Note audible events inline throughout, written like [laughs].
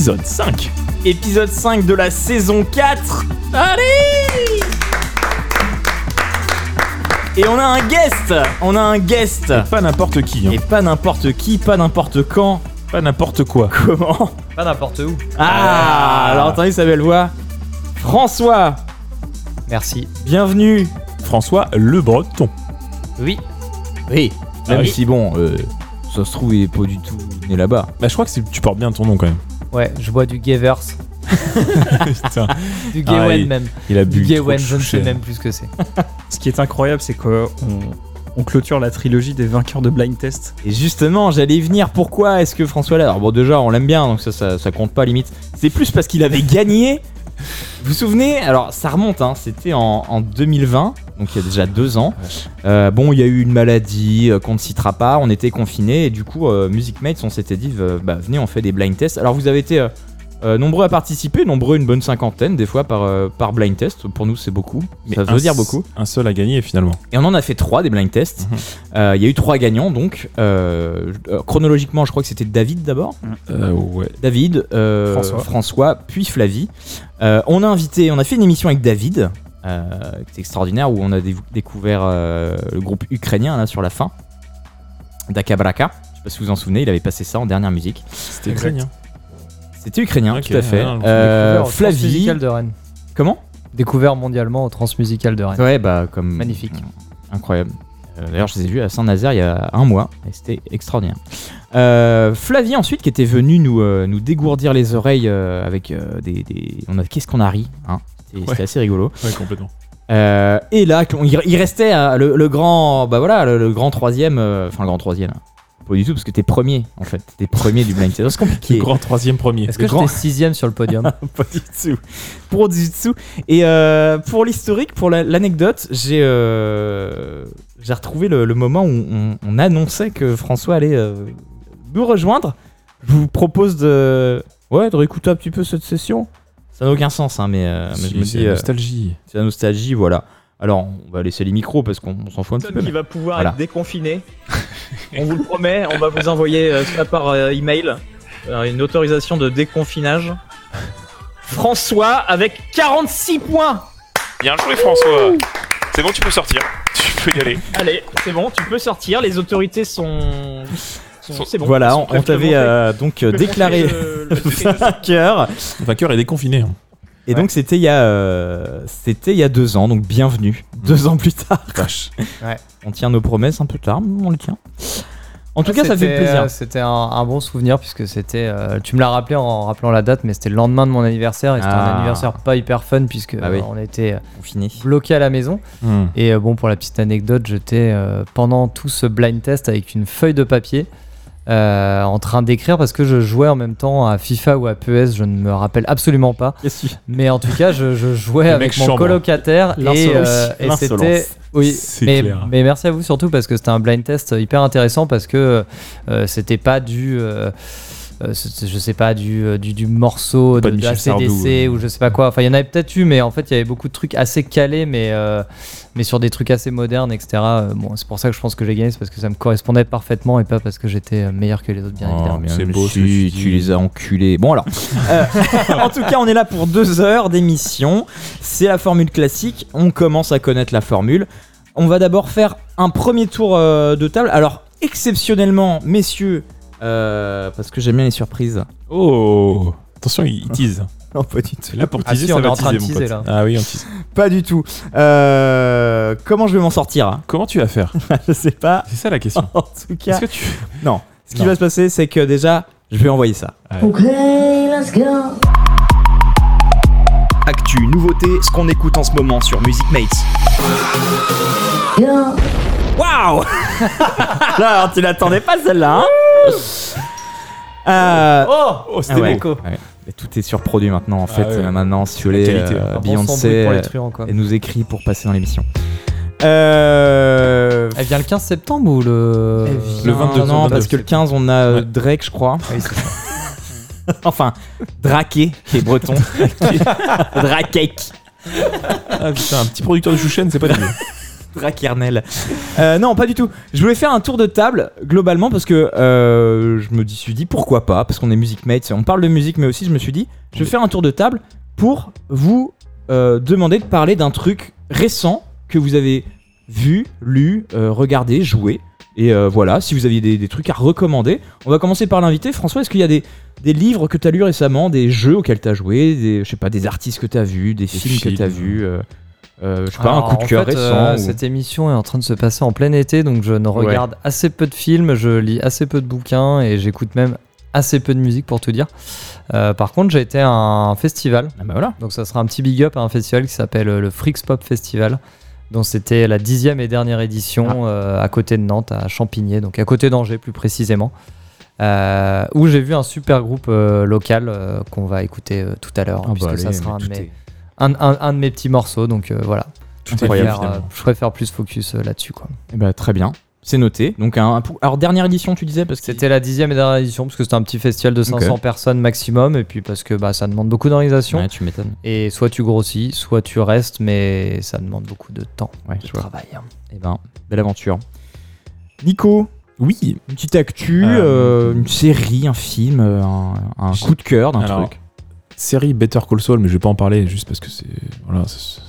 épisode 5. Épisode 5 de la saison 4. Allez Et on a un guest On a un guest Pas n'importe qui, hein. Et pas n'importe qui, pas n'importe quand. pas n'importe quoi. Comment Pas n'importe où. Ah, Alors entendez sa belle voix. François, Merci. bienvenue. François Le Breton. Oui. Oui. Ah Même oui. si bon, euh, ça se trouve il est pas du tout né là-bas. Bah, je crois que tu portes bien ton nom quand même. Ouais, je bois du. Putain, [laughs] Du Ah, Gewen il- même. il a Du bu. Gewen, de je ne sais même plus ce que c'est. Ce qui est incroyable, c'est qu'on on clôture la trilogie des vainqueurs de Blind Test. Et justement, j'allais y venir. Pourquoi est-ce que François là Alors bon, déjà, on l'aime bien, donc ça, ça, ça compte pas limite. C'est plus parce qu'il avait gagné. Vous vous souvenez? Alors, ça remonte. Hein, C'était en, en 2020, donc il y a déjà deux ans. Euh, bon, il y a eu une maladie euh, qu'on ne citera pas. On était confinés et du coup, euh, Music Mates, on s'était dit, euh, bah, venez, on fait des blind tests. Alors, vous avez été euh, euh, nombreux à participer, nombreux une bonne cinquantaine des fois par, euh, par blind test. Pour nous, c'est beaucoup. Mais ça un veut dire beaucoup. Un seul à gagner finalement. Et on en a fait trois des blind tests. Mhm. Euh, Il y a eu trois gagnants donc. Euh, chronologiquement, je crois que c'était David d'abord. Euh, ouais. David, euh, François. puis Flavie. Euh, on a invité, on a fait une émission avec David, euh, qui était extraordinaire, où on a dé- découvert euh, le groupe ukrainien là sur la fin. Dakabraka. Je sais pas si vous vous en souvenez, il avait passé ça en dernière musique. C'était ukrainien. C'était ukrainien, tout à fait. ah, Euh, Flavie. De Rennes. Comment? Découvert mondialement au Transmusical de Rennes. Ouais, bah comme. Magnifique. Incroyable. Euh, D'ailleurs, je les ai vus à Saint-Nazaire il y a un mois et c'était extraordinaire. Euh, Flavie ensuite qui était venu nous, euh, nous dégourdir les oreilles euh, avec euh, des, des- On a qu'est-ce qu'on a ri, hein? C'était Ouais. assez rigolo. Ouais, complètement. Euh, et là, il, restait euh, le, le grand, bah voilà, le, le grand troisième, euh, enfin le grand troisième. Pas du tout parce que t'es premier en fait, t'es premier du blind test. C'est compliqué. Le grand troisième premier. Est-ce que Le grand- j'étais sixième sur le podium [laughs] pas du tout. Pour du tout. Et euh, pour l'historique, pour la- l'anecdote, j'ai euh, j'ai retrouvé le, le moment où on, on annonçait que François allait euh, nous rejoindre. Je vous propose de ouais de réécouter un petit peu cette session. Ça n'a aucun sens, hein, mais, euh, mais Si, je me c'est dis la euh, nostalgie. c'est la nostalgie, voilà. Alors on va laisser les micros parce qu'on on s'en fout un petit peu. Mais- qui va pouvoir Voilà. être déconfiné. on vous le promet, on va vous envoyer euh, ça par euh, email. Une autorisation de déconfinage. François avec 46 points. Bien joué François C'est bon, tu peux sortir. Tu peux y aller. Allez, c'est bon, tu peux sortir. Les autorités sont. Sont- C'est bon. voilà, on, t'avait euh, donc euh, déclaré [laughs] vainqueur. Le vainqueur est déconfiné. hein. Et donc c'était il y a euh, c'était il y a deux ans, donc bienvenue. Deux ans plus tard. Vache. On tient nos promesses un peu tard, mais on le tient. En tout Ah, cas, ça fait plaisir. euh, C'était un, un bon souvenir puisque c'était. euh, tu me l'as rappelé en rappelant la date, mais c'était le lendemain de mon anniversaire et c'était Ah. un anniversaire pas hyper fun puisque Ah oui. euh, on était bloqué à la maison. Hmm. Et euh, bon, pour la petite anecdote, j'étais euh, pendant tout ce blind test avec une feuille de papier euh, en train d'écrire parce que je jouais en même temps à FIFA ou à PES, je ne me rappelle absolument pas. Mais en tout cas, je, je jouais avec mon chambre. colocataire et, euh, et c'était. Oui, C'est mais, mais merci à vous surtout parce que c'était un blind test hyper intéressant parce que euh, c'était pas du. Euh, je sais pas, du, euh, du, du morceau Pas de, de ACDC ou je sais pas quoi. Enfin, il y en avait peut-être eu, mais en fait, il y avait beaucoup de trucs assez calés, mais, euh, mais sur des trucs assez modernes, etc. Bon, c'est pour ça que je pense que j'ai gagné, c'est parce que ça me correspondait parfaitement et pas parce que j'étais meilleur que les autres, bien Oh, évidemment. c'est beau tu les as enculés. Bon alors, [laughs] euh, en tout cas, on est là pour deux heures d'émission. C'est la formule classique. On commence à connaître la formule. On va d'abord faire un premier tour euh, de table. Alors, exceptionnellement, messieurs, euh, parce que j'aime bien les surprises. Oh Attention, il tease. [laughs] Non, pas du tout. C'est là pour Ah teaser, si, ça on est va en train de teaser, mon teaser, pote. là. Ah oui, on tease. Pas du tout. Euh, comment je vais m'en sortir? Comment tu vas faire? [laughs] Je sais pas. C'est ça la question. [laughs] En tout cas, Est-ce que tu... non. Ce qui Non. va se passer, c'est que déjà, je vais envoyer ça. Okay, let's go. Actu, nouveauté, ce qu'on écoute en ce moment sur Music Mates. Go. Waouh [laughs] Là, tu l'attendais pas celle-là, hein? Euh, Oh Oh, c'était ah ouais, beau. ouais. Mais tout est surproduit maintenant en fait. ouais. Euh, maintenant, si vous la voulez, qualité, euh, bon Beyoncé euh, truands, elle nous écrit pour passer dans l'émission. Euh, Elle vient le 15 septembre ou le. Le vient- 22, non, 22. parce que le 15, on a Ouais. Drake, je crois. Ah oui, [laughs] enfin, Draké, qui est breton. [laughs] Drakek. Ah putain, un petit producteur de chouchen, c'est pas dégueu. Drakernel. Euh, non, pas du tout. Je voulais faire un tour de table globalement parce que euh, je me suis dit pourquoi pas, parce qu'on est music mates, on parle de musique, mais aussi je me suis dit je vais faire un tour de table pour vous euh, demander de parler d'un truc récent que vous avez vu, lu, regardé, joué. Et voilà, si vous aviez des, des trucs à recommander, on va commencer par l'invité. François, est-ce qu'il y a des, des livres que tu as lus récemment, des jeux auxquels tu as joué, des, je sais pas, des artistes que tu as vus, des, films, que films. tu as vus euh, je sais pas, Alors, un coup de cœur fait, récent. euh, ou- Cette émission est en train de se passer en plein été, donc je ne regarde assez peu de films, je lis assez peu de bouquins et j'écoute même assez peu de musique pour tout dire. Euh, par contre, j'ai été à un festival, Ah bah voilà. donc ça sera un petit big up à un festival qui s'appelle euh, le Freaks Pop Festival. dont c'était la dixième et dernière édition euh, à côté de Nantes, à Champigny, donc à côté d'Angers plus précisément, où j'ai vu un super groupe local qu'on va écouter tout à l'heure, Ah bah puisque ça sera un mais de, tout mes, est- un, un- un de mes petits morceaux, donc euh, voilà. Tout je est incroyable, préfère, euh, je préfère plus focus euh, là-dessus. quoi. Eh bah, très bien. C'est noté. Donc, un, alors, dernière édition, tu disais parce que C'était la dixième et dernière édition, parce que c'était un petit festival de 500 Ok. personnes maximum, et puis parce que bah, ça demande beaucoup d'organisation. Ouais, tu m'étonnes. Et soit tu grossis, soit tu restes, mais ça demande beaucoup de temps Ouais, de je vois. travail. Eh ben, belle aventure. Nico, Oui. une petite actu, Euh, euh, une série, un film, un, coup de cœur d'un truc. Série Better Call Saul, mais je vais pas en parler juste parce que c'est. Voilà,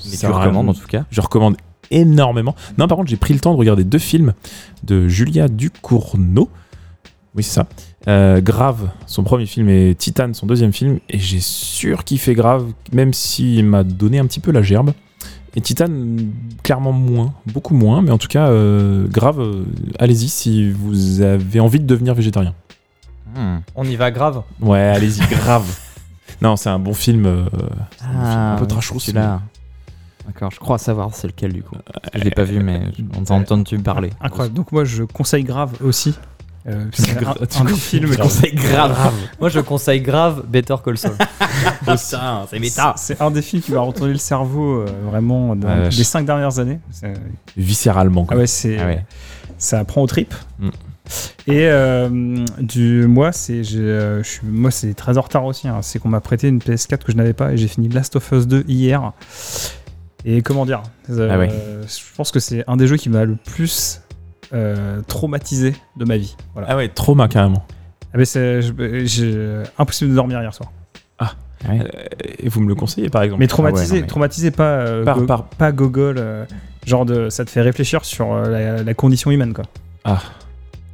Mais tu recommandes en tout cas. Je recommande énormément. Non, par contre, j'ai pris le temps de regarder deux films de Julia Ducournau. Oui, c'est ça. Euh, Grave, son premier film, et Titan, son deuxième film. Et j'ai surkiffé Grave, même s'il m'a donné un petit peu la gerbe. Et Titan, clairement moins, beaucoup moins. Mais en tout cas, euh, Grave, euh, allez-y si vous avez envie de devenir végétarien. Hmm. On y va grave? Ouais, allez-y, grave. [laughs] Non, c'est un bon film. euh, Ah, un peu oui, trash celui-là. D'accord, je crois savoir c'est lequel du coup. Je l'ai pas vu, mais on t'a entendu parler. Incroyable. Donc moi je conseille grave aussi. Euh, c'est un, Gra- un [laughs] des films Grave. conseille grave. Moi, je conseille grave Better Call Saul. [laughs] Putain, c'est méta. C'est un des films qui m'a retourné le cerveau euh, vraiment dans Ouais, les je- cinq dernières années. Viscéralement. quoi. Ah ouais, c'est Ah ouais. ça prend au trip. Mm. Et euh, du moi c'est euh, je suis moi c'est très en retard aussi. hein. C'est qu'on m'a prêté une PS4 que je n'avais pas et j'ai fini Last of Us 2 hier. Et comment dire euh, Ah ouais. Je pense que c'est un des jeux qui m'a le plus euh, traumatisé de ma vie. Voilà. Ah ouais, trauma carrément. Ah mais c'est je- impossible de dormir hier soir. Ouais. Et vous me le conseillez par exemple Mais traumatisé, Ah ouais, non, mais- traumatisé pas euh, Par- go- par- pas gogol. euh, genre de ça te fait réfléchir sur euh, la, la condition humaine quoi.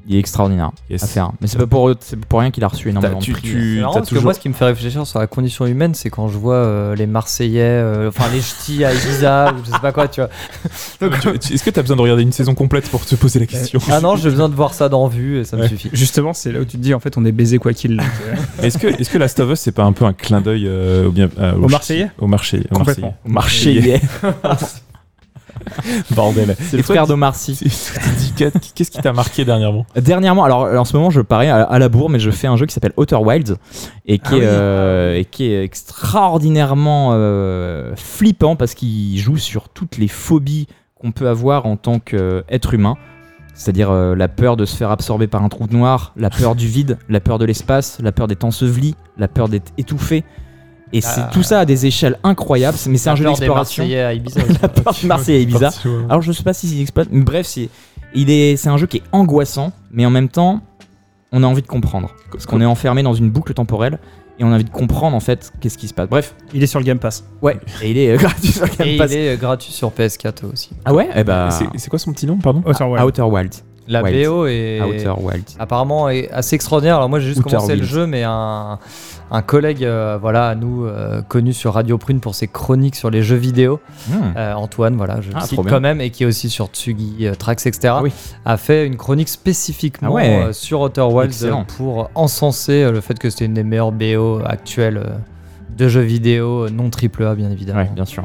Il est extraordinaire Yes. à faire. Mais c'est pas pour, c'est pour rien qu'il a reçu énormément T'as- tu- de prix. tu- C'est marrant t'as parce que moi, ce qui me fait réfléchir sur la condition humaine, c'est quand je vois euh, les Marseillais, euh, enfin les ch'tis à Ibiza, [laughs] ou je sais pas quoi, tu vois. [laughs] Donc, Est-ce que tu as besoin de regarder une saison complète pour te poser la question ah non, j'ai besoin de voir ça dans vue et ça me suffit. Justement, c'est là où tu te dis en fait on est baisé quoi qu'il. [laughs] Est-ce que, est que Last of Us c'est pas un peu un clin d'œil euh, au, bien, euh, Aux Marseillais Au Marseillais. Au Complètement. Marseillais. Marseillais. [laughs] Bordel. C'est le frère d'Omar Sy. Qu'est-ce qui t'a marqué dernièrement? Dernièrement, alors en ce moment je parie à, à la bourre, mais je fais un jeu qui s'appelle Outer Wilds et qui, Ah est, oui. euh, et qui est extraordinairement euh, flippant parce qu'il joue sur toutes les phobies qu'on peut avoir en tant qu'être humain. C'est-à-dire euh, la peur de se faire absorber par un trou noir, la peur du vide, la peur de l'espace, la peur d'être enseveli, la peur d'être étouffé. Et c'est Ah. tout ça à des échelles incroyables, mais c'est un jeu des d'exploration. Marseillais à. [laughs] La peur de Marseille et Ibiza. Alors je sais pas s'il exploite, mais bref, c'est il est c'est un jeu qui est angoissant, mais en même temps, on a envie de comprendre parce qu'on est enfermé dans une boucle temporelle et on a envie de comprendre en fait qu'est-ce qui se passe. Bref, Il est sur le Game Pass. ouais, et il est euh, [laughs] gratuit sur Game Et il Pass. est euh, gratuit sur PS4 aussi. Ah ouais, eh bah C'est quoi son petit nom, pardon? Outer Wilds. Outer Wilds. La Wild. BO est Outer apparemment est assez extraordinaire. Alors moi j'ai juste Outer commencé le jeu, mais un, un collègue, euh, voilà, à nous euh, connu sur Radio Prune pour ses chroniques sur les jeux vidéo, Hmm. euh, Antoine, voilà, je Ah, le cite bien. quand même, et qui est aussi sur Tsugi, Trax, etc. Ah oui. A fait une chronique spécifiquement Ah ouais. sur Outer Wilds Excellent. pour encenser le fait que c'était une des meilleures BO actuelles de jeux vidéo non triple A, bien évidemment. Ouais, bien sûr.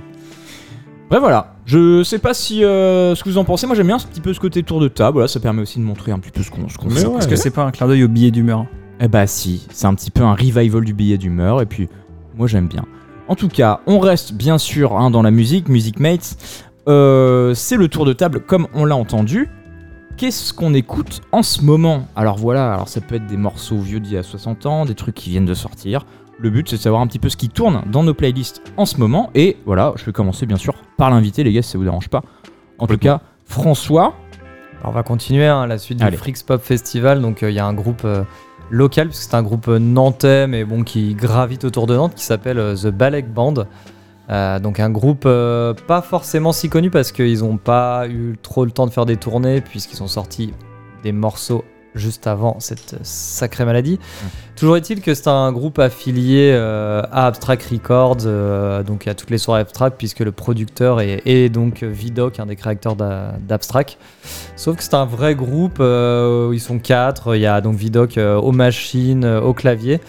Bref, voilà. Je sais pas si euh, ce que vous en pensez. Moi, j'aime bien un petit peu ce côté tour de table. Voilà, ça permet aussi de montrer un petit peu ce qu'on ce qu'on fait. Est-ce que c'est pas un clin d'œil au billet d'humeur Eh bah si, c'est un petit peu un revival du billet d'humeur et puis moi j'aime bien. En tout cas, on reste bien sûr hein, dans la musique, Music Mates. Euh, c'est le tour de table comme on l'a entendu. Qu'est-ce qu'on écoute en ce moment? Alors voilà, alors ça peut être des morceaux vieux d'il y a 60 ans, des trucs qui viennent de sortir. Le but c'est de savoir un petit peu ce qui tourne dans nos playlists en ce moment. Et voilà, je vais commencer bien sûr par l'invité les gars si ça vous dérange pas. En tout cas, François. Alors, on va continuer hein, la suite du Allez. Freaks Pop Festival. Donc euh, il y a un groupe euh, local, puisque c'est un groupe euh, nantais, mais bon, qui gravite autour de Nantes, qui s'appelle euh, The Balek Band. Euh, donc un groupe euh, pas forcément si connu parce qu'ils n'ont pas eu trop le temps de faire des tournées, puisqu'ils ont sorti des morceaux juste avant cette sacrée maladie. Toujours est-il que c'est un groupe affilié euh, à Abstract Records, euh, donc à toutes les soirées Abstract, puisque le producteur est, est donc Vidoc, un des créateurs d'A- d'Abstract. Sauf que c'est un vrai groupe, euh, où ils sont quatre, il y a donc Vidoc euh, aux machines, euh, au clavier.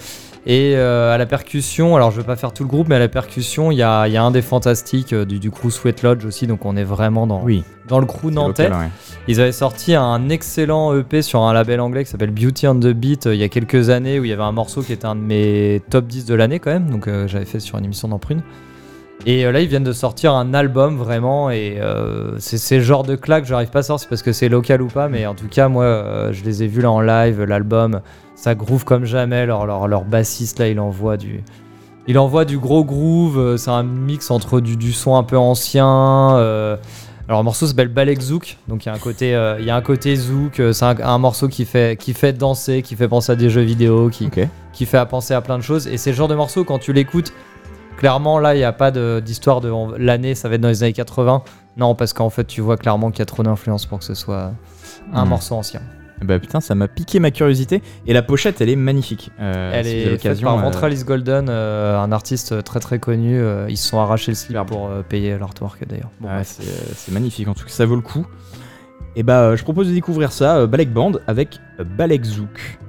Et euh, à la percussion, alors je vais pas faire tout le groupe, mais à la percussion, il y a, il y a un des fantastiques euh, du, du crew Sweat Lodge aussi, donc on est vraiment dans, Oui. dans le crew nantais. local, ouais. Ils avaient sorti un excellent EP sur un label anglais qui s'appelle Beauty and the Beat euh, il y a quelques années où il y avait un morceau qui était un de mes top 10 de l'année quand même, donc euh, j'avais fait sur une émission d'Emprune. Et là ils viennent de sortir un album vraiment et euh, c'est le genre de claque, j'arrive pas à c'est parce que c'est local ou pas, mais en tout cas moi euh, je les ai vus là en live, l'album, ça groove comme jamais, leur, leur, leur bassiste là il envoie du... Il envoie du gros groove, euh, c'est un mix entre du, du son un peu ancien, euh, alors le morceau s'appelle Balek Zouk, donc il y a un côté, euh, il y a un côté zouk. c'est un, un morceau qui fait, qui fait danser, qui fait penser à des jeux vidéo, qui, fait à penser à plein de choses. Et c'est le genre de morceau quand tu l'écoutes, clairement là il n'y a pas d'histoire de, l'année, ça va être dans les années 80. Non, parce qu'en fait tu vois clairement qu'il y a trop d'influence pour que ce soit un Mhm. morceau ancien. Bah putain, ça m'a piqué ma curiosité. Et la pochette, elle est magnifique. Euh, Elle si est faite par euh, Ventralis Golden, euh, un artiste très très connu. ils se sont arrachés le slip pour payer l'artwork d'ailleurs. Bon, c'est magnifique, en tout cas, ça vaut le coup. Et bah, je propose de découvrir ça, Balek Band avec Balek Zouk.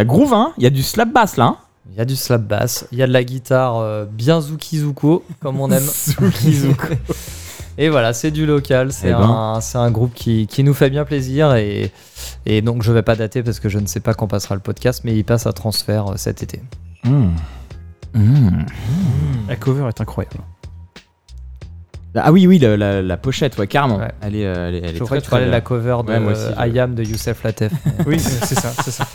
Ça groove, hein Il y a du slap bass là. hein Il y a du slap bass, il y a de la guitare euh, bien Zukizuko, comme on aime. [laughs] Zukizuko. Et voilà, c'est du local, c'est Eh ben. un, c'est un groupe qui, qui nous fait bien plaisir. Et, et donc, je vais pas dater parce que je ne sais pas quand passera le podcast, mais il passe à transfert euh, cet été. hmm. Hmm. La cover est incroyable. Ah oui, oui, la, la- la pochette, ouais, carrément. Ouais. Elle est, euh, elle est, elle est Je très, crois que tu très parlais de la cover de Ouais, aussi, I Am de Youssef Lattef. Oui, c'est ça, c'est ça.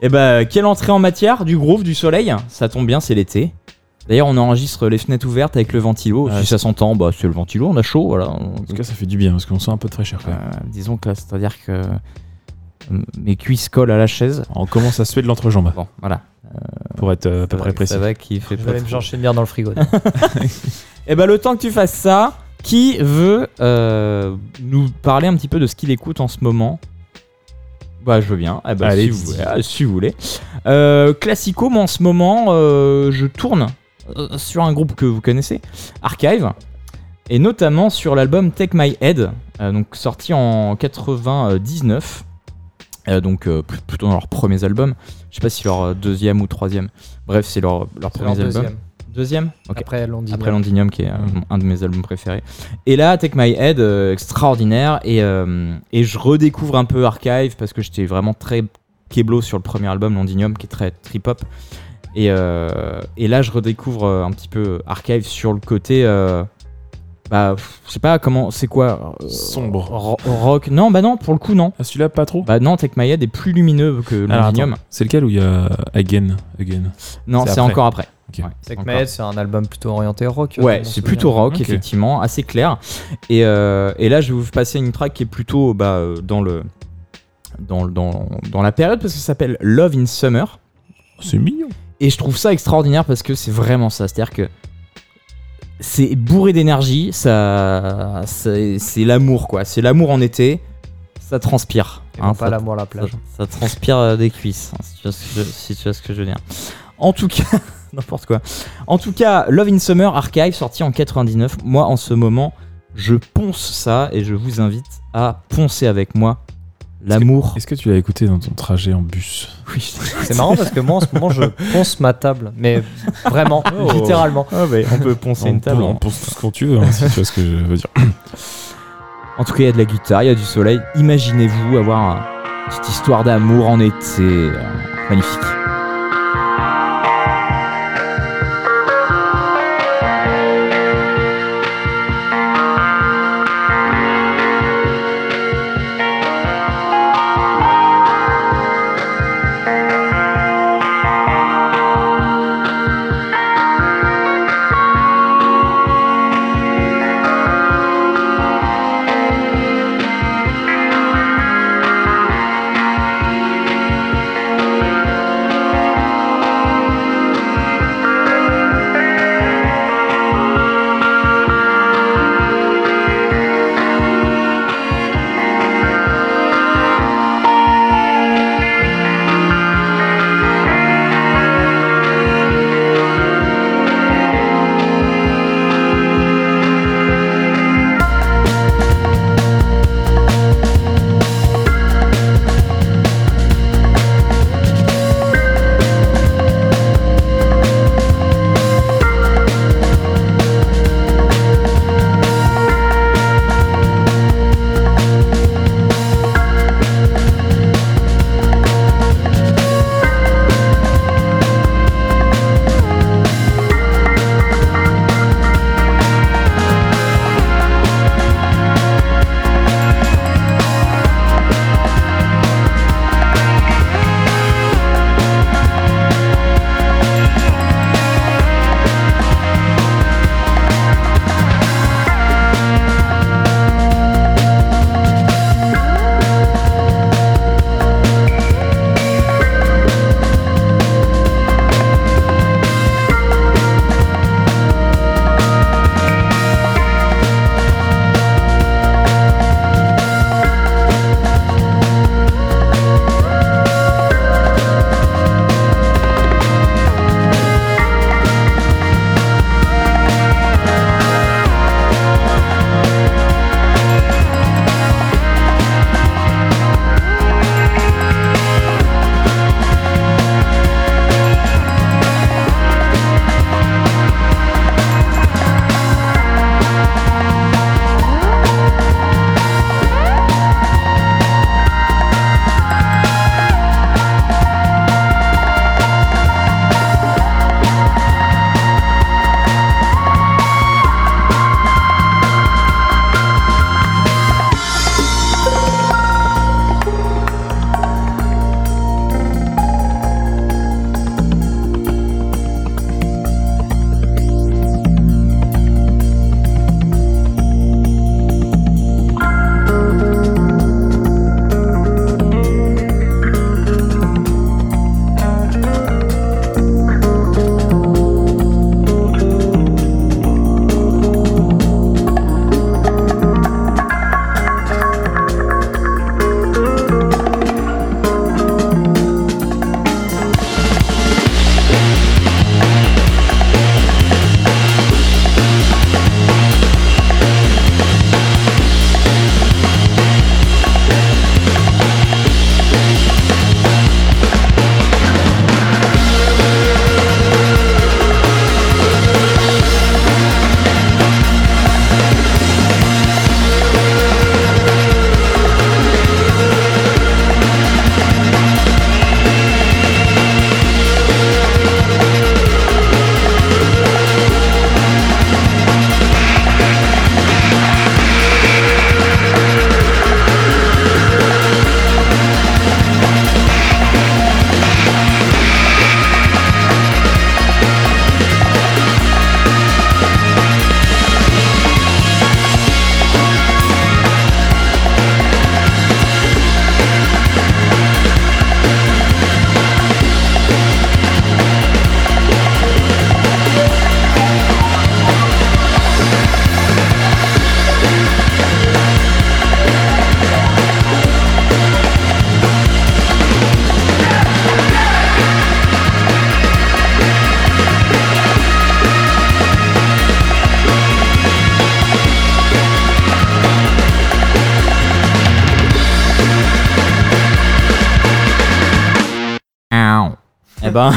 Eh bah, quelle entrée en matière Du groove, du soleil? Ça tombe bien, c'est l'été. D'ailleurs, on enregistre les fenêtres ouvertes avec le ventilo. Ouais, si ça s'entend, bah, c'est le ventilo, on a chaud, voilà. en tout cas, ça fait du bien parce qu'on sent un peu de fraîcheur. quand même. Euh, disons que c'est-à-dire que euh, mes cuisses collent à la chaise. On commence à suer de l'entrejambe Bon, voilà. pour être euh, à peu près précis. Ça va qui fait Je pas vais me trop. chercher une bière dans le frigo. [laughs] Et bah, le temps que tu fasses ça, qui veut euh, nous parler un petit peu de ce qu'il écoute en ce moment? Bah, je veux bien. Eh bah, Allez, si, vous voulez, si vous voulez. Euh, classico, moi en ce moment, euh, je tourne euh, sur un groupe que vous connaissez, Archive, et notamment sur l'album Take My Head, euh, donc sorti en 99. Euh, donc pl- plutôt dans leur premiers albums. Je sais pas si leur deuxième ou troisième. Bref, c'est leur, leur premier album. deuxième. Deuxième. Après Londinium. Après Londinium, qui est euh, un de mes albums préférés. Et là, Take My Head, euh, extraordinaire. Et, euh, et je redécouvre un peu Archive parce que j'étais vraiment très keblo sur le premier album, Londinium, qui est très trip-hop. Et, euh, et là, je redécouvre un petit peu Archive sur le côté. Bah, je sais pas comment. C'est quoi euh, Sombre. ro- Rock? Non, bah non, pour le coup, non. Ah, celui-là, pas trop? Bah non, Take My Head est plus lumineux que Londinium. C'est lequel où il y a Again, Again? Non, c'est c'est encore après. Ok. Ouais, c'est Take encore- My Head, c'est un album plutôt orienté rock. euh, Ouais, c'est plutôt rock, effectivement, assez clair. Et, euh, et là, je vais vous passer une track qui est plutôt bah, dans, le, dans, le- dans, dans la période parce que ça s'appelle Love in Summer. C'est mignon. Et je trouve ça extraordinaire parce que c'est vraiment ça. C'est-à-dire que c'est bourré d'énergie, ça, c'est l'amour, quoi. C'est l'amour en été, ça transpire. Et hein, pas l'amour à la plage. ça transpire euh, des cuisses, hein, si, tu vois ce que je, si tu vois ce que je veux dire. En tout cas, [laughs] n'importe quoi. En tout cas, Love in Summer Archive sorti en 99. Moi, en ce moment, je ponce ça et je vous invite à poncer avec moi l'amour. Est-ce que tu l'as écouté dans ton trajet en bus Oui. C'est marrant parce que moi en ce moment je [laughs] ponce ma table, mais vraiment, Oh. littéralement. Ah on peut poncer une table. On hein. pense tout ce qu'on tu veux, hein, si tu vois ce que je veux dire. En tout cas, il y a de la guitare, il y a du soleil. Imaginez-vous avoir une petite histoire d'amour en été. euh, Magnifique.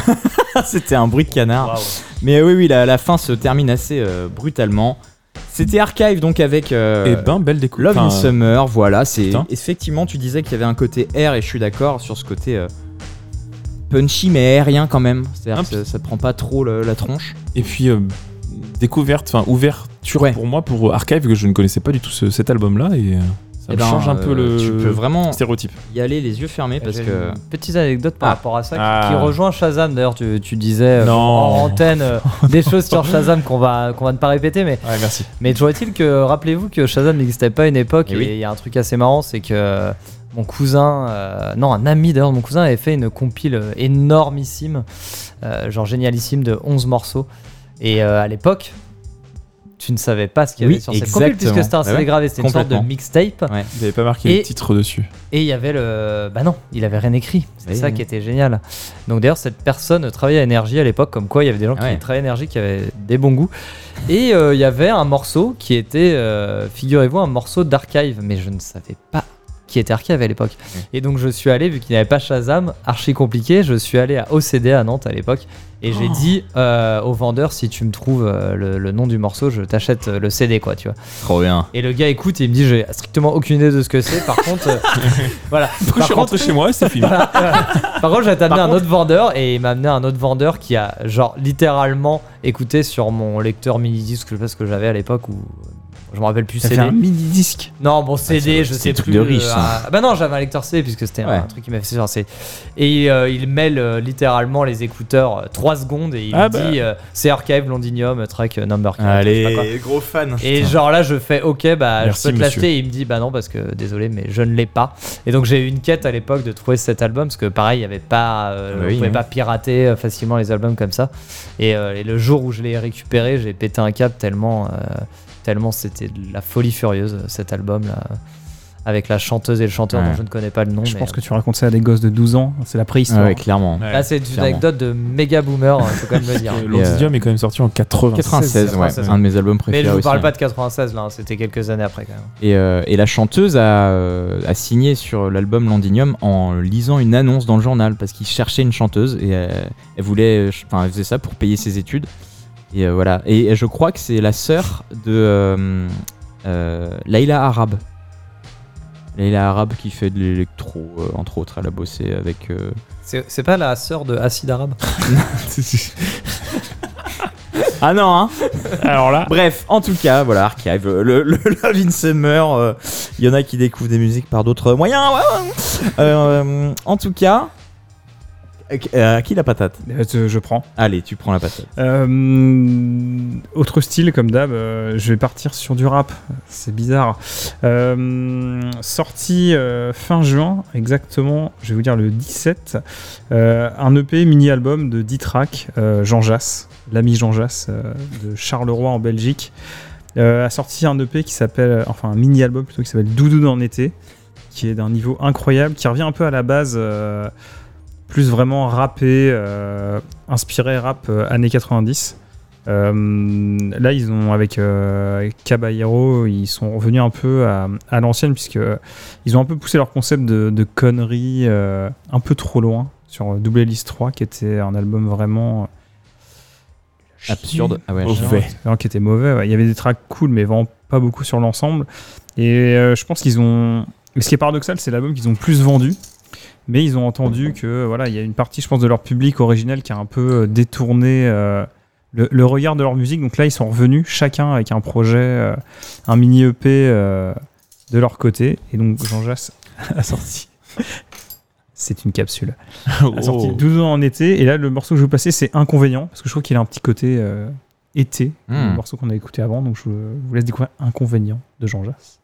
Eh ben, [laughs] c'était un bruit de canard. Mais oui, oui, la, la fin se termine assez euh, brutalement. C'était Archive donc avec euh, Et ben, belle découverte. Love in Summer. Voilà, c'est putain. effectivement, tu disais qu'il y avait un côté air et je suis d'accord sur ce côté euh, punchy mais aérien quand même. C'est-à-dire Un que ça, ça te prend pas trop le- la tronche. Et puis, euh, découverte, enfin, ouverture Ouais. pour moi pour Archive, que je ne connaissais pas du tout ce- cet album-là. Et euh, ça Eh me ben, change un peu euh, le Tu peux vraiment stéréotype. y aller les yeux fermés parce que. une petite anecdote par Ah. rapport à ça qui- Ah. qui rejoint Shazam. D'ailleurs, tu, tu disais euh, Non. en antenne euh, [laughs] des choses sur Shazam qu'on va, qu'on va ne pas répéter, mais, Ouais, merci. mais toujours est-il que rappelez-vous que Shazam n'existait pas à une époque Eh et oui. il y a un truc assez marrant, c'est que mon cousin, euh, non, un ami d'ailleurs, mon cousin avait fait une compile énormissime, euh, genre génialissime de 11 morceaux. Et euh, à l'époque, tu ne savais pas ce qu'il y avait Oui, sur cette exactement. puisque c'était un Bah gravé, c'était une sorte de mixtape. Ouais. Vous n'avez pas marqué Et- le titre dessus. Et il y avait le. Bah non, il avait rien écrit. C'est Oui, ça oui. qui était génial. Donc d'ailleurs, cette personne travaillait à Énergie à l'époque, comme quoi il y avait des gens ouais. qui travaillaient à Énergie qui avaient des bons goûts. Et euh, il y avait un morceau qui était, euh, figurez-vous, un morceau d'archive, mais je ne savais pas qui était archive à l'époque. Et donc je suis allé, vu qu'il n'y avait pas Shazam, archi compliqué, je suis allé à OCD à Nantes à l'époque. Et j'ai dit euh, au vendeur, si tu me trouves euh, le, le nom du morceau, je t'achète euh, le CD, quoi, tu vois. Trop bien. Et le gars écoute et il me dit, j'ai strictement aucune idée de ce que c'est. Par [laughs] contre, euh, voilà. je Par suis rentré chez moi et c'est fini. voilà, voilà. Par contre, j'ai amené un contre- autre vendeur et il m'a amené un autre vendeur qui a, genre, littéralement écouté sur mon lecteur mini-disque, je sais pas ce que j'avais à l'époque, ou je me rappelle plus CD. un mini-disque. Non, bon, CD, je c'est sais un truc plus. de riche, ça. ah, bah non, j'avais un lecteur CD puisque c'était Ouais. un truc qui m'a fait CD. Et euh, il mêle euh, littéralement les écouteurs 3 secondes et il Ah me bah. dit euh, c'est Archive Londinium, track euh, number 4. je sais pas quoi. gros fan. Et genre là, je fais ok, bah Merci, je peux te l'acheter. Et il me dit bah non, parce que désolé, mais je ne l'ai pas. Et donc j'ai eu une quête à l'époque de trouver cet album, parce que pareil, il n'y avait pas, euh, Bah on pouvait oui. pas pirater euh, facilement les albums comme ça. Et, euh, et le jour où je l'ai récupéré, j'ai pété un câble tellement, euh, tellement c'était de la folie furieuse cet album là. Avec la chanteuse et le chanteur Ouais. dont je ne connais pas le nom. Je mais, pense que tu racontes ça à des gosses de 12 ans. C'est la préhistoire. ouais, clairement. Ouais. Là, c'est une clairement. anecdote de méga boomer, il faut quand même le dire. Euh, L'Antidium est quand même sorti en 96. 96, ouais, 96, un de mes albums Mais préférés. je vous parle hein. pas de 96 là, hein, c'était quelques années après quand même. Et, euh, et la chanteuse a, euh, a signé sur l'album Londinium en lisant une annonce dans le journal parce qu'il cherchait une chanteuse et euh, elle voulait, enfin, elle faisait ça pour payer ses études. Et euh, voilà. Et, je crois que c'est la sœur de euh, euh, Laila Arabe. Laila Arabe qui fait de l'électro, euh, entre autres. Elle a bossé avec. euh, C'est pas la sœur de Acid Arabe [laughs] Ah non, hein Alors là, Bref, en tout cas, voilà, Archive, le, le [laughs] Love in Summer, euh, il y en a qui découvrent des musiques par d'autres moyens. ouais, ouais. Euh, en tout cas, euh, à qui la patate Euh, je- prends. Allez, tu prends la patate. Euh, autre style, comme d'hab, je vais partir sur du rap. C'est bizarre. Sorti fin juin, exactement, je vais vous dire le 17, euh, un EP mini-album de 10 tracks, euh, Jean Jass, l'ami Jean Jass de Charleroi en Belgique, a sorti un EP qui s'appelle, enfin un mini-album plutôt qui s'appelle Doudou dans l'été, qui est d'un niveau incroyable, qui revient un peu à la base. Plus vraiment rappé, euh, inspiré rap euh, années 90. Euh, là, ils ont avec euh, Caballero, ils sont revenus un peu à, à l'ancienne puisque ils ont un peu poussé leur concept de, de conneries euh, un peu trop loin sur Double Hélice 3, qui était un album vraiment Absurde. Ah ouais, Mauvais. non, qui était mauvais. ouais. Il y avait des tracks cool, mais vraiment pas beaucoup sur l'ensemble. Et euh, je pense qu'ils ont. Ce qui est paradoxal, c'est l'album qu'ils ont plus vendu. Mais ils ont entendu que voilà, il y a une partie, je pense, de leur public originel qui a un peu euh, détourné euh, le, le regard de leur musique. Donc là, ils sont revenus chacun avec un projet, euh, un mini EP euh, de leur côté. Et donc Jean Jass [laughs] a sorti. C'est une capsule [laughs] a sorti Oh. 12 ans en été. Et là, le morceau que je vais vous passer, c'est Inconvénient. Parce que je trouve qu'il a un petit côté été, Hmm. le morceau qu'on a écouté avant. Donc je vous laisse découvrir Inconvénient de Jean Jass.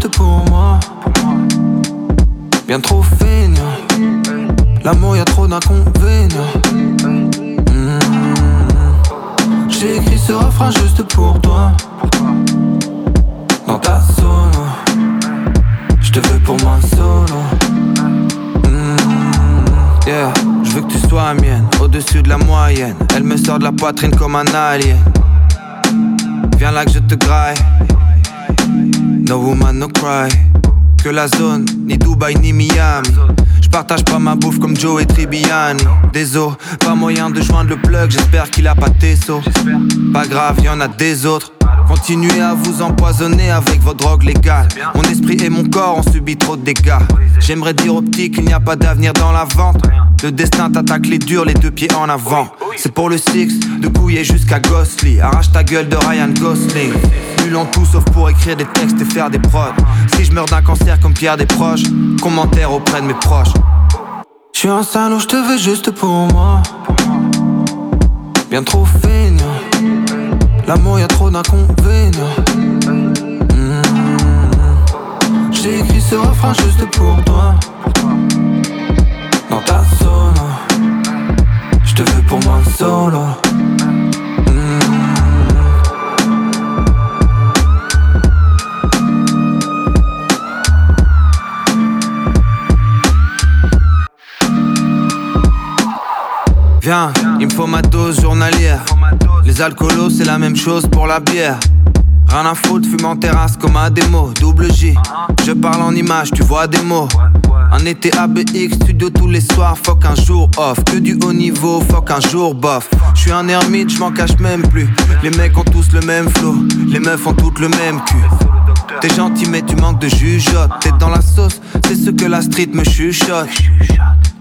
Juste pour moi. Bien trop feignant. L'amour, y a trop d'inconvénients. Mhm. J'ai écrit ce refrain juste pour toi. Dans ta solo. Je te veux pour moi solo. Mhm. Yeah. Je veux que tu sois mienne, au-dessus de la moyenne. Elle me sort de la poitrine comme un alien. Viens là que je te graille. No woman, no cry. Que la zone, ni Dubaï, ni Miami. Je partage pas ma bouffe comme Joe et Tribbiani. Désolé, pas moyen de joindre le plug, j'espère qu'il a pas Tesso. Pas grave, y en a des autres. Continuez à vous empoisonner avec vos drogues légales. Mon esprit et mon corps ont subi trop de dégâts. J'aimerais dire au petit qu'il n'y a pas d'avenir dans la vente. Le destin t'attaque les durs, les deux pieds en avant. C'est pour le six, de couiller jusqu'à Ghostly. Arrache ta gueule de Ryan Gosling. Nul en tout sauf pour écrire des textes et faire des prods. Si je meurs d'un cancer comme Pierre des proches, commentaire auprès de mes proches. Je suis un salaud, je te veux juste pour moi. Bien trop feignant. L'amour, y a trop d'inconvénients. Mmh. J'ai écrit ce refrain juste pour toi. Dans ta solo. Je te veux pour moi solo. Mmh. Viens, il me faut ma dose journalière. Les alcoolos, c'est la même chose pour la bière. Rien à foutre, fume en terrasse comme à démo. Double J, je parle en image, tu vois des mots. Un été ABX, studio tous les soirs, fuck un jour off. Que du haut niveau, fuck un jour bof. Je suis un ermite, je m'en cache même plus. Les mecs ont tous le même flow, les meufs ont toutes le même cul. T'es gentil, mais tu manques de jugeote. T'es dans la sauce, c'est ce que la street me chuchote.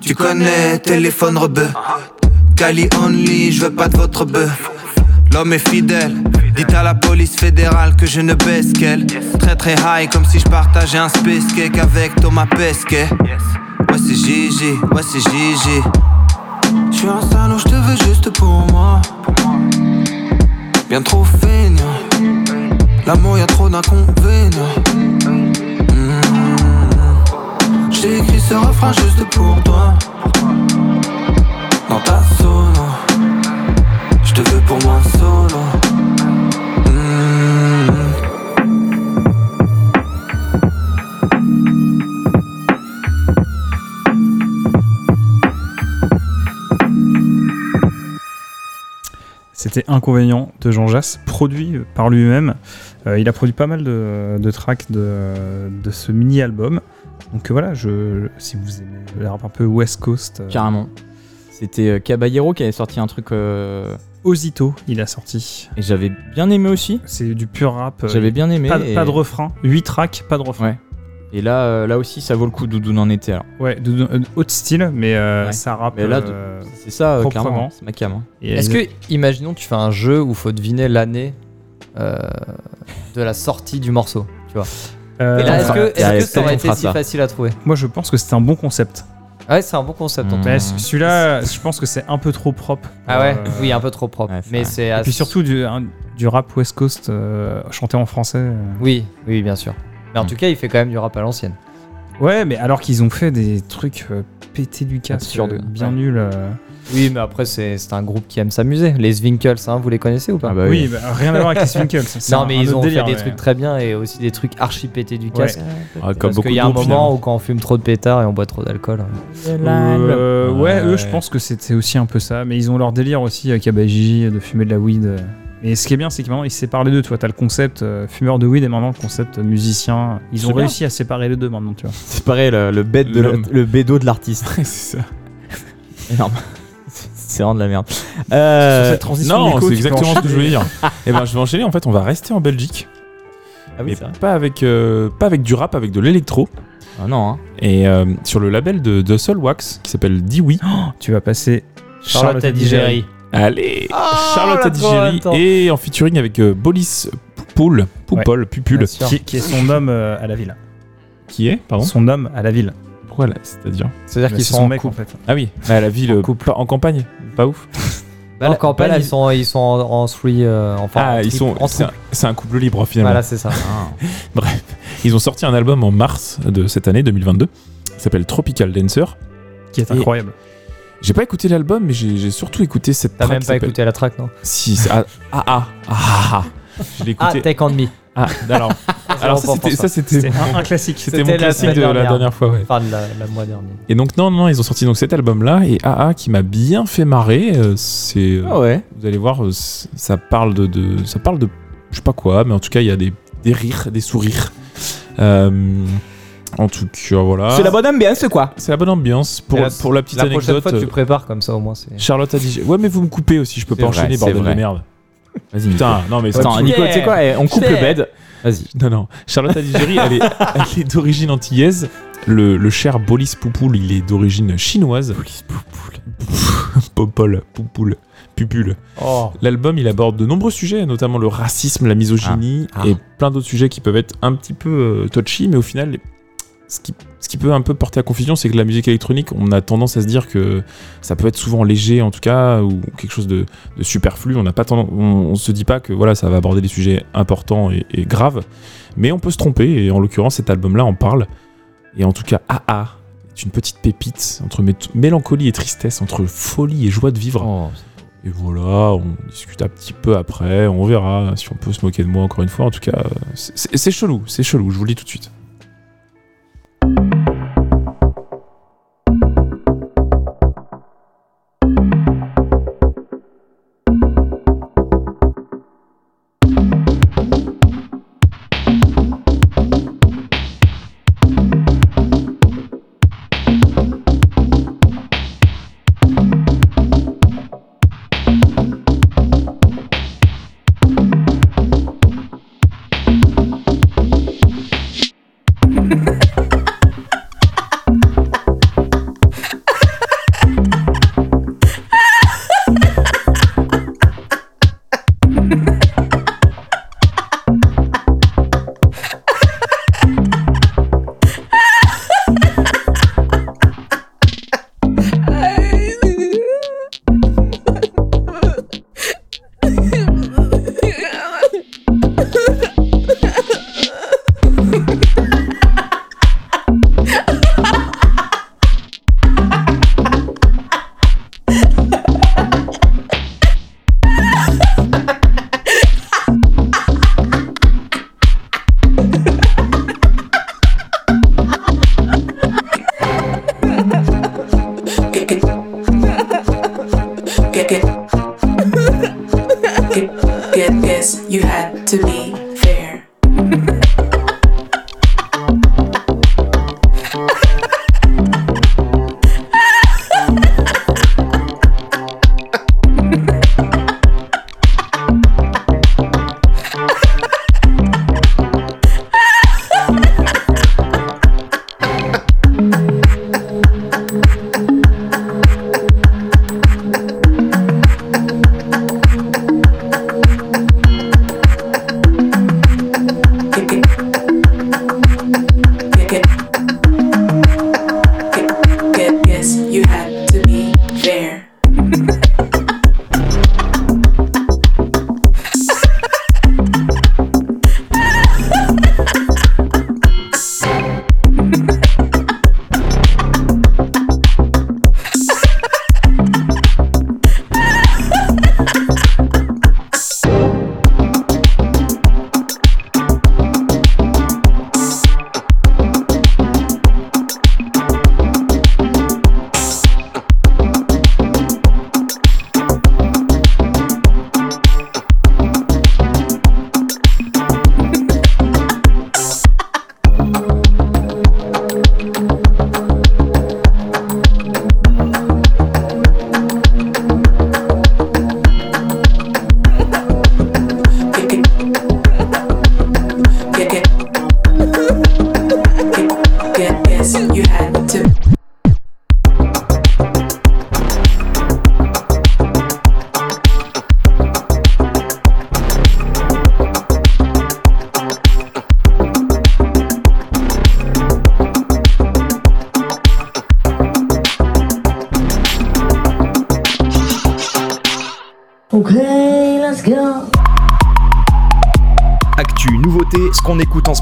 Tu connais, téléphone rebeu. Cali only, je veux pas de votre bœuf. L'homme est fidèle. Dites à la police fédérale que je ne baisse qu'elle. Très très high, comme si je partageais un space cake avec Thomas Pesquet. Ouais, c'est Gigi, ouais, c'est Gigi. Je suis un salaud, je te veux juste pour moi. Bien trop feignant. L'amour, y a trop d'inconvénients. Mmh. J'ai écrit ce refrain juste pour toi. Dans ta te veux pour moi solo. C'était Inconvénient de Jean Jass, produit par lui-même. Euh, il a produit pas mal de, de tracks de, de ce mini-album. Donc euh, voilà, je, si vous aimez le rap un peu West Coast, euh, Carrément. C'était Caballero qui avait sorti un truc. euh, Ozito, il a sorti. Et j'avais bien aimé aussi. C'est du pur rap. euh, J'avais bien aimé. Pas, et... pas de refrain. 8 tracks, pas de refrain. Ouais. Et là, euh, là aussi, ça vaut le coup d'où en était. Alors. Ouais, de, de- de haut style, mais euh, Ouais. ça rappe. Mais là, euh, C'est ça, euh, clairement. C'est ma cam. hein. Est-ce que, imaginons, tu fais un jeu où faut deviner l'année euh, de la sortie du morceau, tu vois? Euh, Et là, est-ce que, allez, que ça aurait été si ça. facile à trouver? Moi, je pense que c'était un bon concept. Ouais, c'est un bon concept. en Mm. tout cas. Mais celui-là, je pense que c'est un peu trop propre. Ah ouais, Euh, oui, un peu trop propre. Ouais, mais c'est Et assez- puis surtout du, un- du rap West Coast euh, chanté en français. euh. Oui, oui, bien sûr. Mais en Mm. tout cas, il fait quand même du rap à l'ancienne. Ouais, mais alors qu'ils ont fait des trucs euh, pétés du casque, bien ouais. nuls. Euh. Oui, mais après, c'est c'est un groupe qui aime s'amuser. Les Zwinkels, hein, vous les connaissez ou pas Ah bah oui, bah, rien à voir avec les Swinkles. [laughs] c'est Non, un- mais un ils autre ont délire, fait des mais- trucs très bien et aussi des trucs archi pétés du casque. Ah, comme Parce beaucoup qu'il y a de un groupes, moment finalement. où quand on fume trop de pétards et on boit trop d'alcool. hein. Euh, ouais, Ouais. eux, je pense que c'était aussi un peu ça. Mais ils ont leur délire aussi avec Gigi de fumer de la weed. euh. Et ce qui est bien, c'est que maintenant ils séparent les deux. Tu vois, t'as le concept euh, fumeur de weed et maintenant le concept euh, musicien. Ils ont C'est bien. réussi à séparer les deux maintenant, tu vois. [laughs] C'est pareil, le, le bed de L'homme. la- le bédo de l'artiste. [laughs] c'est ça. Énorme. C'est vraiment de la merde. Euh, Sur cette transition, Non, c'est exactement ce que je voulais dire. [laughs] Et ben, je vais enchaîner. En fait, on va rester en Belgique, Ah oui, mais pas avec, euh, pas avec du rap, avec de l'électro. Ah non, hein. Et euh, sur le label de, de Soul Wax qui s'appelle Dewey. Tu vas passer Charlotte Adigéry. Allez, Charlotte on l'a trop en Adigéry et en featuring avec euh, Bolis Poupoul, Poupol, Pupul, Bien sûr. qui, qui est son homme euh, à la ville. qui est, pardon, Son homme à la ville. pourquoi là, c'est-à-dire C'est-à-dire qu'ils c'est sont son en mec couple. en fait. Ah oui, à la ville, En couple. en campagne, pas ouf. en Bah, campagne, bah, ils sont, ils sont en, en three, euh, enfin, ah, en ils sont, en c'est un, couple libre finalement. Voilà, c'est ça. [laughs] Ils ont sorti un album en mars de cette année 2022, qui s'appelle Tropical Dancer. Qui est incroyable. J'ai pas écouté l'album, mais j'ai surtout écouté cette T'as track même pas écouté la track, non? Si, c'est- ah, ah, ah, ah, ah. Je l'ai Ah. Take On Me. Ah, [laughs] alors, alors ça, c'était, un, un classique. c'était C'était mon la classique de la dernière. dernière fois, ouais. Enfin, de la, la mois dernier. Et donc, non, non, ils ont sorti donc cet album-là, et AA qui m'a bien fait marrer, euh, c'est... euh, Ah ouais. Vous allez voir, euh, ça parle de, de- ça parle de, je sais pas quoi, mais en tout cas, il y a des, des rires, des sourires. Euh, en tout cas, voilà. C'est la bonne ambiance, quoi. C'est la bonne ambiance. Pour, la- pour la petite La prochaine anecdote, fois, tu prépares comme ça, au moins. c'est... Charlotte a dit... Ouais, mais vous me coupez aussi, je peux C'est pas vrai, enchaîner, bordel vrai. de merde. Vas-y. Putain, non, mais. Attends, Nico, tu sais quoi eh, On coupe le bed. Vas-y. Non, non. Charlotte Adigéry, elle est, elle est d'origine antillaise. Le, le cher Bolis Poupoul, il est d'origine chinoise. Bolis Poupoul. [laughs] Popol, Poupoul, Pupule. Oh. L'album, il aborde de nombreux sujets, notamment le racisme, la misogynie Ah. Ah. et plein d'autres sujets qui peuvent être un petit peu euh, touchy, mais au final, ce qui, ce qui peut un peu porter à confusion, c'est que la musique électronique, on a tendance à se dire que ça peut être souvent léger, en tout cas, ou quelque chose de, de superflu. On n'a pas tendance, on, on se dit pas que voilà, ça va aborder des sujets importants et, et graves, mais on peut se tromper. Et en l'occurrence, cet album-là en parle. Et en tout cas, AA est une petite pépite entre mé- mélancolie et tristesse, entre folie et joie de vivre. Oh. Et voilà, on discute un petit peu après, on verra si on peut se moquer de moi encore une fois. En tout cas, euh, c'est chelou, c'est chelou, je vous le dis tout de suite.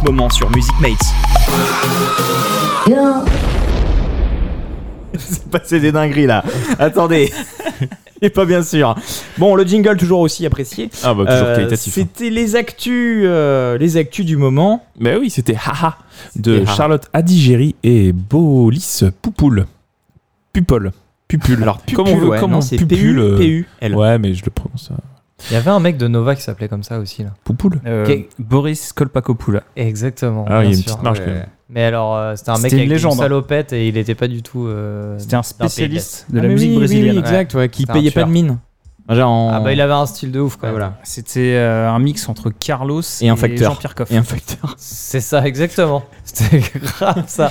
Moment sur Music Mates. [laughs] C'est passé des dingueries là. Attendez. [laughs] Et pas bien sûr. Bon, le jingle toujours aussi apprécié. Ah bah toujours Euh, qualitatif. hein. C'était les actus, euh, les actus du moment. Mais oui, c'était Haha de Haha. Charlotte Adigéry et Bolis Poupoule. Pupole. Pupule. Alors, comme on Pupule, veut, ouais, comme non, on c'est pupule. euh, P-U-P-U-L. Ouais, mais je le prononce. euh, Il y avait un mec de Nova qui s'appelait comme ça aussi là. Poupoule. Euh, Ok. Boris Kolpakopoula. Exactement. Ah, il y a une sûr. petite marge quand Ouais. même. Mais alors, euh, c'était un mec une avec légende, une hein. salopette et il était pas du tout. euh, C'était un spécialiste de Ah, la mais musique oui, brésilienne. oui, exact, ouais, qui payait pas de mine. Genre en- Ah bah il avait un style de ouf Ouais, voilà. C'était euh, un mix entre Carlos Et un facteur. Jean-Pierre Coff. Et un facteur. C'est ça exactement. [laughs] C'était grave ça.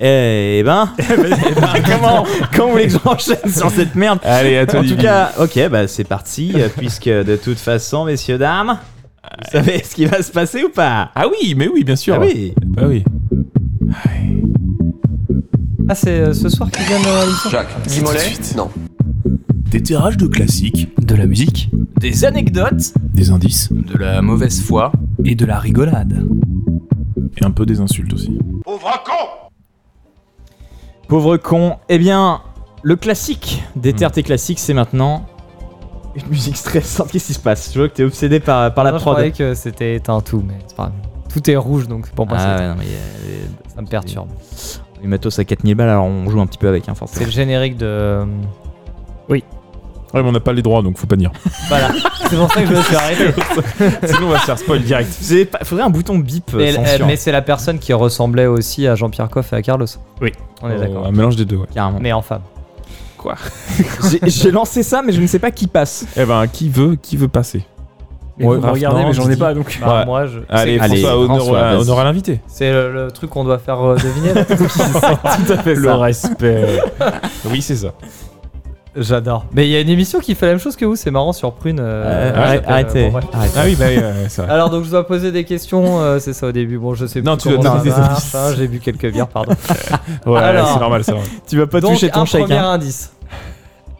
Eh ben, [laughs] [laughs] comment, comment vous voulez que j'enchaîne sur cette merde? Allez, à toi, En tout cas, ok, bah c'est parti, puisque de toute façon, messieurs, dames, vous savez ce qui va se passer ou pas? Ah oui, mais oui, bien sûr. Ah oui Bah oui. Ah c'est euh, ce soir qu'ils viennent à l'émission Mollet Non. Des tirages de classiques, De la musique, des anecdotes, des indices de la mauvaise foi et de la rigolade. et un peu des insultes aussi. Pauvre con, eh bien, le classique des TRT classiques, c'est maintenant une musique stressante. Qu'est-ce qui se passe? Je vois que t'es obsédé par, par la Non, Je prod. croyais que c'était éteint tout, mais c'est pas grave. Tout est rouge donc pour moi Ah c'est- ouais, non, mais euh, ça me perturbe. les matos à 4000 balles, alors on joue un petit peu avec, hein, C'est forcément. le générique de. euh, Ouais, mais on n'a pas les droits, donc faut pas dire. [laughs] Voilà. c'est pour ça que je me suis arrêté. [laughs] Sinon, on va se faire spoil direct. Pas- Faudrait un bouton bip. euh, Mais, euh, c'est la personne qui ressemblait aussi à Jean-Pierre Coff et à Carlos. Oui. On est Oh, d'accord. Un mélange des deux, ouais. Carrément. Mais en femme. [laughs] J'ai- J'ai lancé ça, mais je ne sais pas qui passe. Eh ben, qui veut, qui veut passer Et Ouais, vous Raph, regardez, non, mais j'en ai Didi. pas donc. Bah, Ouais. Moi, je. Allez, Allez, François, honneur, François, à- vas-y. honneur à l'invité. C'est le, le truc qu'on doit faire euh, deviner. là. [laughs] Tout à fait Le respect. oui, c'est ça. J'adore. Mais il y a une émission qui fait la même chose que vous, c'est marrant sur Prune. euh, Euh, arrête- s'appelle, arrêtez. bon. Ah oui, bah oui, ouais, c'est vrai. Alors donc je dois poser des questions, euh, c'est ça au début. Bon, je sais Non, plus tu dois comment donner ça des marche, indices. hein, J'ai bu quelques bières, pardon. [laughs] Ouais, Alors. c'est normal, c'est normal. Tu vas pas donc toucher ton un chèque. premier Hein. indice.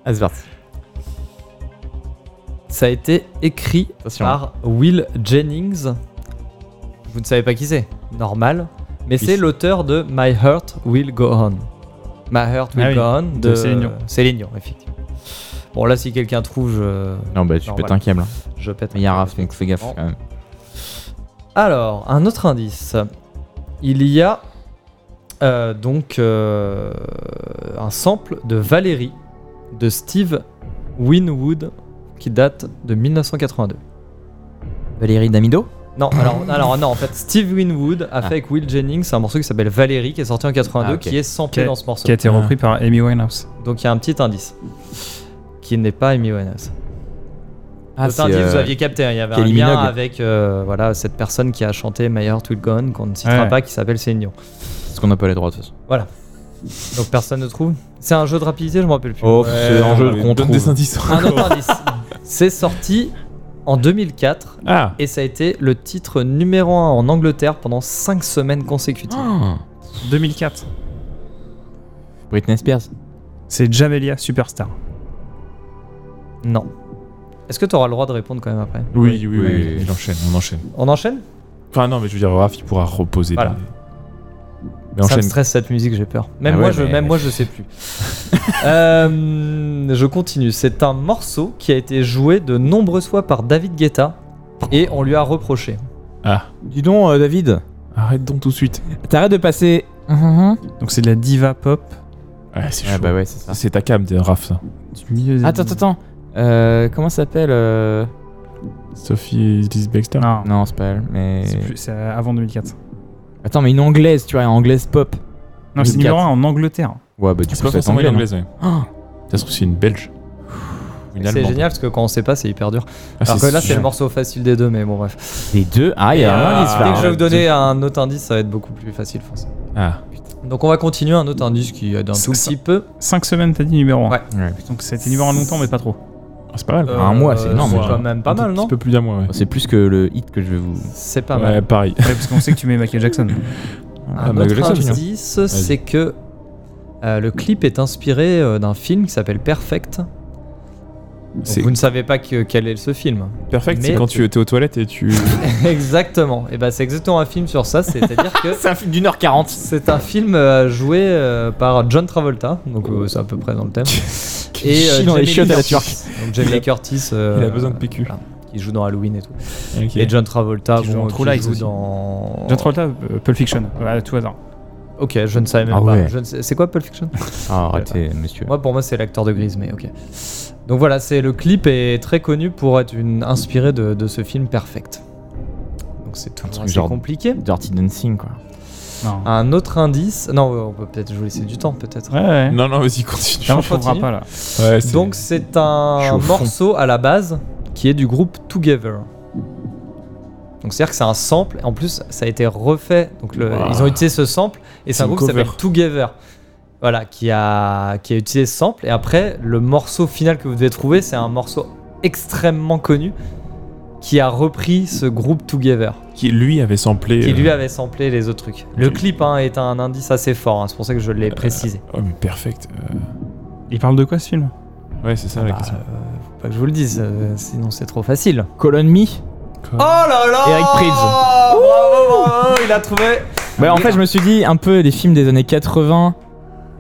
Ah, c'est parti. Ça a été écrit Attention. par Will Jennings. Vous ne savez pas qui c'est? Normal. Mais c'est l'auteur de My Heart Will Go On. My Heart Will Ah oui, Go On de, de Céline Dion. Céline Dion, effectivement. Bon là si quelqu'un trouve, je, Non, bah tu pètes un câble. hein. je pète. Il y a Raph, donc fais gaffe Bon. quand même. Alors, un autre indice. Il y a euh, donc euh, un sample de Valérie de Steve Winwood qui date de 1982. Valérie Damido? Non, [laughs] alors, alors non, en fait, Steve Winwood a fait avec Will Jennings un morceau qui s'appelle Valérie qui est sorti en 82 Ah, ok. qui est samplé Qui dans ce morceau. Qui a été repris par Amy Winehouse. Donc il y a un petit indice qui n'est pas Amy Winehouse. Ah, L'autre c'est, indice, vous euh, aviez capté, hein, il y avait Kylie un lien Minogue. avec euh, voilà, cette personne qui a chanté My Heart Will Go On, qu'on ne citera Ouais. pas, qui s'appelle Céline Dion. Parce qu'on n'a pas les droits de toute façon. Donc personne ne trouve. C'est un jeu de rapidité, je me rappelle plus. Oh, c'est un jeu qu'on Donne des indices. Un autre indice. [laughs] C'est sorti en 2004 Ah, et ça a été le titre numéro 1 en Angleterre pendant 5 semaines consécutives. Ah, 2004. Britney Spears. C'est Jamelia Superstar. Non. Est-ce que tu auras le droit de répondre quand même après? Oui, oui, oui, Oui. oui, Il enchaîne, on enchaîne. On enchaîne? Enfin, non, mais je veux dire, Raph, il pourra reposer. Voilà. Mais Ça me stresse cette musique, j'ai peur. Même, Ah moi, ouais, je, mais- même moi, je sais plus. [laughs] Euh, je continue. C'est un morceau qui a été joué de nombreuses fois par David Guetta et on lui a reproché. Ah, Dis donc, euh, David, arrête donc tout de suite. t'arrêtes de passer. Donc c'est de la diva pop Ouais, c'est Ah chaud. bah ouais, c'est ça. C'est ta cam, de Raph, ça. du milieu des- Attends, attends, attends. Euh, comment ça s'appelle euh... Sophie Elise Baxter. Non, Non, c'est pas elle, mais. c'est plus- c'est avant 2004. Attends, mais une anglaise, tu vois, une anglaise pop. Non, c'est 2004. numéro 1 en Angleterre. Ouais, bah du C'est coup, forcément une anglaise, ouais. Ah. Ça se trouve, c'est une belge. C'est génial parce que quand on sait pas, c'est hyper dur. Ah, Alors que là, c'est le morceau facile des deux, mais bon, bref. Les deux. Ah, il y a un euh, indice dès là. que je vais hein. vous donner un autre indice, ça va être beaucoup plus facile, pense. Ah, Donc, on va continuer un autre indice qui aide un tout petit peu. 5 semaines, t'as dit numéro 1. Ouais. Ouais. Donc ça a été numéro 1 longtemps, mais pas trop. C'est pas mal. Un mois, c'est énorme, C'est déjà. quand même pas Un mal, petit non peu plus d'un mois, ouais. C'est plus que le hit que je vais vous. C'est pas ouais, mal. pareil. Ouais, parce qu'on sait que tu mets Michael Jackson. [laughs] Un Michael autre Jackson, indice, c'est que euh, le clip est inspiré euh, d'un film qui s'appelle Perfect vous ne savez pas que- quel est ce film. perfect, c'est Mais- quand tu étais aux toilettes et tu. [laughs] exactement. Et ben c'est exactement un film sur ça, c'est-à-dire que [laughs] C'est un film d'une heure quarante. c'est un film euh, joué euh, par John Travolta, donc euh, c'est à peu près dans le thème. [laughs] et chie dans les Jamie chiottes à la Curtis. turque. Donc Jamie Lee Curtis. euh, Il a besoin de PQ. voilà, qui joue dans Halloween et tout. Et John Travolta, Qui joue bon, dans qui True Lies joue dans. John Travolta, euh, Pulp Fiction, voilà, tout hasard. Ok, je ne savais même Ah pas. ouais. C'est quoi Pulp Fiction? Ah, arrêtez, monsieur. Moi, pour moi, c'est l'acteur de Grise, mais ok. Donc voilà, c'est le clip est très connu pour être une inspiré de, de ce film Perfect. Donc c'est tout truc assez genre- compliqué. Dirty Dancing, quoi. Non. Un autre indice. Non, on peut peut-être vous laisser du temps, peut-être. Ouais, ouais. Non, non, vas-y, continue. Non, on continue. pas là. Ouais, Donc c'est un morceau à la base qui est du groupe Together. Donc c'est-à-dire que c'est un sample. En plus, ça a été refait. Donc le- Wow. ils ont utilisé ce sample et c'est un groupe qui s'appelle. Together. Voilà, qui a, qui a utilisé ce sample. Et après, le morceau final que vous devez trouver, c'est un morceau extrêmement connu qui a repris ce groupe Together, Qui lui avait samplé. qui lui euh, avait samplé les autres trucs. Le clip hein, est un indice assez fort, hein, c'est pour ça que je l'ai précisé. Oh, mais perfect. euh, Il parle de quoi ce film? Ouais, c'est ça la Bah, question. euh, faut pas que je vous le dise, euh, sinon c'est trop facile. Colon Me? Oh là là Eric Prydz. Bravo, bravo, il a trouvé Bah, en fait, je me suis dit un peu des films des années 80.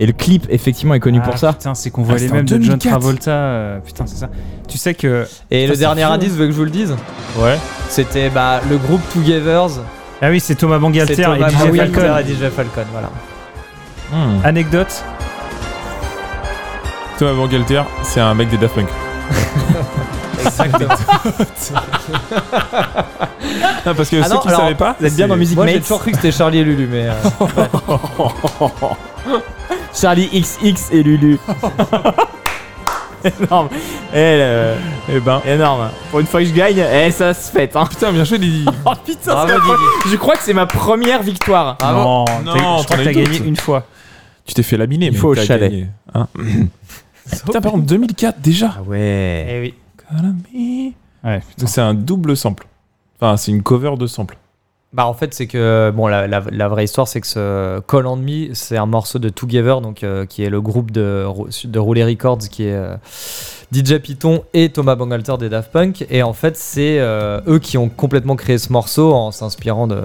Et le clip, effectivement, est connu Ah, pour ça. Putain, c'est qu'on voit Ah, les mêmes de John 2004. Travolta. euh, putain, c'est ça. Tu sais que. Et Putain, le dernier fou, indice, vous voulez que je vous le dise Ouais. C'était bah, le groupe Togethers. Ah oui, c'est Thomas Bangalter et Thomas DJ Bangalter Falcon. et DJ Falcon, voilà. Hmm. Anecdote Thomas Bangalter, c'est un mec des Daft Punk. [laughs] Exactement. [laughs] Non, parce que Ah ceux non, qui alors, savaient pas. Vous êtes bien c'est- dans Music Moi j'ai Mates toujours cru que c'était Charlie et Lulu, mais... euh, [laughs] Charlie XX et Lulu. [laughs] énorme. Eh, le- Eh ben. énorme. Pour une fois que je gagne, eh, ça se fête. Hein. Putain, bien joué, Lily. Oh putain, Bravo, c'est la Didi. première- Je crois que c'est ma première victoire. Bravo. Non, Non, t'as- je t'en crois que as t'as eu gagné une fois. Tu t'es fait laminer, Il mais faut au t'as chalet. gagné. Hein [clears throat] Putain, par contre, 2004 déjà. Ah ouais. Eh oui. Ouais, Donc c'est un double sample. Enfin, c'est une cover de sample. Bah en fait c'est que bon la, la- la vraie histoire c'est que ce Call on Me c'est un morceau de Together donc euh, qui est le groupe de de Roulet Records qui est euh, DJ Python et Thomas Bangalter des Daft Punk et en fait c'est euh, eux qui ont complètement créé ce morceau en s'inspirant de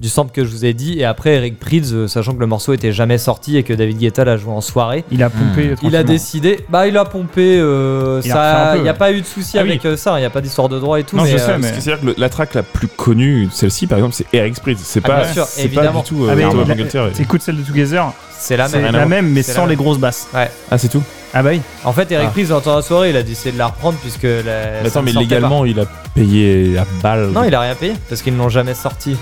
du sample que je vous ai dit et après Eric Prydz euh, sachant que le morceau était jamais sorti et que David Guetta l'a joué en soirée Il a pompé. il a décidé bah il a pompé euh, Il ça il n'y a ouais. pas eu de souci Ah avec euh, ça il n'y a pas d'histoire de droit et tout Non, mais, je sais, euh, mais- c'est-à-dire que le- la track la plus connue, celle-ci par exemple, c'est Eric Spritz. C'est Ah, pas, bien sûr, c'est évidemment. pas du tout euh, Ah, mais la- celle de Together, c'est la c'est même la même, mais C'est sans les grosses basses. Ah, c'est tout Ah bah oui. En fait, Eric Ah. Prydz, dans la soirée, il a décidé de la reprendre puisque la. Mais attends, mais légalement, il a payé à balle. Non, il a rien payé parce qu'ils ne l'ont jamais sorti.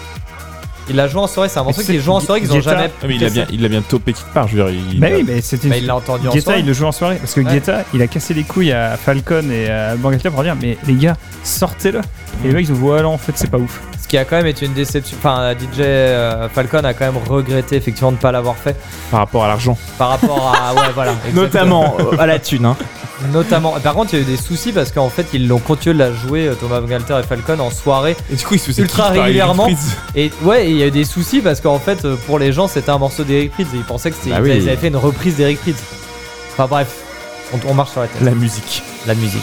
Il l'a joué en soirée, c'est un morceau qui est joué en soirée qu'ils ont Guetta- jamais. Ah, mais il a bien, il a bien topé quelque part. Je veux dire, il. Bah oui, mais c'était. Bah, il l'a entendu en Guetta, soirée. il le joue en soirée. Parce que Ouais. Guetta, il a cassé les couilles à Falcon et à Bangalter pour dire Mais les gars, sortez-le. Et les mecs, ils ont dit Ouais, non, en fait, c'est pas ouf. Ce qui a quand même été une déception. Enfin, DJ euh, Falcon a quand même regretté effectivement de ne pas l'avoir fait Par rapport à l'argent. par rapport à. Ouais, [laughs] voilà. exactement. Notamment euh, à la thune. Hein. Notamment. Par contre, il y a eu des soucis parce qu'en fait, ils l'ont continué de la jouer, euh, Thomas Bangalter et Falcon, en soirée. Et du coup, il se Ultra régulièrement. Et ouais, il y a eu des soucis parce qu'en fait, pour les gens, c'était un morceau d'Eric Prydz et ils pensaient que c'était Bah ils oui. avaient fait une reprise d'Eric Prydz. Enfin bref, on, on marche sur la tête. La musique. La musique.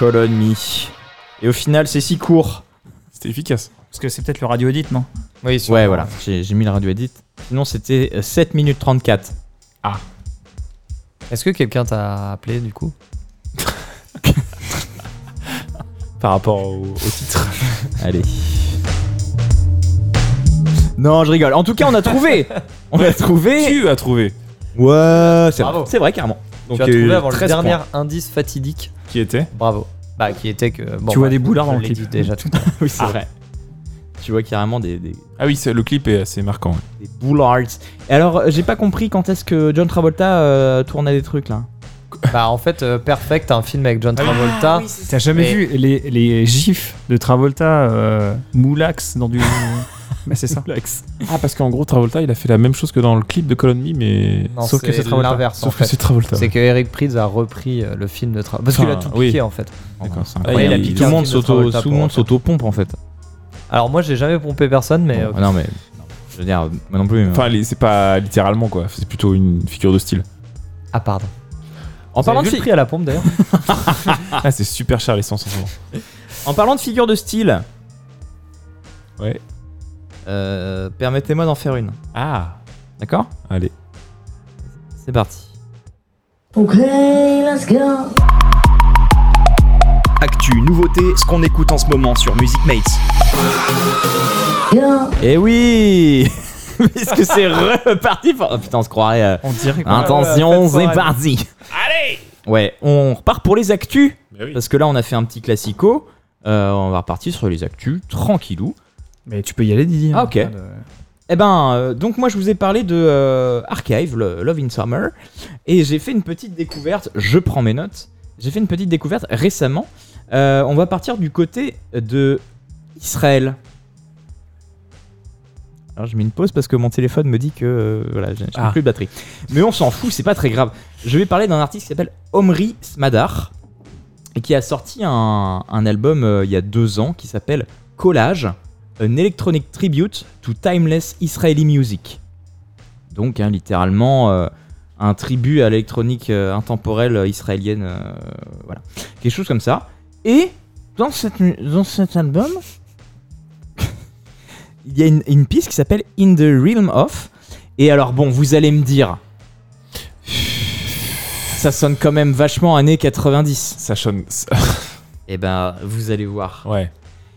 Me. Et au final, c'est si court. C'était efficace. Parce que c'est peut-être le radio edit, non? Oui, sûrement. Ouais, voilà, j'ai j'ai mis le radio edit. Sinon, c'était euh, 7 minutes 34. Est-ce que quelqu'un t'a appelé du coup? [laughs] Par rapport au, au titre. [laughs] Allez. Non, je rigole. En tout cas, on a trouvé. [laughs] On a trouvé. Tu as trouvé. Ouais, c'est vrai. Bravo. C'est vrai, carrément. Donc, Tu as trouvé avant le 13 dernier points. indice fatidique. Qui était Bravo. Bah, qui était que. bon, Tu vois bah, des boulards dans le clip. déjà [laughs] tout à l'heure. Oui, c'est vrai. Tu vois carrément des, des, Ah oui, le clip est assez marquant. ouais. des boulards. Et alors, euh, j'ai pas compris quand est-ce que John Travolta euh, tournait des trucs là. Bah, en fait, euh, Perfect, un film avec John Travolta. T'as jamais Mais- vu les, les gifs de Travolta euh, moulax dans du. [laughs] bah, c'est ça. Ah, parce qu'en gros, Travolta, il a fait la même chose que dans le clip de Colon Me, mais. Non, Sauf que c'est Travolta. l'inverse, en Sauf que c'est Travolta. C'est que Eric Prydz a repris euh, le film de Travolta. Parce qu'il a tout oui. piqué en fait. D'accord. c'est Ah, incroyable. il a tout piqué le monde tout le s'auto-pompe en fait. Alors, moi, j'ai jamais pompé personne, mais. euh, Ah non, mais. non, Je veux dire, moi non plus. mais- Enfin, c'est pas littéralement quoi, c'est plutôt une figure de style. Ah, pardon. en, Vous parlant de prix à la pompe d'ailleurs? [laughs] Ah, c'est super cher l'essence en ce moment. en parlant de figure de style, Ouais. Euh, permettez-moi d'en faire une. Ah D'accord? Allez. C'est parti. Okay, let's go. Actu, nouveauté, ce qu'on écoute en ce moment sur Music Mates. Eh oui [laughs] Puisque c'est reparti pour... Oh putain, on se croirait... euh, On dirait qu'on Attention, ouais, c'est parti Allez Ouais, on repart pour les actus. Parce que là, on a fait un petit classico. Euh, on va repartir sur les actus, tranquillou. Mais tu peux y aller, Didier. Ah, hein. ok. Pas de- Eh ben, euh, donc moi je vous ai parlé de euh, Archive, le Love in Summer, et j'ai fait une petite découverte, je prends mes notes, j'ai fait une petite découverte récemment. Euh, on va partir du côté de Israël. Alors je mets une pause parce que mon téléphone me dit que voilà, j'ai Ah. plus de batterie. Mais on s'en fout, c'est pas très grave. Je vais parler d'un artiste qui s'appelle Omri Smadar, et qui a sorti un, un album il y a deux ans qui s'appelle Collage, An Electronic Tribute to Timeless Israeli Music. Donc, hein, littéralement, euh, un tribut à l'électronique euh, intemporelle euh, israélienne. euh, voilà. Quelque chose comme ça. Et dans, cette mu- dans cet album, [laughs] il y a une, une piste qui s'appelle In the Realm of. Et alors, bon, vous allez me dire. Ça sonne quand même vachement années 90. Ça sonne. Et ben, vous allez voir. Ouais.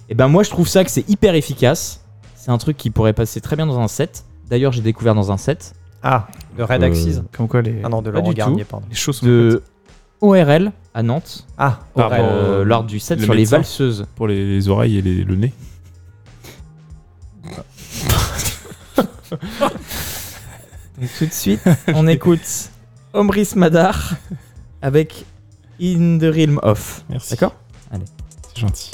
Et ben moi je trouve ça que c'est hyper efficace. C'est un truc qui pourrait passer très bien dans un set. D'ailleurs j'ai découvert dans un set Ah, de Red Axis. Comme quoi les, Ah non, de Laurent du Garnier, pardon. les choses de ORL à Nantes Ah, rapport euh, lors du set le sur les valseuses. Pour les, les oreilles et les- le nez. [laughs] Donc tout de suite on écoute Omris Madar avec In the Realm of. Merci. D'accord? C'est gentil.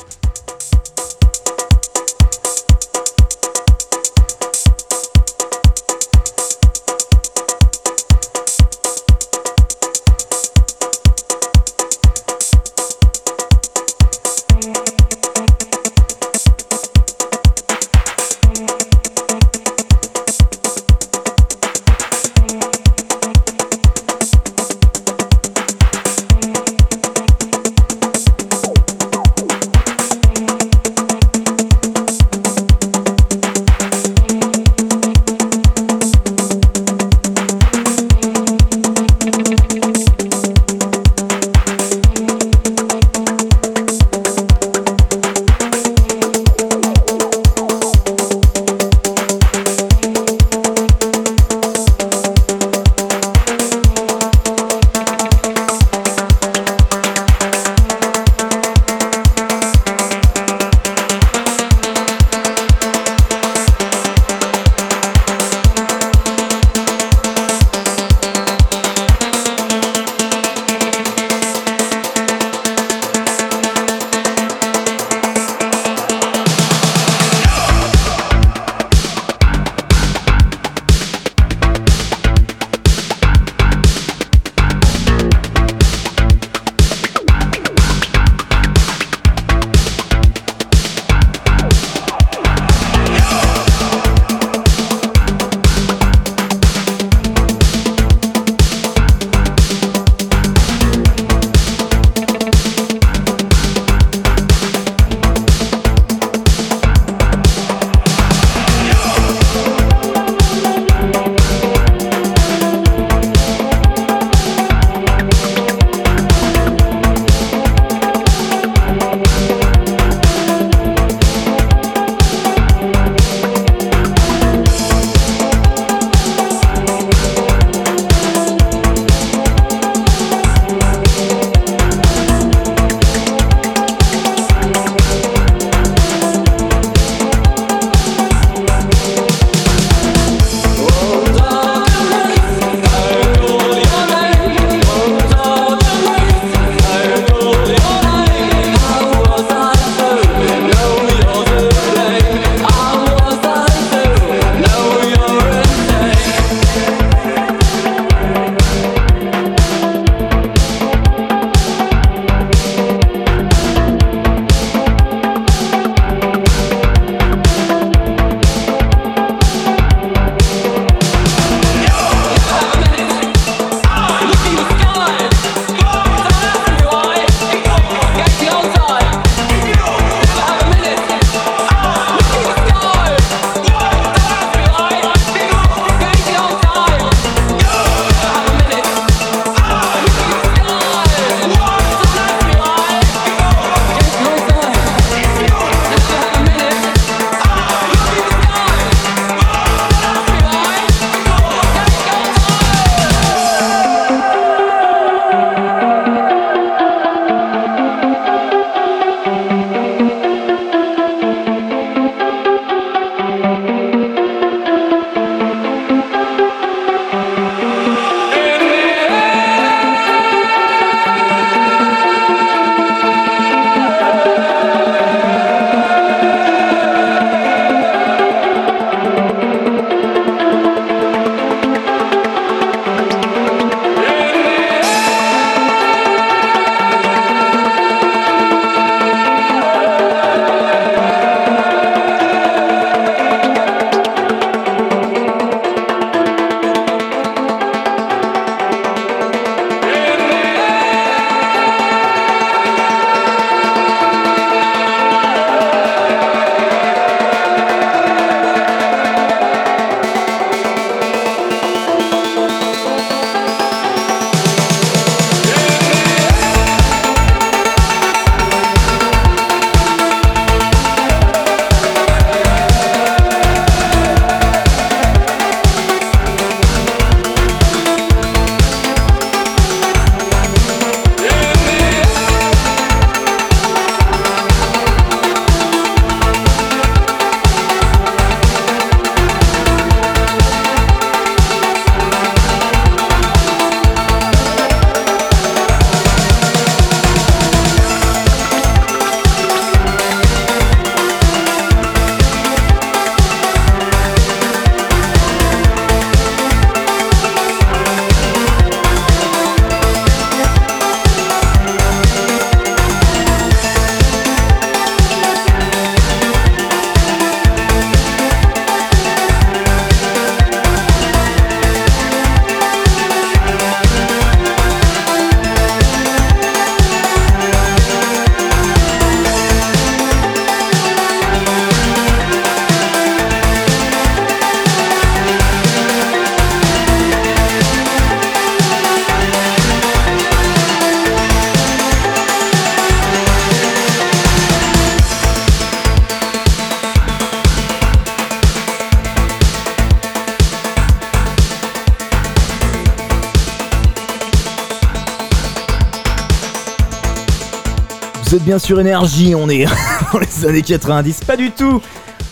Bien sur énergie, on est [laughs] dans les années 90. Pas du tout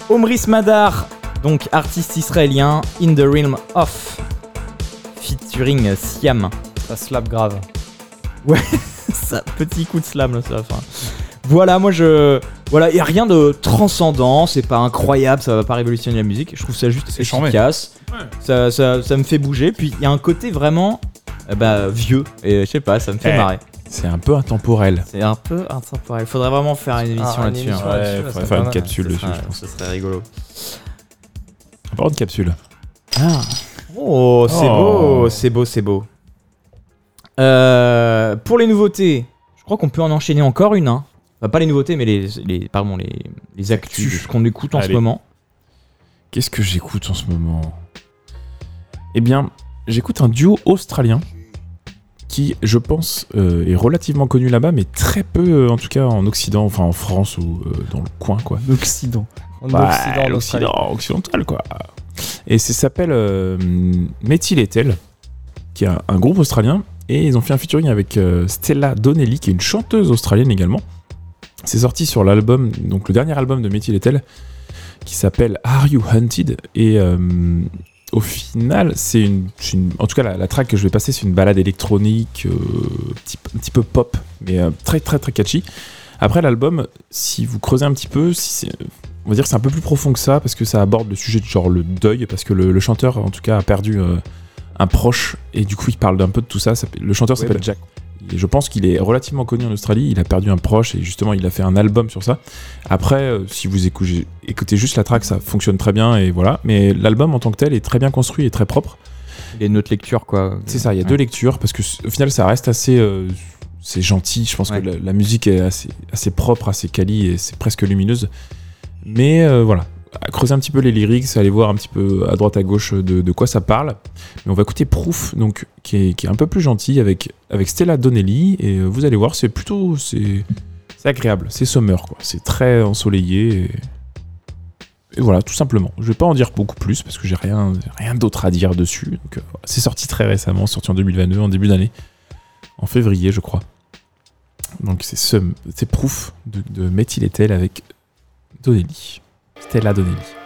Omris Madar, donc artiste israélien, In the Realm of, featuring Siam. Ça slap grave. [laughs] Ça, petit coup de slam là, sur la fin. Voilà, moi je. Voilà, il a rien de transcendant, c'est pas incroyable, ça va pas révolutionner la musique. Je trouve ça juste efficace. Ça, ça, ça me fait bouger. Puis il y a un côté vraiment euh, bah, vieux. Et je sais pas, ça me fait Eh. marrer. C'est un peu intemporel. C'est un peu intemporel. Faudrait vraiment faire une émission Ah, une là-dessus. émission hein. là-dessus, Ouais, ça faudrait faire une capsule dessus, serait- je pense. Ce serait rigolo. On parle de capsule. Ah. Oh, c'est Oh. beau, c'est beau, c'est beau. Euh, pour les nouveautés, je crois qu'on peut en enchaîner encore une. Hein. Enfin, pas les nouveautés, mais les, les, pardon, les, les actus, Actus. de ce qu'on écoute en ce moment. Qu'est-ce que j'écoute en ce moment? Eh bien, j'écoute un duo australien qui, je pense, euh, est relativement connu là-bas, mais très peu, euh, en tout cas en Occident, enfin en France ou euh, dans le coin, quoi. L'Occident. En Bah, Occident, l'Occident occidental, quoi. Et ça s'appelle Métil et Tel, qui est un, un groupe australien, et ils ont fait un featuring avec Stella Donnelly, qui est une chanteuse australienne également. C'est sorti sur l'album, donc le dernier album de Métil et Tel, qui s'appelle Are You Hunted? Et euh, au final, c'est une, En tout cas, la, la track que je vais passer, c'est une balade électronique, euh, petit- un petit peu pop, mais euh, très très très catchy. Après l'album, si vous creusez un petit peu, si c'est- on va dire que c'est un peu plus profond que ça, parce que ça aborde le sujet de genre le deuil, parce que le, le chanteur, en tout cas, a perdu euh, un proche, et du coup, il parle d'un peu de tout ça. Ça- Le chanteur s'appelle Jack. Je pense qu'il est relativement connu en Australie. Il a perdu un proche et justement, il a fait un album sur ça. Après, euh, si vous écoutez, écoutez juste la track, ça fonctionne très bien et voilà. Mais l'album en tant que tel est très bien construit et très propre. Il y a une autre lecture, quoi. C'est ça, il y a Ouais. deux lectures parce que au final, ça reste assez. euh, c'est gentil. Je pense Ouais. que la, la musique est assez, assez propre, assez quali et c'est presque lumineuse. Mais euh, voilà. À creuser un petit peu les lyrics, aller voir un petit peu à droite à gauche de, quoi ça parle. Mais on va écouter Proof, donc, qui, est, un peu plus gentil avec, avec Stella Donnelly. Et euh, vous allez voir, c'est plutôt. C'est agréable, c'est summer, quoi. C'est très ensoleillé. Et... voilà, tout simplement. Je vais pas en dire beaucoup plus parce que j'ai rien, rien d'autre à dire dessus. Euh, c'est sorti très récemment, sorti en 2022, en début d'année. En février, je crois. Donc c'est Proof de, de avec Donnelly. Stella Donnelly.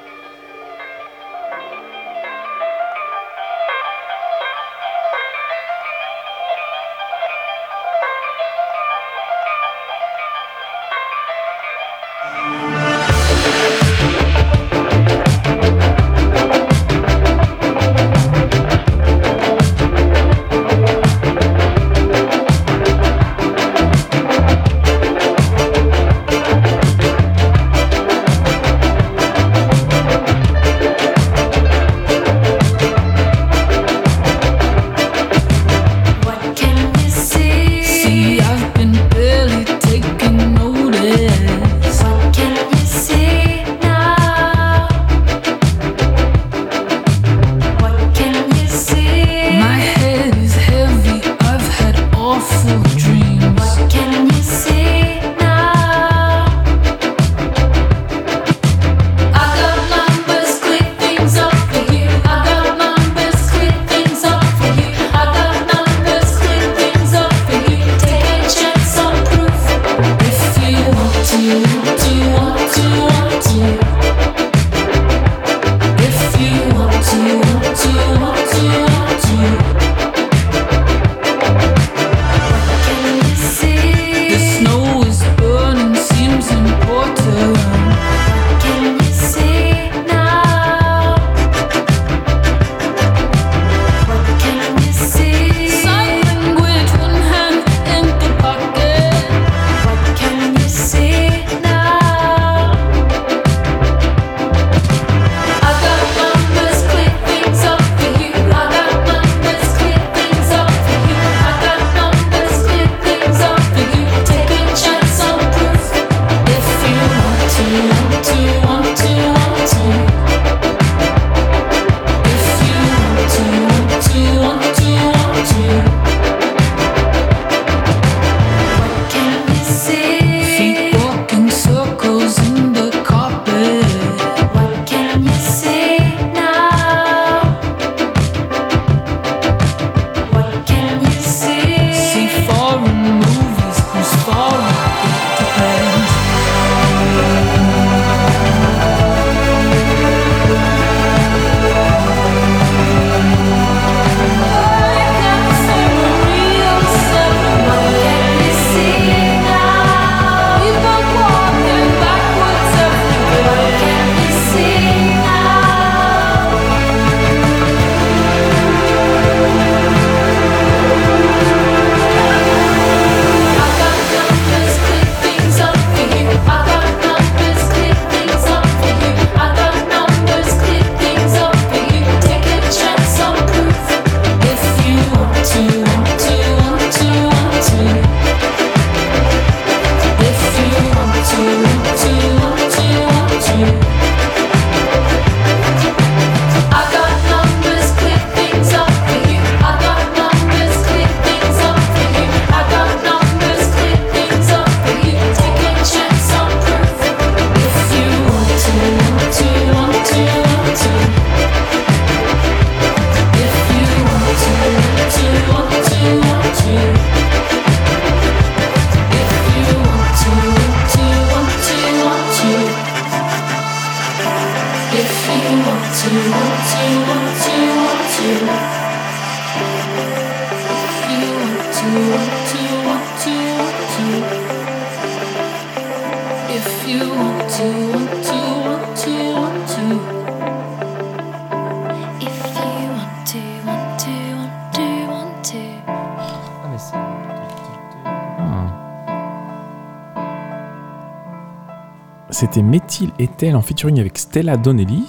C'était Méthyle Ethel en featuring avec Stella Donnelly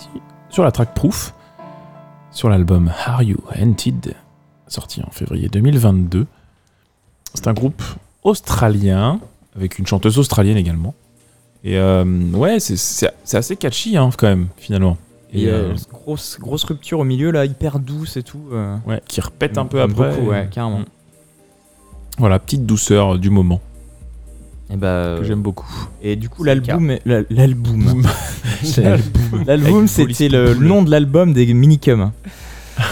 sur la track Proof sur l'album Are You Hunted sorti en février 2022. C'est un groupe australien avec une chanteuse australienne également. Et euh, ouais, c'est- assez catchy hein, quand même finalement. Et Et euh, grosse, grosse rupture au milieu là, hyper douce et tout. euh. ouais, qui repète un peu après. beaucoup, ouais, carrément. Mm. Voilà, petite douceur du moment Et bah, que j'aime beaucoup. Et du coup, l'album, l'album, [laughs] L'album. c'était le nom de l'album des Minicum.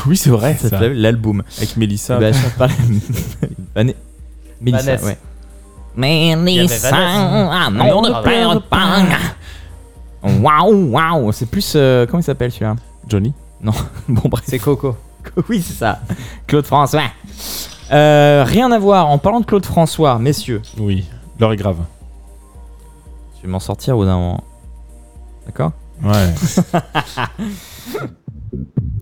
oui, c'est vrai. Ça s'appelait l'album. Avec Mélissa. Bah, je Mélissa, Vanessa. ouais. Mélissa, un nom de père Waouh, waouh, c'est plus euh, comment il s'appelle celui-là? Johnny. [laughs] Bon bref, C'est Coco. [laughs] oui c'est ça. Claude François. Euh, rien à voir. En parlant de Claude François, messieurs, Oui, l'heure est grave. je vais m'en sortir au bout d'un moment. D'accord? Ouais.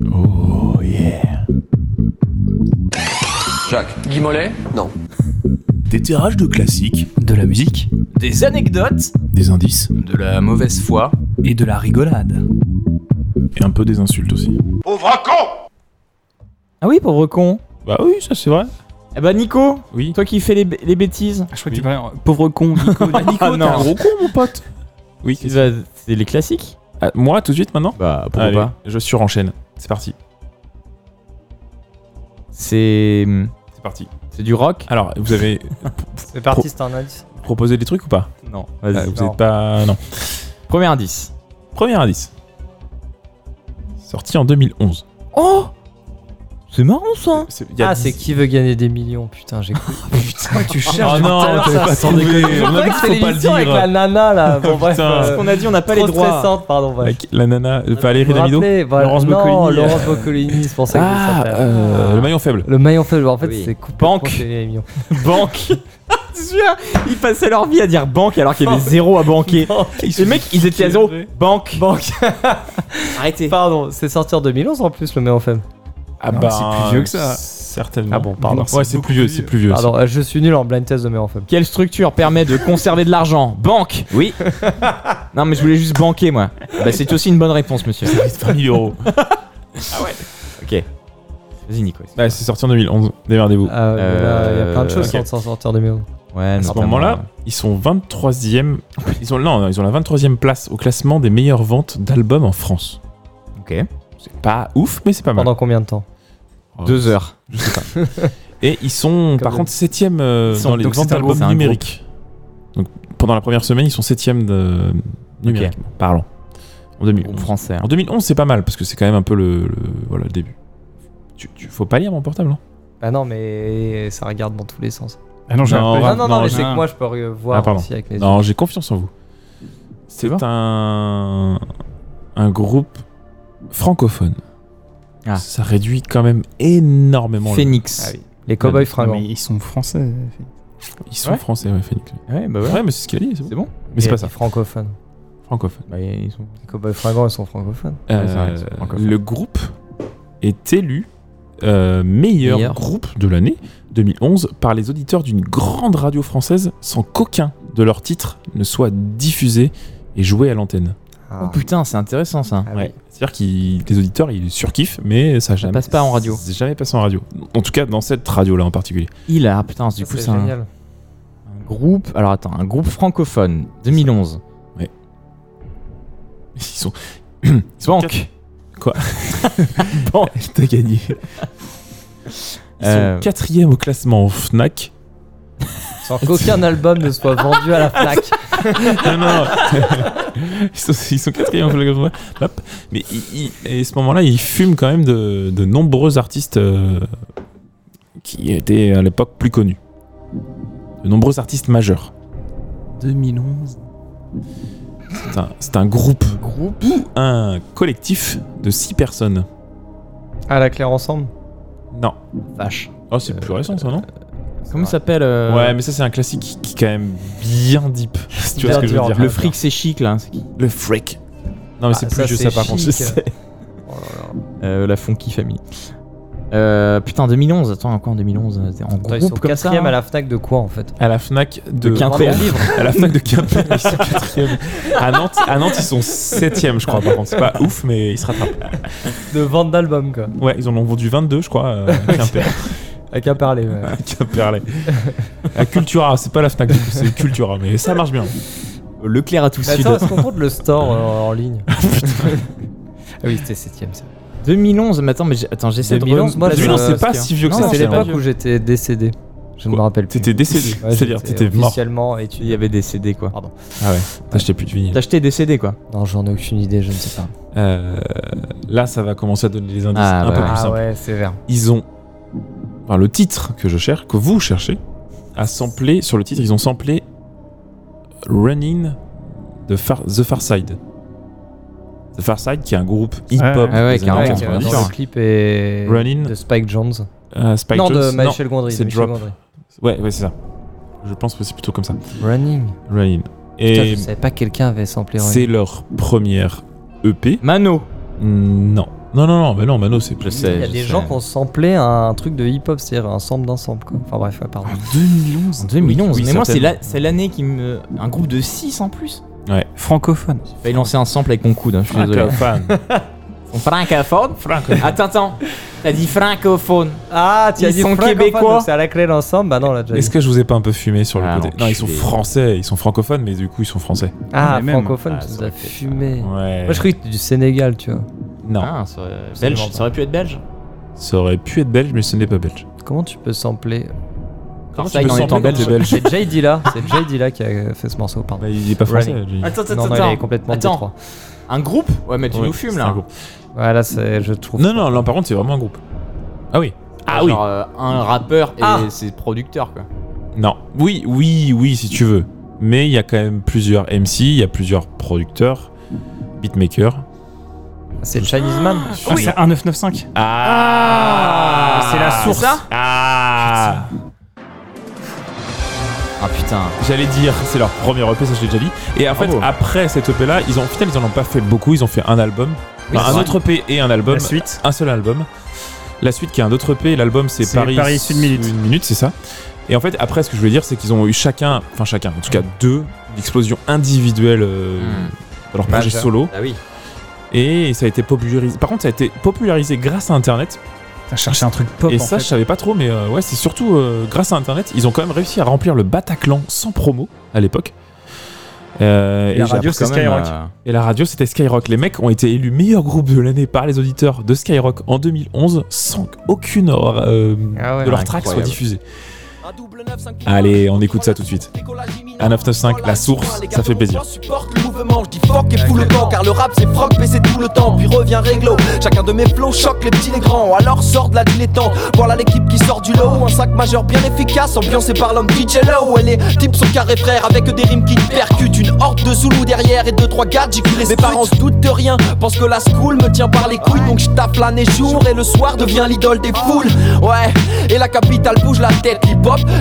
[laughs] oh yeah. Jacques. Guy Mollet? Non. Des tirages de classiques, de la musique, Des anecdotes, Des indices de la mauvaise foi. et de la rigolade. et un peu des insultes aussi. Ah oui, pauvre con. Bah oui, ça c'est vrai. Eh bah Nico, Oui. toi qui fais les, b- les bêtises. Je crois que tu parlais. Pauvre con, Nico. [laughs] Ah, Nico, Ah, un gros con, mon pote. Oui. Vas- C'est les classiques Ah, moi, tout de suite maintenant Bah pourquoi Allez, pas je surenchaîne. C'est parti. C'est C'est parti. c'est du rock Alors, vous avez [laughs] C'est parti, c'est un indice. proposé des trucs ou pas Non. Ah, Vas-y. Vous êtes pas. Non. Premier indice. Premier indice. Sorti en 2011. Oh C'est marrant ça. C'est- il y a Ah, dix- c'est qui veut gagner des millions Putain, j'ai cru. [laughs] Putain, tu cherches. Oh non, Alors, t'avais ça, pas sans trouvé. déconner. On Je a dit que faut pas le l'émission avec dire. la nana là. Bon, [laughs] bref. Putain. euh, Ce qu'on a dit, on n'a pas les trop droits. stressante, pardon. bref. Avec la nana. Valérie Vous vous Damido rappelez, voilà. Laurence Non, Boccolini. Laurence Boccolini, c'est pour ça que ça Ah, s'appelle. euh, le maillon faible. Le maillon faible, en fait, Oui. c'est complètement Banque. [laughs] Banque. C'est sûr, ils passaient leur vie à dire banque alors qu'il y avait zéro à banquer. Les mecs, ils étaient à zéro. Banque. Banque. Arrêtez. Pardon, c'est sorti en 2011 en plus, le maillon faible. Ah Non, c'est plus vieux que ça. Certainement. Ah bon, pardon. Ouais, c'est plus vieux, c'est plus vieux. Pardon, euh, je suis nul en blind test de maillon faible. Quelle structure permet de conserver de l'argent? Banque. Oui. [laughs] non, mais je voulais juste banquer moi. Bah, c'est aussi une bonne réponse, monsieur. C'est 20 000 euros. [laughs] Ok. Vas-y, Nico. Ouais, c'est sorti en 2011. Démerdez-vous. Ah, Il y a plein de choses ok. qui sont sorties en 2011. Ouais, À ce moment-là, ils sont 23e. Ils ont, non, non, ils ont la 23e place au classement des meilleures ventes d'albums en France. Ok. C'est pas ouf, mais c'est pas mal. Pendant combien de temps? Deux heures. Je sais pas. [laughs] Et ils sont, par même. contre, 7e euh, dans les donc ventes d'albums numériques. Donc pendant la première semaine, ils sont 7e de numériquement parlant. En 2011. Groupe français. hein. En 2011, c'est pas mal parce que c'est quand même un peu le, le- voilà, le début. Tu, tu- faut pas lire mon portable, hein Bah non, mais ça regarde dans tous les sens. Ah non, j'ai Non, non, non, non, mais c'est que moi je peux voir Ah, pardon. aussi avec les Non, j'ai confiance en vous. C'est un un groupe francophone. Ah. Ça réduit quand même énormément. le- Phoenix. Ah oui. Les cowboys fringants. mais ils sont français. Ils sont Ouais. français, ouais, Phoenix. Ouais, bah ouais. Ouais, mais c'est ce qu'il a dit, c'est bon. Mais c'est pas ça. Francophone. Francophone. Bah, ils sont. Les cowboys fringants, ils sont francophones. Euh, le groupe est élu euh, meilleur, Meilleur. groupe de l'année 2011 par les auditeurs d'une grande radio française sans qu'aucun de leurs titres ne soit diffusé et joué à l'antenne. Oh putain, c'est intéressant ça. Ah oui. Ouais. C'est-à-dire que les auditeurs ils surkiffent, mais ça jamais passe pas en radio. C'est jamais passé en radio. En tout cas, dans cette radio-là en particulier. Il a, putain, du Ça, coup, c'est un, groupe. Alors attends, un groupe francophone 2011. Ils sont. [coughs] ils sont Banque. Quoi [laughs] Banque. [laughs] T'as gagné. Ils Euh. sont quatrième au classement Fnac. [laughs] Sans qu'aucun album ne soit vendu à la Fnac. [laughs] non, non. ils, sont, ils sont quatrième. Mais ils- ils- et à ce moment-là, ils fument quand même de, de nombreux artistes euh, qui étaient à l'époque plus connus. De nombreux artistes majeurs. 2011. C'est un, groupe, groupe ou un collectif de six personnes. À la claire ensemble? Non. Vache. Oh, c'est plus récent ça, non? Comment il s'appelle euh, Ouais, mais ça, c'est un classique qui, qui est quand même bien deep. [laughs] si tu vois ce que je veux Bien dire. Le fric, c'est chic là. c'est qui Le fric. Non, mais Ah, c'est ça, plus je c'est sais par contre. je sais. [laughs] Euh, La Funky Family. Euh, putain, 2011. Attends, quoi en 2011 T'es En Attends, ils sont groupe comme ça quatrième hein à la Fnac de quoi en fait À la Fnac de, De Quimper. À la Fnac de Quimper, ils sont quatrième. À Nantes, à Nantes, ils sont septième, je crois. Par contre, c'est pas ouf, mais ils se rattrapent. De vente d'albums quoi. Ouais, ils en ont vendu 22, je crois. euh, à Quimper. [laughs] Un parler. Ouais. [laughs] À Quimperlé. [laughs] À Cultura, c'est pas la Fnac, du coup, c'est Cultura, mais ça marche bien. Leclerc à tout Mais sud. attends, est-ce qu'on compte le store euh, en ligne [laughs] Ah oui, c'était septième ça. 2011, mais attends, mais j'ai- attends, j'essaie de 2011, moi, replacer- je- 2011, c'est parce pas si vieux que Non, ça. c'est l'époque où j'étais décédé. Je ne me Quoi rappelle plus. T'étais décédé, Ouais, c'est-à-dire j'étais t'étais mort. Officiellement Il étudié. y avait des CD quoi. Pardon. Ah ouais, t'achetais plus de vinyle. T'as acheté des CD quoi. Non, j'en ai aucune idée, je ne sais pas. Euh, là, ça va commencer à donner des indices Ah, un bah peu ouais. plus Ah simples. ouais, c'est vert. Ils ont. Enfin, le titre que je cherche, que vous cherchez, a samplé. Sur le titre, ils ont samplé Running de Far, The Far Side. The Far Side, qui est un groupe hip-hop Ah ouais, c'est qui, 90. dans le clip est Running. de Spike Jones. Euh, Spike non, de Michel Gondry. c'est de Michel Drop. Gondry. Ouais, ouais, c'est ça. Je pense que c'est plutôt comme ça. Running. Running. Putain, Et je savais pas que quelqu'un avait samplé c'est Running. leur première EP. Mano. Non. Non, non, non, mais non, Mano, c'est plus. Il y a des gens qui ont samplé un truc de hip-hop, c'est-à-dire un sample d'un sample. Quoi. Enfin bref, ouais, pardon. 2011 En 2011. Oui, mais moi, c'est la- l'année qui me. Un groupe de 6 en plus. Francophone. J'ai failli lancer un sample avec mon coude, hein, je suis désolé. Francophone. Francophone Attends, attends. T'as dit francophone. Ah, tu Ils as dit sont francophone, québécois. C'est à la clé l'ensemble Bah non, on l'a déjà Est-ce que je vous ai pas un peu fumé sur le Ah, côté? Non, ils sont français, ils sont francophones, mais du coup, ils sont français. Ah, Mais même. francophone, Ah, tu nous as fumé. Ouais. Moi, je croyais que du Sénégal, tu vois. Non, Ah, ça aurait... Belge. Ça aurait pu être belge. ça aurait pu être belge, mais ce n'est pas belge. Comment tu peux sampler Comment tu peux en belge C'est Jay Dilla, c'est Jay Dilla qui a fait ce morceau, pardon. Bah, il est pas français. Running. Attends, attends, non, non, attends. il est complètement Attends. détroit. Un groupe Ouais, mais tu Ouais, nous fumes c'est là. un groupe. Ouais, là, c'est, je trouve. Non, non, là, par contre, c'est vraiment un groupe. Ah oui. Ah oui. Genre euh, un rappeur et Ah. ses producteurs quoi. Non. Oui, oui, oui, si tu veux. Mais il y a quand même plusieurs MC, il y a plusieurs producteurs, beatmakers. C'est Chinese Man. Ah, c'est un 995. Ah, C'est la source. ça Ah Ah putain. J'allais dire, c'est leur premier EP, ça je l'ai déjà dit. Et en fait, Bravo. après cet EP là, ils ont, au final, ils en ont pas fait beaucoup. Ils ont fait un album, Oui, Enfin, c'est un vrai. autre EP et un album. La suite. Un seul album. La suite qui est un autre EP, l'album c'est C'est Paris, Paris Sud Minute. Une minute, c'est ça. Et en fait, après, ce que je voulais dire, c'est qu'ils ont eu chacun, enfin chacun, en tout cas deux, explosions individuelles euh, Hmm. dans leur projet Majeur. solo. Ah oui. Et ça a été popularisé. Par contre, ça a été popularisé grâce à Internet. T'as cherché un truc pop et en ça, fait. je savais pas trop, mais euh, ouais, c'est surtout euh, grâce à Internet, ils ont quand même réussi à remplir le Bataclan sans promo à l'époque. Euh, Et la radio, c'est Skyrock. euh, et la radio, c'était Skyrock. Les mecs ont été élus meilleur groupe de l'année par les auditeurs de Skyrock en 2011 sans qu'aucune euh, Ah ouais, de leurs tracks soit diffusée. Allez, on écoute ça tout de suite. Un 995, la source, ça fait plaisir. supporte le mouvement, je dis fuck et fous le camp Car le rap c'est froc baisser tout le temps. Puis revient réglo, chacun de mes flows choque les petits les grands. Alors sort de la dilettante, voilà l'équipe qui sort du lot. Un sac majeur bien efficace, ambiancé par l'homme DJ Low. Et les types sont carrés frères avec des rimes qui percutent. Une horde de Zoulous derrière et deux trois gars j'ai les Mes parents se doutent de rien, pensent que la school me tient par les couilles. Donc je tape la neige jour et le soir devient l'idole des foules. Ouais, et la capitale bouge la tête,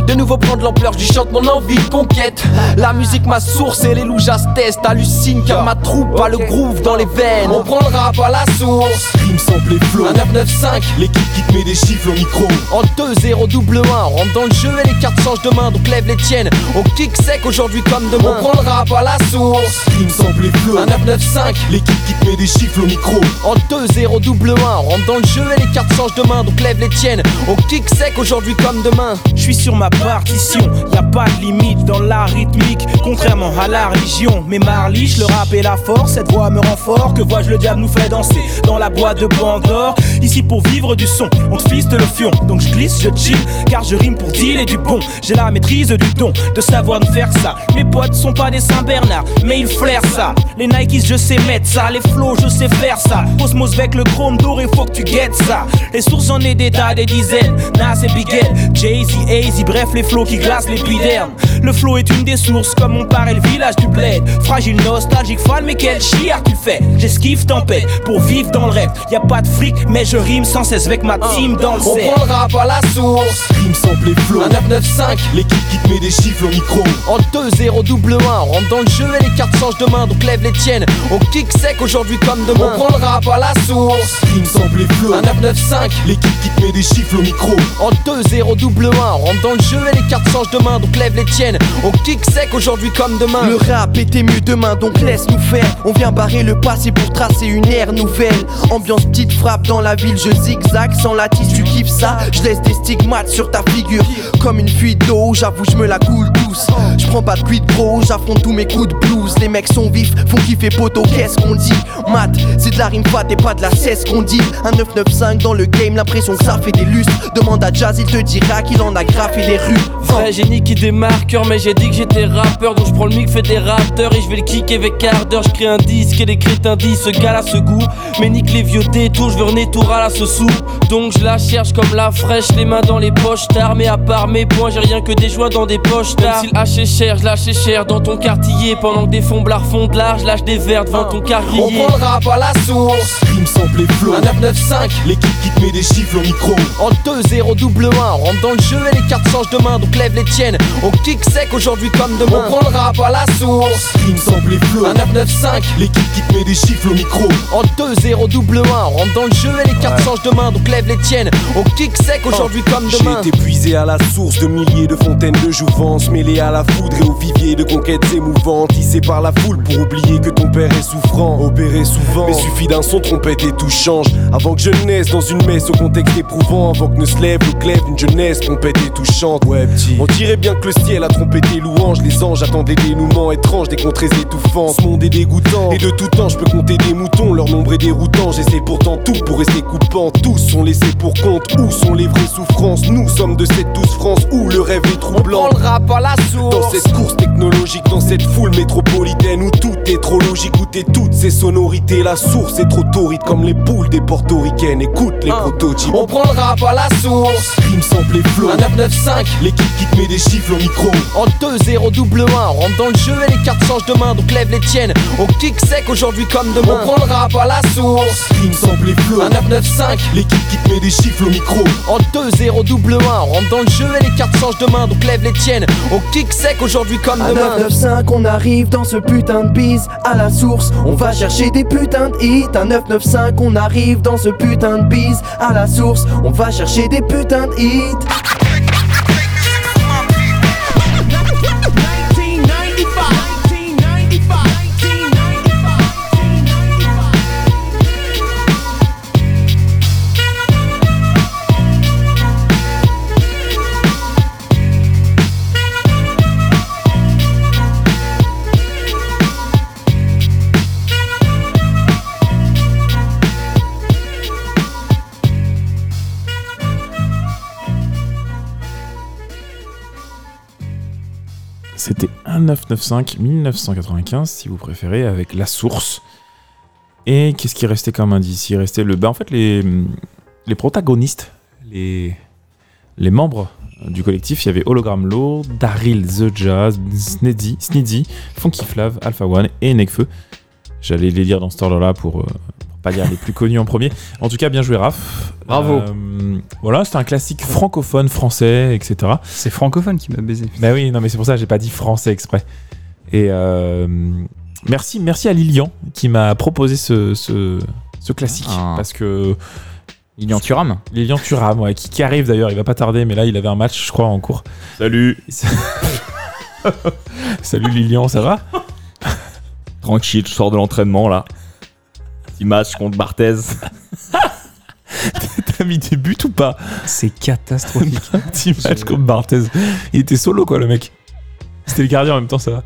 De nouveau prendre l'ampleur, je chante mon envie de conquête. La musique ma source et les loujas testent Hallucine car ma troupe a le groove dans les veines. On prend le rap à la source. Rime sample et flow. Un 995 L'équipe qui te met des chiffres au micro. en 2-0 double 1 On rentre dans le jeu et les cartes changent de main Donc lève les tiennes. On kick sec aujourd'hui comme demain. On prend le rap à la source. Rime sample et flow. Un 995 L'équipe qui te met des chiffres au micro. en 2-0 double 1 On rentre dans le jeu et les cartes changent de main Donc lève les tiennes. On kick sec aujourd'hui comme demain. Je suis sur ma partition, y a pas de limite dans la rythmique, contrairement à la religion. Mais marliche, le rap et la force, cette voix me rend fort. Que vois-je, le diable nous fait danser dans la boîte de Bangor. Ici pour vivre du son, on te fiste le fion. Donc je glisse, je chill, car je rime pour dealer du bon. J'ai la maîtrise du don, de savoir nous faire ça. Mes potes sont pas des Saint-Bernard, mais ils flairent ça. Les Nikes, je sais mettre ça. Les flows, je sais faire ça. Osmos avec le chrome doré, faut que tu guettes ça. Les sources, j'en ai des tas, des dizaines. Nas et Big Jay-Z, Bref, les flows qui glacent l'épiderme. Le flow est une des sources, comme mon père et le village du bled. Fragile, nostalgique, fan, mais quel chiard tu fais? J'esquive tempête pour vivre dans le rêve. Y a pas de fric, mais je rime sans cesse avec ma team dans le On prend le rap à la source. Rime sample flow. Un 995. L'équipe qui te met des chiffres au micro. En 2-0 double 1, on rentre dans le jeu et les cartes changent de main, donc lève les tiennes. On kick sec aujourd'hui comme demain. On prend le rap à la source. Rime sample flow. Un 995. L'équipe qui te met des chiffres au micro. En 2-0 double 1, on rentre dans le jeu et les cartes changent de main, donc lève les tiennes. On kick sec aujourd'hui comme demain. Le rap était mieux demain, donc laisse-nous faire. On vient barrer le passé pour tracer une ère nouvelle. Ambiance petite frappe dans la ville, je zigzag sans la tisse, tu kiffes ça. Je laisse des stigmates sur ta figure. Comme une fuite d'eau, j'avoue, je me la coule douce. Je prends pas de cuit gros, j'affronte tous mes coups de blues. Les mecs sont vifs, font kiffer poteau, qu'est-ce qu'on dit? Mat, c'est de la rime fat et pas de la cesse qu'on dit. Un 995 dans le game, l'impression que ça fait des lustres. Demande à Jazz, il te dira qu'il en a graffé les rues. Vrai génie qui des marqueurs, mais j'ai dit que j'étais rappeur, donc je prends le mic, fais des rapteurs et je vais le kick avec ardeur. Je crée un disque et les crétins disent ce gars là ce goût. Mais nique les vieux détours, je veux renaître tout à la ce sou. Donc je la cherche comme la fraîche, les mains dans les poches tard. Mais à part mes points, j'ai rien que des joies dans des poches tard. Si le H est cher, je lâche cher dans ton quartier. Pendant que des fomblards font de l'art, je lâche des verres devant ton On carrier. prend le rap à la source. Rime sample et flow. Un 995. L'équipe qui te met des chiffres au micro. En 2-0 double 1, on rentre dans le jeu et les cartes changent de main, donc lève les tiennes. On kick sec aujourd'hui comme demain. On prend le rap à la source. Sample et flow. Un 995. L'équipe qui te met des chiffres au micro. En 2-0 double 1, on rentre dans le jeu et les cartes changent de main, donc lève les tiennes. On kick sec aujourd'hui comme demain. J'ai été puisé à la source de milliers de fontaines de jouvence, mêlé à la foudre et au vivier de conquêtes émouvantes, tissé par la foule pour oublier que ton père est souffrant, opéré souvent. Mais suffit d'un son trompette et tout change. Avant que je naisse dans une messe au contexte éprouvant, avant que ne se lève le glaive d'une jeunesse trompette et touchante. Ouais, petit. On dirait bien que le ciel a trompé tes louanges, les anges attendaient des dénouements étranges, des contrées étouffantes. Ce monde est dégoûtant, et de tout temps je peux compter des moutons, leur nombre est déroutant. J'essaie pourtant tout pour rester coupant. Tous sont laissés pour compte, où sont les vraies souffrances? Nous sommes de cette douce France où le rêve est troublant. On prend le rap à la source. Dans cette course technologique, dans cette foule métropolitaine où tout est trop logique, où t'es toutes ces sonorités, la source est trop torride comme les poules des portoricaines. Écoute les prototypes. On prend le rap à la source. Rime sample et flow. Un 995. L'équipe qui te met des chiffres au micro. En 2-0 double 1, on rentre dans le jeu et les cartes changent de main, donc lève les tiennes. On kick sec aujourd'hui comme demain. On prend le rap à la source. Sample et flow. Un 995. L'équipe qui te met des chiffres au micro. En 2-0 double 1, on rentre dans le jeu et les cartes changent de main, donc lève les tiennes. On kick sec aujourd'hui comme À demain. 995, on arrive dans ce putain de bise à la source. On va chercher des putains de hits. À 995, on arrive dans ce putain de bise à la source. On va chercher des putains de hits. C'était 1995, 1995 si vous préférez, avec La Source. Et qu'est-ce qui restait comme indice? Il restait le. Bah, en fait, les, les protagonistes, les, les membres du collectif, il y avait Hologram Low, Daryl The Jazz, Snidzy, Funky Flav, Alpha One et Nekfeu. J'allais les lire dans ce ordre-là pour, euh, pour pas dire les plus connus en premier. En tout cas, bien joué, Raph. Bravo. Euh, voilà, c'était un classique francophone, français, etc. C'est francophone qui m'a baisé. Bah oui, non, mais c'est pour ça que j'ai pas dit français exprès. Et euh, merci, merci à Lilian qui m'a proposé ce, ce, ce classique. Ah. Parce que. Lilian Thuram Lilian Thuram, ouais, qui, qui arrive d'ailleurs, il va pas tarder, mais là il avait un match, je crois, en cours. Salut [laughs] Salut Lilian, ça va? Tranquille, je sors de l'entraînement là. Match contre Barthez. [laughs] T'as mis des buts ou pas C'est catastrophique. Petit match contre Barthez. Il était solo quoi, le mec. C'était le gardien en même temps, ça va.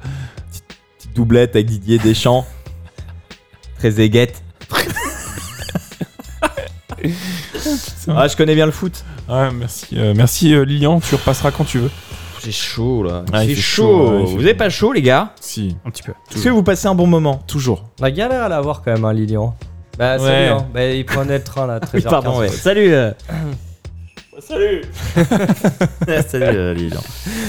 Petite doublette avec Didier Deschamps. Très aiguette. [laughs] ah, je connais bien le foot. Ouais, merci, euh, merci euh, Lilian, tu repasseras quand tu veux. J'ai chaud là. Ah, il c'est fait chaud. chaud, ouais, il fait Vous avez pas chaud, les gars Si. Un petit peu. Est-ce que vous passez un bon moment Toujours. La galère à l'avoir quand même, hein, Lilian. Bah, salut, Ouais. hein. Bah, il prenait le train là, [laughs] 13h15. Oui, pardon, ouais. Salut. euh. [laughs] Salut [laughs] Salut euh, Lilian.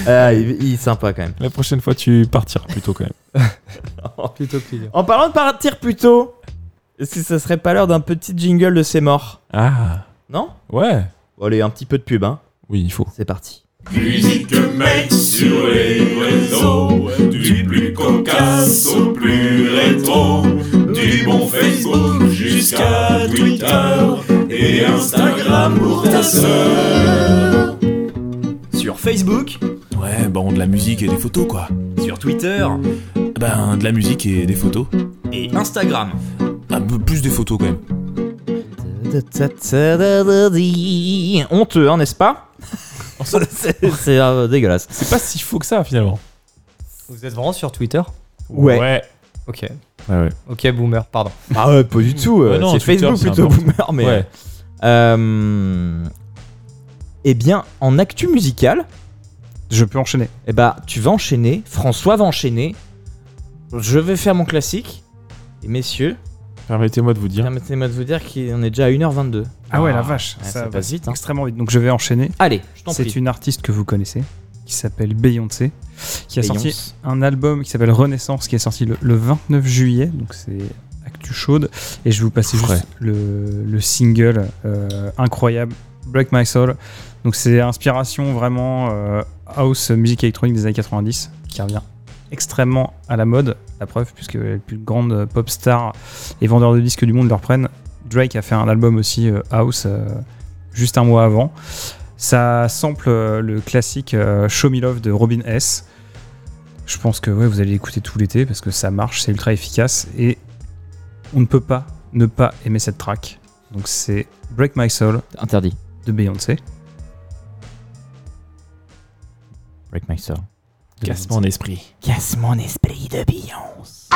Ah, il, il est sympa quand même. La prochaine fois, tu partiras plus tôt quand même. Plutôt que Lilian. En parlant de partir plus tôt, est-ce que ça serait pas l'heure d'un petit jingle de C'est mort Ah, Non ouais. Bon, allez, un petit peu de pub, hein. Oui, il faut. C'est parti. Musique mec sur les réseaux, du plus cocasse au plus rétro, du bon Facebook jusqu'à Twitter et Instagram pour ta sœur. Sur Facebook, Ouais, bon, de la musique et des photos, quoi. sur Twitter Ben, de la musique et des photos. et Instagram. Un peu plus des photos, quand même. Honteux, hein, n'est-ce pas [laughs] C'est euh, dégueulasse. C'est pas si faux que ça finalement. Vous êtes vraiment sur Twitter? Ouais. Ouais. Ok. Ouais, ouais. Ok, boomer, pardon. Ah ouais, pas du tout. euh, Ouais, non, c'est Twitter, Facebook c'est plutôt, boomer, mais... Ouais. Euh, eh bien, en actu musical, Je peux enchaîner. eh bah, tu vas enchaîner, François va enchaîner, je vais faire mon classique, et messieurs, Permettez-moi de vous dire. permettez-moi de vous dire qu'on est déjà à 1h22. Ah ouais, la vache. Ouais, ça ça va passe vite, hein. Extrêmement vite. Donc je vais enchaîner. Allez, je t'en C'est prie. une artiste que vous connaissez, qui s'appelle Beyoncé, qui a sorti un album qui s'appelle Renaissance, qui est sorti le, le 29 juillet, donc c'est actu chaude. Et je vais vous passer Frais. juste le, le single euh, incroyable, Break My Soul. Donc c'est inspiration vraiment euh, house musique électronique des années 90, qui revient extrêmement à la mode. La preuve, puisque les plus grandes pop stars et vendeurs de disques du monde le reprennent. Drake a fait un album aussi euh, house euh, juste un mois avant. Ça sample euh, le classique Show Me Love de Robin S. Je pense que ouais, vous allez l'écouter tout l'été parce que ça marche, c'est ultra efficace et on ne peut pas ne pas aimer cette track. Donc c'est Break My Soul Interdit. de Beyoncé. Break my soul. Casse mon esprit. Casse mon esprit de Beyoncé.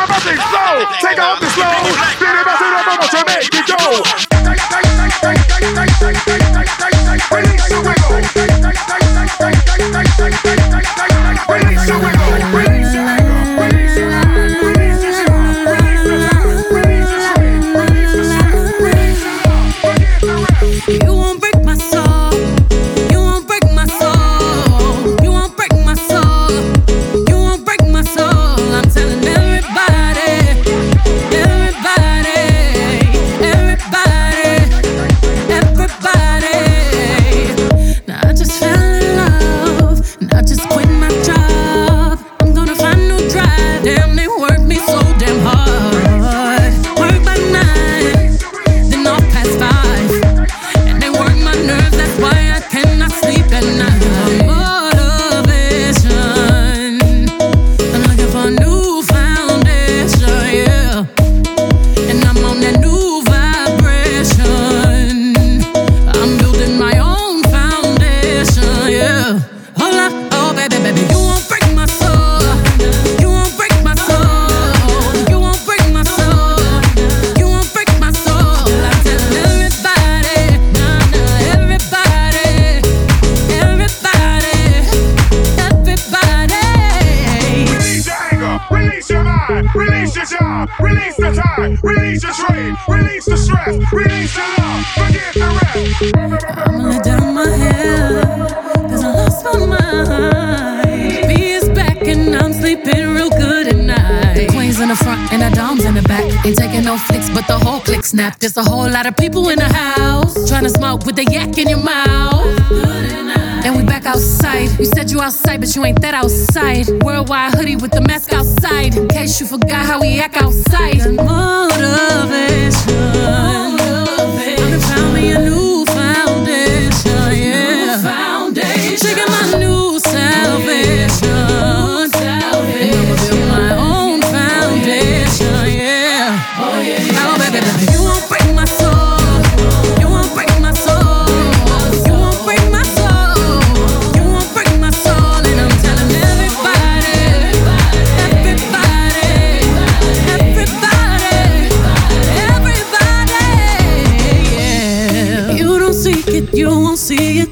Release trade, release the stress, release your love, forget the rest. I'ma let down my hair, cause I lost my mind. B is back and I'm sleeping real good at night. The queen's in the front and the dom's in the back. Ain't taking no flicks, but the whole click snap. There's a whole lot of people in the house trying to smoke with the yak in your mouth. Back outside. You said you outside, but you ain't that outside. Worldwide hoodie with the mask outside. In case you forgot how we act outside. Motivation. I done found me a new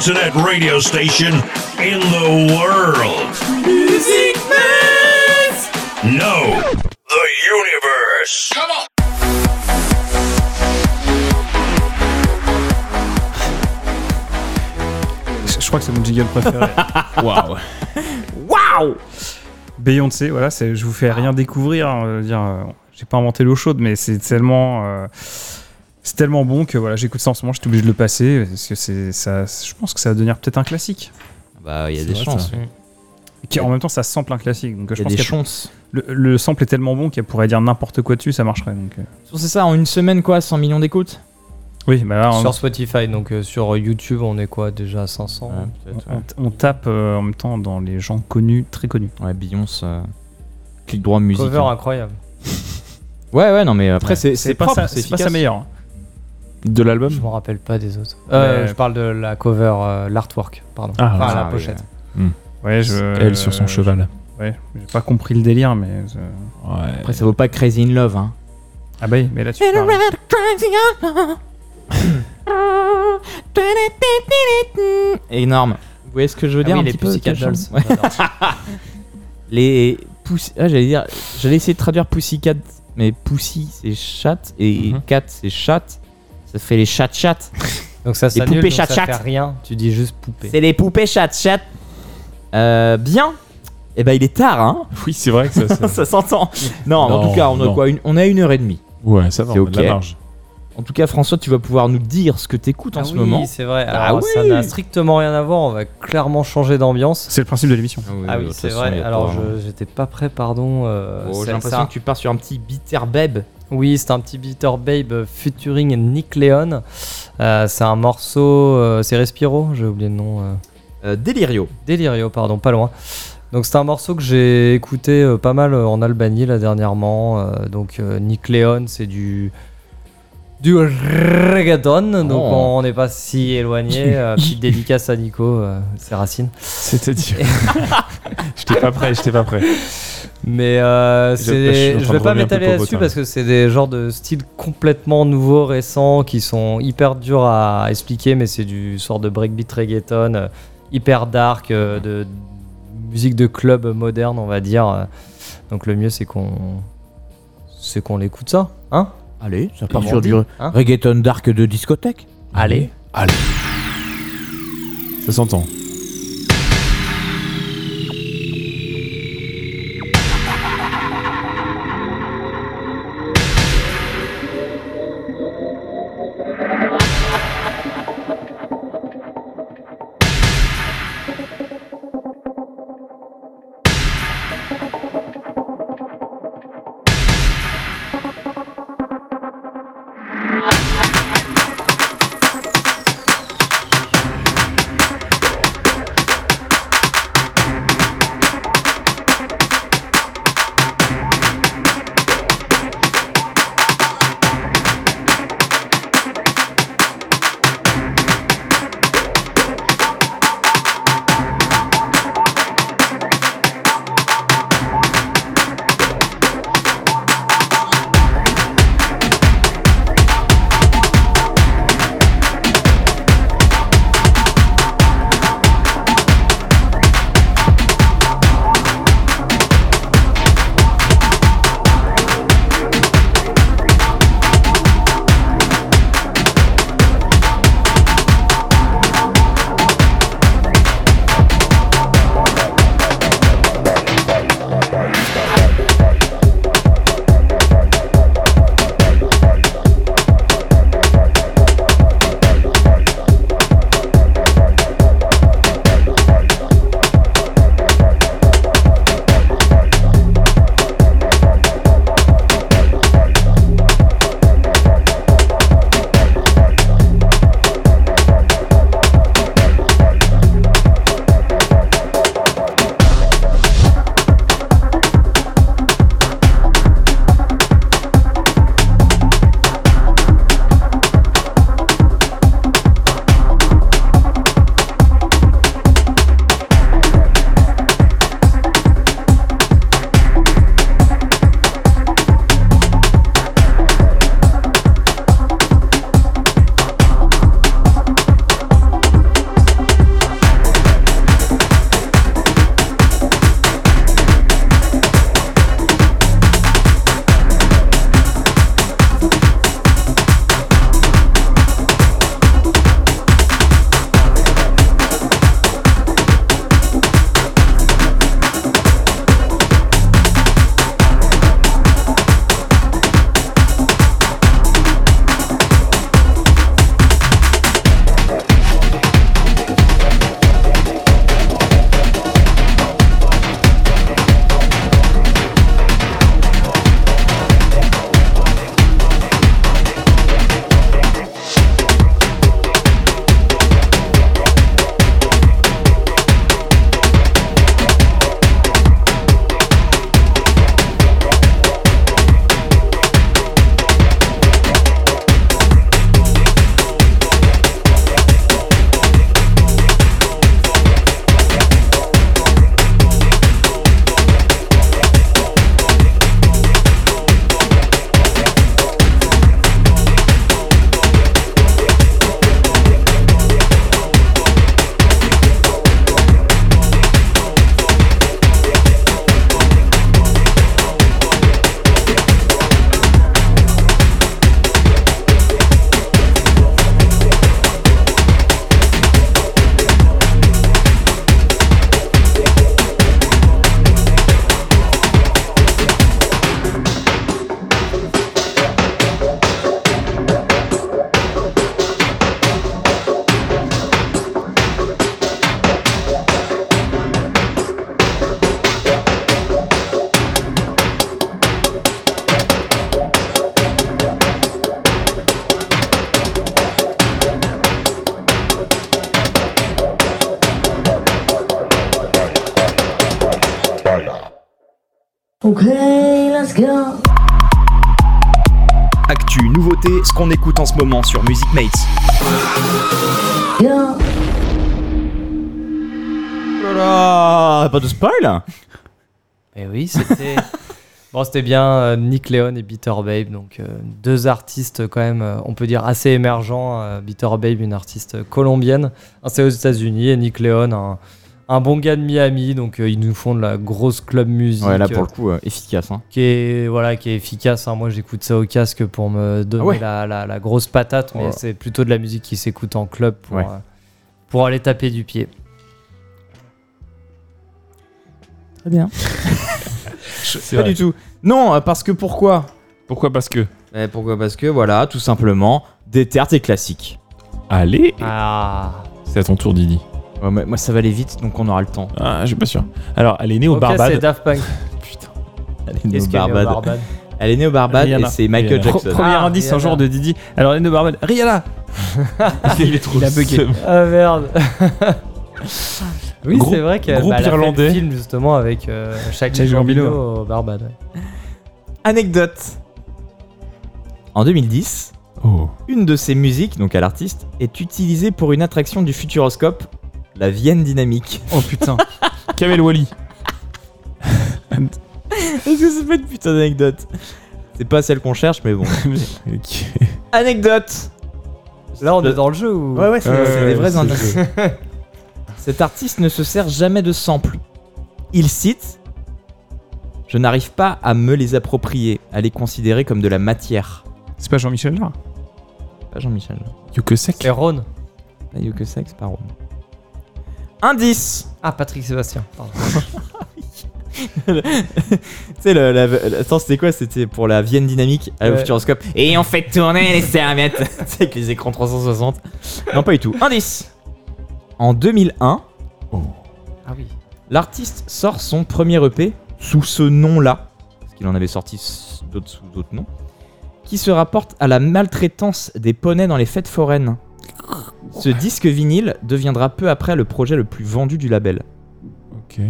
internet radio station in the world. Music Maze! No, the universe. Come on. Je crois que c'est mon jingle préféré. [laughs] Waouh. Waouh Beyoncé, voilà, je vous fais rien découvrir. hein, dire, euh, j'ai pas inventé l'eau chaude, mais c'est tellement, euh, tellement bon que voilà, j'écoute ça en ce moment. J'étais obligé de le passer parce que c'est ça. Je pense que ça va devenir peut-être un classique. Bah, il y a des vrai, chances. ça. oui. Qui, en même temps, ça sample un classique. Donc, Il y je a pense des chances. Le, le sample est tellement bon qu'elle pourrait dire n'importe quoi dessus, ça marcherait. Donc, euh. C'est ça, en une semaine, quoi, 100 millions d'écoutes? Oui, bah là, on- Sur Spotify, donc euh, sur YouTube, on est quoi déjà à 500 on, on tape euh, en même temps dans les gens connus, très connus. Ouais, Beyoncé, euh, clic droit musique. Cover hein. incroyable. Ouais, ouais, non, mais après, Ouais. c'est pas propre, sa- c'est pas sa meilleure. De l'album Je me rappelle pas des autres. Euh. Je parle de la cover, euh, l'artwork, pardon. Ah, enfin, ah, la oui, pochette. Hmm. Ouais, je. Elle sur son cheval. Ouais, j'ai pas compris le délire, mais. Ouais. Après, ça vaut pas Crazy in Love, hein. Ah bah oui, mais là tu parles. Énorme. Vous voyez ce que je veux Ah dire oui, un les petit peu, Dolls. Ouais. [laughs] les Pussy... Ah, j'allais dire... J'allais essayer de traduire Pussycat, mais Pussy, c'est chat, et Mhm. cat, c'est chat. Ça fait les chat-chat. [laughs] Donc ça Les s'annule, poupées ça chat-chat. fait rien. Tu dis juste poupée. C'est les poupées chat-chat. Euh, bien. Eh ben, il est tard, hein [laughs] Oui, c'est vrai que ça. [laughs] ça- Ça s'entend. Non, en tout cas, on a non. quoi une- On à une heure et demie. Ouais, ça va, C'est a ok. la marge. En tout cas, François, tu vas pouvoir nous dire ce que t'écoutes en Ah ce oui, moment. c'est vrai. Ah Alors, ça oui. n'a strictement rien à voir. On va clairement changer d'ambiance. C'est le principe de l'émission. Ah oui, toute c'est vrai. Alors, j'étais pas prêt, pardon. euh, Oh, J'ai l'impression ça- que tu pars sur un petit bitter babe. Oui, c'est un petit Bitter Babe featuring Nick Leon. Euh, c'est un morceau, euh, c'est Respiro, j'ai oublié le nom. euh. Euh, Delirio. Delirio, pardon, pas loin. Donc c'est un morceau que j'ai écouté euh, pas mal euh, en Albanie là dernièrement. euh, donc euh, Nick Leon, c'est du du reggaeton, donc Oh. on n'est pas si éloigné. [laughs] euh, petite dédicace à Nico, euh, c'est Racine. C'est-à-dire. [laughs] J'étais pas prêt, j'étais pas prêt. Mais euh, Je- train vais pas m'étaler là-dessus parce que c'est des genres de styles complètement nouveaux, récents, qui sont hyper durs à expliquer, mais c'est du sort de breakbeat reggaeton, hyper dark, de, musique de club moderne, on va dire. Donc le mieux c'est qu'on c'est qu'on l'écoute ça, hein? Allez, ça part sur dit, du hein reggaeton dark de discothèque. Allez. Allez. Ça s'entend. Moment sur Music Mates. Go. Oh là là, pas de spoil Eh oui, c'était. [laughs] bon, c'était bien euh, Nick Leon et Bitter Babe, donc euh, deux artistes quand même, euh, on peut dire assez émergents. euh, Bitter Babe, une artiste colombienne, c'est aux États-Unis, et Nick Leon, un, un bon gars de Miami, donc euh, ils nous font de la grosse club musique. Ouais, là pour euh, le coup, euh, efficace. Hein. qui est voilà qui est efficace hein. moi j'écoute ça au casque pour me donner Ah ouais la, la- la grosse patate mais Oh c'est plutôt de la musique qui s'écoute en club pour, Ouais. euh, pour aller taper du pied Très bien. [laughs] Pas vrai. du tout. Non, parce que pourquoi? Pourquoi Parce que? Eh, Pourquoi Parce que voilà, tout simplement, déterre tes classiques. Allez ah C'est à ton tour, Didi. Ouais, mais moi, ça va aller vite, donc on aura le temps. Ah, je suis pas sûr. Alors, elle est née au ok Barbade. c'est Daft Punk [laughs] Elle est née Qu'est-ce au au Barbade. Barbade [laughs] Elle est née au Barbade Rihanna. et c'est Michael Rihanna. Jackson. Premier Ah, indice un Rihanna. jour de Didi. Alors, elle est de Barbade. Rihanna [laughs] il est trop Il a bugué. seum. ah merde oui Groupe- c'est vrai qu'elle groupe bah, elle a fait irlandais. le film justement avec euh, Gambino Gambino. au Barbade ouais. Anecdote. En 2010, Oh. une de ses musiques, donc à l'artiste, est utilisée pour une attraction du Futuroscope, la Vienne Dynamique. Oh putain. [laughs] Kamel Wally. Est-ce que c'est pas une putain d'anecdote C'est pas celle qu'on cherche, mais bon. [laughs] Ok. Anecdote là on est dans le jeu ou Ouais, ouais, c'est Ouais, c'est des vrais c'est indices. [laughs] Cet artiste ne se sert jamais de samples. Il cite Je n'arrive pas à me les approprier, à les considérer comme de la matière. C'est pas Jean-Michel Jarre? Pas Jean-Michel. Yuke Sek. c'est Ron Là, que sexe, par contre. Indice ah Patrick Sébastien pardon. [laughs] Tu sais, le- la- la- attends, c'était quoi? C'était pour la Vienne Dynamique à Ouais. Futuroscope. Et on fait tourner les serviettes [laughs] avec les écrans 360. Non, pas du tout. Indice En 2001, ah oui l'artiste sort son premier EP sous ce nom-là, parce qu'il en avait sorti s- d'autres sous d'autres noms, qui se rapporte à la maltraitance des poneys dans les fêtes foraines. Ce disque vinyle deviendra peu après le projet le plus vendu du label. Ok.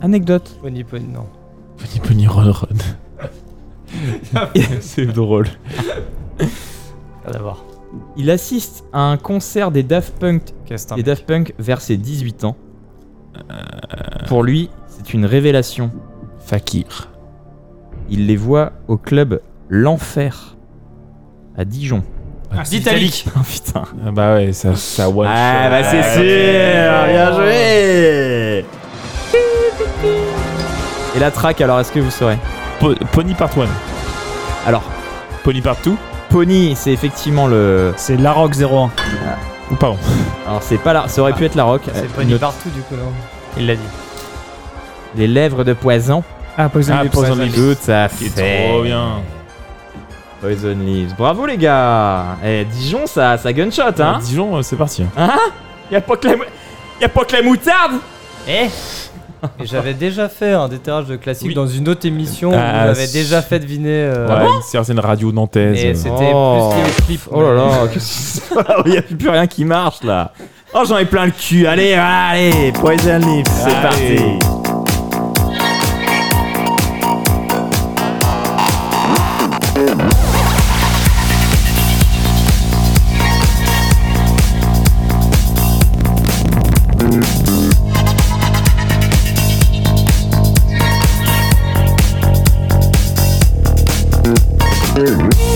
Anecdote. Pony Pony non Pony Pony Run Run. C'est drôle. rien à voir Il assiste à un concert des Daft Punk, Qu'est-ce des Daft Punk vers ses 18 ans. Pour lui, c'est une révélation. Fakir. Il les voit au club L'Enfer à Dijon. Ah, d'Italique. Oh [laughs] putain. Ah bah ouais, ça, ça one Ah bah c'est Ah, sûr, bien joué. Et la track alors, est-ce que vous saurez? Po- Pony Part 1. Alors, Pony Part 2 Pony, c'est effectivement le. C'est Larocque 01. Ou pardon. [laughs] Alors c'est pas la, ça aurait pu être la rock. c'est Euh, Pony une- partout du coup non il l'a dit Les lèvres de poison. Ah, Poison Ah, Lips. Poison Ouais, Lips. Tout à C'est fait. trop bien. Poison Leaves. Bravo les gars. Eh, Dijon, ça, ça gunshot, hein. Dijon, euh, c'est parti. Hein y a pas que la, mou- y a pas que la moutarde? Eh? Et [laughs] j'avais déjà fait un déterrage de classique Oui. dans une autre émission Ah, où j'avais c'est- déjà fait deviner. euh, Ouais, une certaine radio nantaise. Et euh, c'était Oh. plus lié au clip. Oh là là, qu'est-ce que c'est Y a plus rien qui marche là. Oh, j'en ai plein le cul. Allez, allez, Poison Leaves, c'est Allez. parti. Master.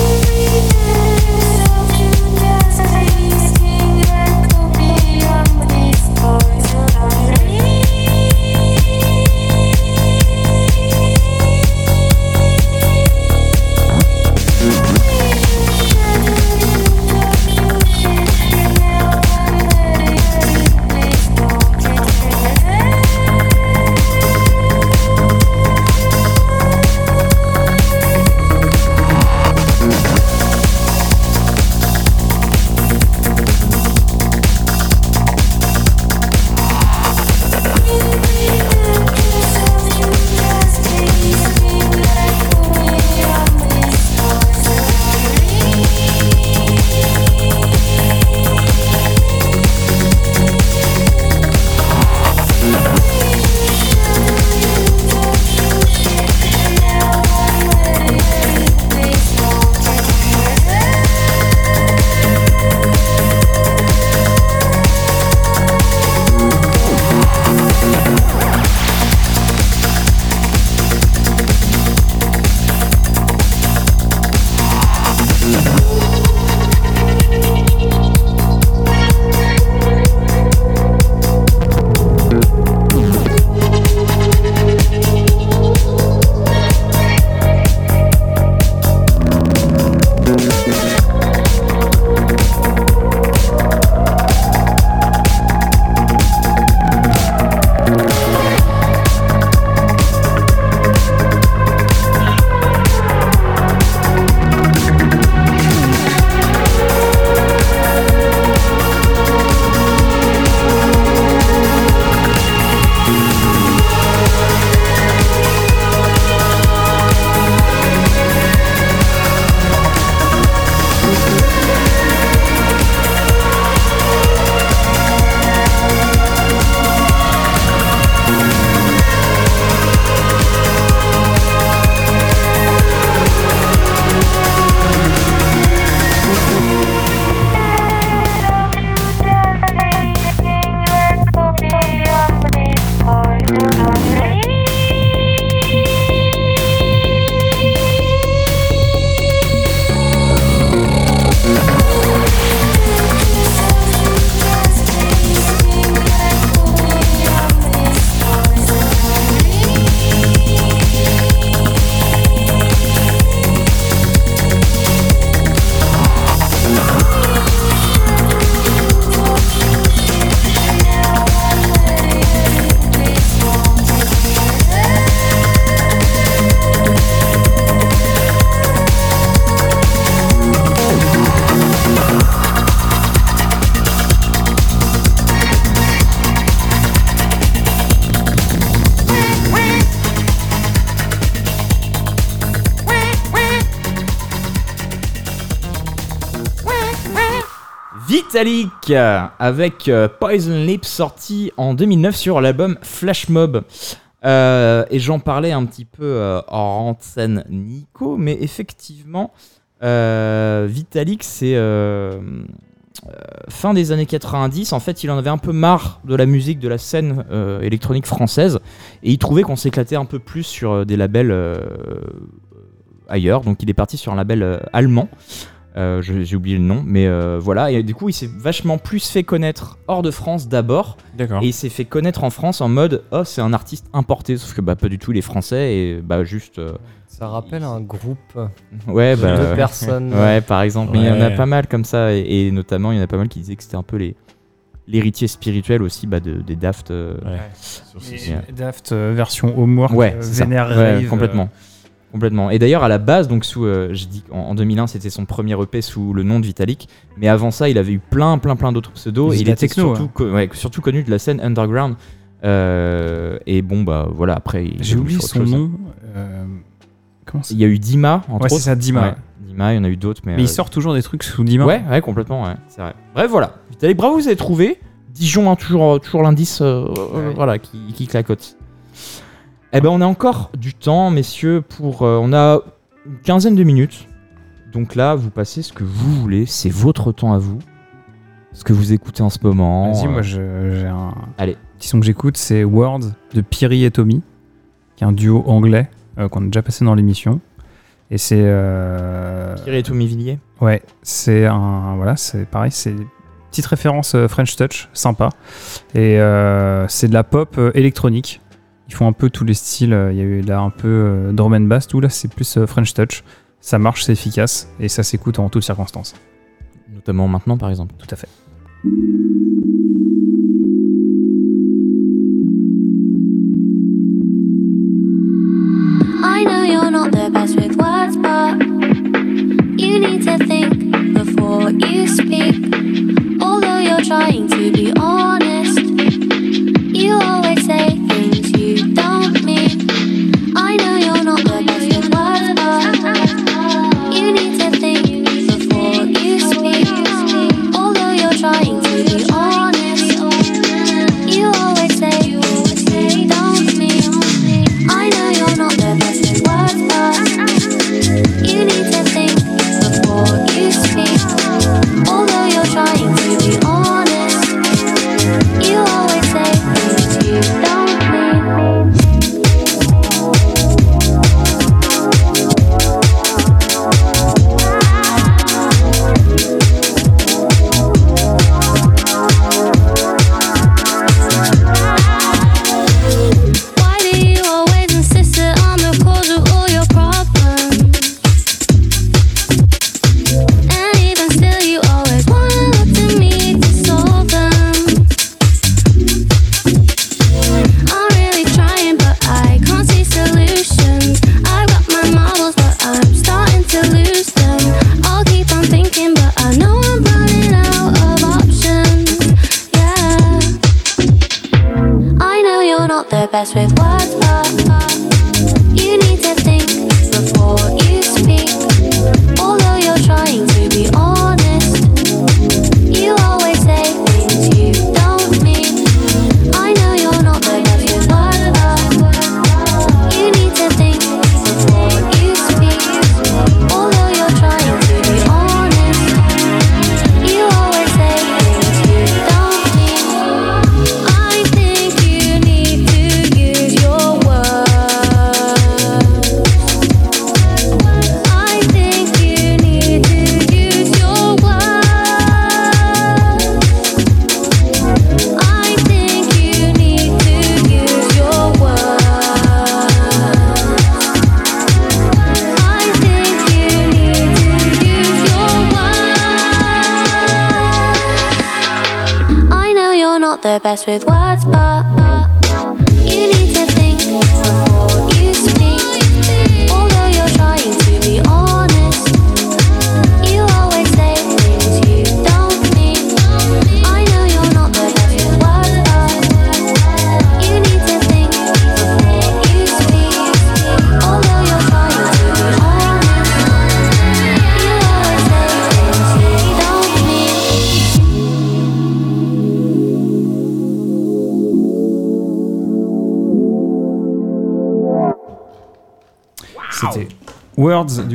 Vitalik euh, avec euh, Poison Lips sorti en 2009 sur l'album Flash Mob. Euh, et j'en parlais un petit peu en scène Nico, mais effectivement, Vitalik, c'est fin des années 90. En fait, il en avait un peu marre de la musique, de la scène électronique française, et il trouvait qu'on s'éclatait un peu plus sur des labels ailleurs. Donc, il est parti sur un label allemand. Euh, je- J'ai oublié le nom, mais euh, voilà. Et du coup, il s'est vachement plus fait connaître hors de France d'abord. D'accord. Et il s'est fait connaître en France en mode oh, c'est un artiste importé. Sauf que bah, pas du tout, il est français et bah, juste. euh, Ça rappelle un groupe. Ouais, de bah, ouais. personnes. [laughs] Ouais, par exemple. Mais il y en a Ouais. pas mal comme ça. Et, et notamment, il y en a pas mal qui disaient que c'était un peu les l'héritier spirituel aussi bah, de, des Daft. euh, Et Yeah. Daft euh, version homework, Ouais, euh, c'est ça. vénère Ouais, rave, complètement. Complètement. Et d'ailleurs, à la base, donc sous, euh, dit qu'en en 2001, c'était son premier EP sous le nom de Vitalik. Mais avant ça, il avait eu plein, plein, plein d'autres pseudos. Et il était techno, surtout, hein. co- ouais, surtout connu de la scène underground. Euh, et bon, bah voilà, après. il J'ai oublié son chose. nom. euh, comment Il y a eu Dima, entre Ouais, c'est ça, Dima. Ouais, Dima, il y en a eu d'autres. Mais, Mais il euh, sort toujours des trucs sous Dima. Ouais, ouais, complètement, ouais, c'est vrai. Bref, voilà. Vitalik, bravo, vous avez trouvé. Dijon, hein, toujours, toujours l'indice euh, voilà, qui, qui clacote. Eh ben, on a encore du temps, messieurs, pour. euh, on a une quinzaine de minutes. Donc là, vous passez ce que vous voulez. C'est votre temps à vous. Ce que vous écoutez en ce moment. Vas-y, euh, moi je- j'ai un Allez. petit son que j'écoute, c'est Word de Piri et Tommy, qui est un duo anglais euh, qu'on a déjà passé dans l'émission. Et c'est. Euh... Thierry et Tommy Villiers Ouais, c'est un. Voilà, c'est pareil, c'est une petite référence euh, French Touch, sympa. Et euh, c'est de la pop euh, électronique. Ils font un peu tous les styles. euh, Il y a eu là un peu euh, drum and bass, tout là, c'est plus euh, French Touch. Ça marche, c'est efficace et ça s'écoute en toutes circonstances. Notamment maintenant, par exemple. Tout à fait. I know you're not the best with words, but you need to think before you speak. Although you're trying to be honest,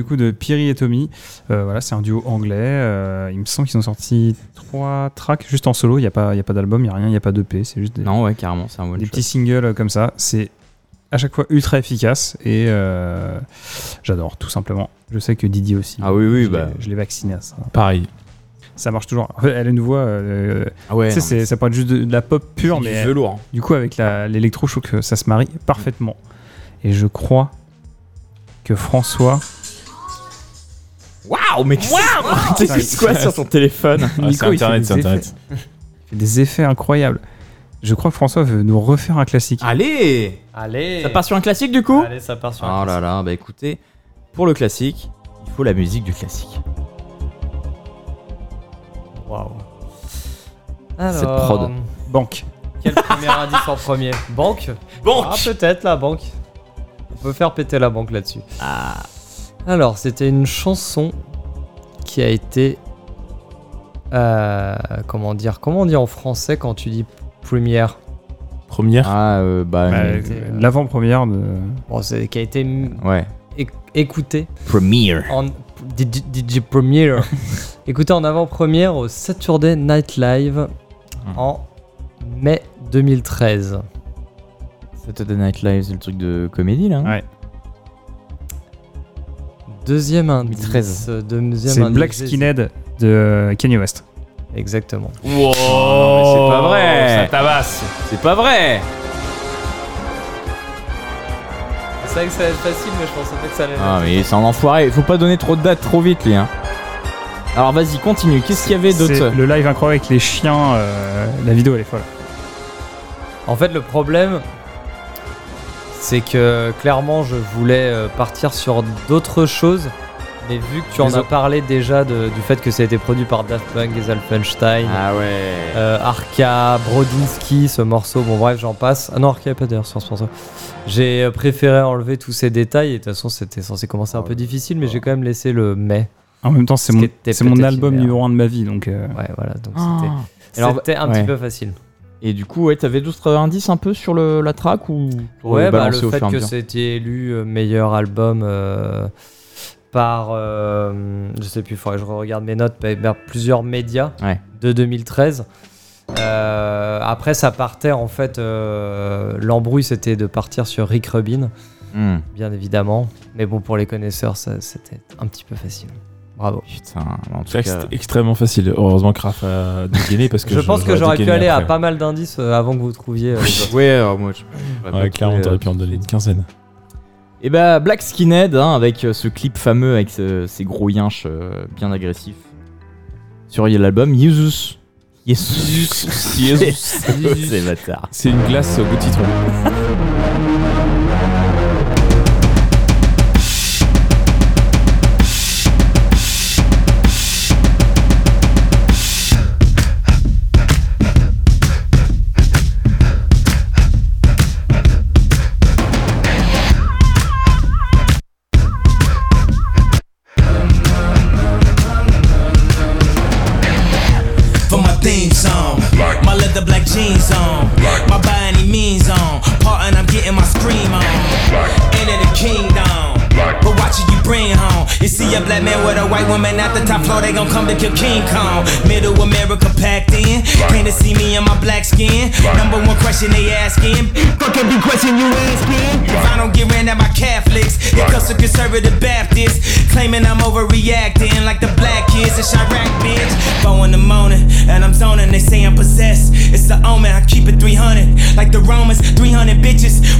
coup de Piri et Tommy. Euh, voilà, c'est un duo anglais. Euh, il me semble qu'ils ont sorti trois tracks juste en solo. Il n'y a pas, il y a pas d'album, il n'y a rien, il n'y a pas d'EP. C'est juste des, Non, ouais, carrément, c'est un des petits singles euh, comme ça. C'est à chaque fois ultra efficace et euh, j'adore tout simplement. Je sais que Didier aussi. Ah oui, oui, je bah. l'ai- je l'ai vacciné à ça. Pareil. Ça marche toujours. En fait, Elle a une voix. euh, Ah ouais, tu sais, ça pourrait être juste de, de la pop pure, mais velours, hein. du coup avec la- l'électro, je trouve que ça se marie parfaitement. Et je crois que François. Waouh, mais qu'est-ce quoi sur ton téléphone Ah, c'est Nico, il fait Internet, des c'est Internet. effets. Il fait des effets incroyables. Je crois que François veut nous refaire un classique. Allez Allez. Ça part sur un classique du coup Allez, ça part sur un Oh là là, bah écoutez, pour le classique, il faut la musique du classique. Waouh. Cette prod. Banque. Quel premier indice en premier? Banque? Banque Ah, peut-être la banque. On peut faire péter la banque là-dessus. Ah. Alors, c'était une chanson qui a été. euh, comment dire Comment on dit en français quand tu dis première? Première? Ah, euh, bah. Bah, euh, L'avant-première de. Bon, c'est qui a été ouais. éc- écoutée Premiere. en DJ, DJ Premiere? écoutée en avant-première au Saturday Night Live en mai 2013. Saturday Night Live, c'est le truc de comédie là hein? Ouais. Deuxième indice. 2013. euh, Deuxième C'est indice, Black Skinhead de Kanye West. Exactement. Wow, mais c'est pas vrai. Ça tabasse. C'est pas vrai C'est vrai que ça allait être facile, mais je pensais pas que ça allait être Ah, mais c'est un enfoiré, il faut pas donner trop de dates trop vite, lui. Hein. Alors vas-y, continue. Qu'est-ce qu'il y avait C'est d'autre le live incroyable avec les chiens. euh, la vidéo elle est folle. En fait, le problème, c'est que clairement, je voulais euh, partir sur d'autres choses. Mais vu que tu en as parlé déjà de- du fait que ça a été produit par Daft Punk et Zalfenstein, Ah ouais. euh, Arca, Brodinski, ce morceau, bon bref, j'en passe. Ah non, Arca, pas d'ailleurs sur ce morceau. J'ai euh, préféré enlever tous ces détails et de toute façon, c'était censé commencer un peu difficile, mais j'ai quand même laissé le mais. En même temps, c'est Ce mon, mon album numéro 1 de ma vie. Donc, euh, Ouais, voilà, donc Ah. c'était un ouais. petit peu facile. Et du coup, ouais, t'avais d'autres indices un peu sur le, la track ou ou Ouais, bah, le fait que c'était élu euh, meilleur album euh, par, euh, je sais plus, il faudrait que je regarde mes notes, par plusieurs médias Ouais. de 2013. Euh, après, ça partait en fait, l'embrouille c'était de partir sur Rick Rubin, Hmm. bien évidemment. Mais bon, pour les connaisseurs, c'était un petit peu facile. Bravo. Putain, en tout C'est cas. ext- extrêmement facile. Heureusement que Raph a dégainé parce que Je, pense que j'aurais pu aller à pas mal d'indices euh, avant que vous trouviez. euh, autres. Ouais, alors moi, je. j'aurais Ouais, pas clairement, trouvé, t'aurais euh, pu en donner une quinzaine. Et bah, Black Skinhead, hein, avec euh, ce clip fameux avec ce- ces gros yinches euh, bien agressifs. Sur l'album Jesus. Jesus. Jesus. [laughs] C'est bâtard. C'est une glace au goût de citron. [laughs]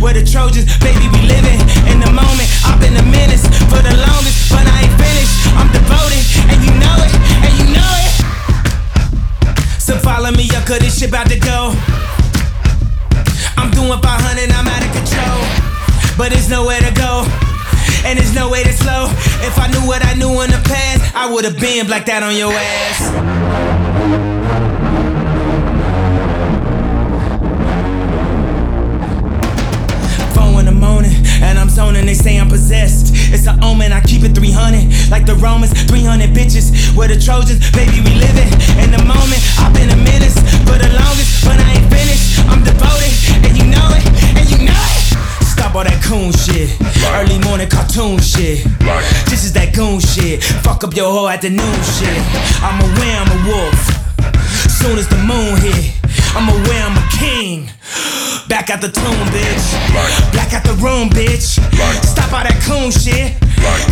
Where the Trojans, baby, we living in the moment. I've been a menace for the longest, but I ain't finished. I'm devoted, and you know it, and you know it. So follow me up, cause this shit about to go. I'm doing 500, I'm out of control. But there's nowhere to go. And there's no way to slow. If I knew what I knew in the past, I would have been blacked out on your ass. Possessed. It's an omen, I keep it 300. Like the Romans, 300 bitches. We're the Trojans, baby, we living in the moment. I've been a menace for the longest, but I ain't finished. I'm devoted, and you know it, and you know it. Stop all that coon shit. Early morning cartoon shit. This is that goon shit. Fuck up your hoe at the noon shit. I'm aware I'm a wolf. Soon as the moon hit, I'm aware I'm a king. Back at the tomb, bitch. Black at the room, bitch. Stop all that coon shit.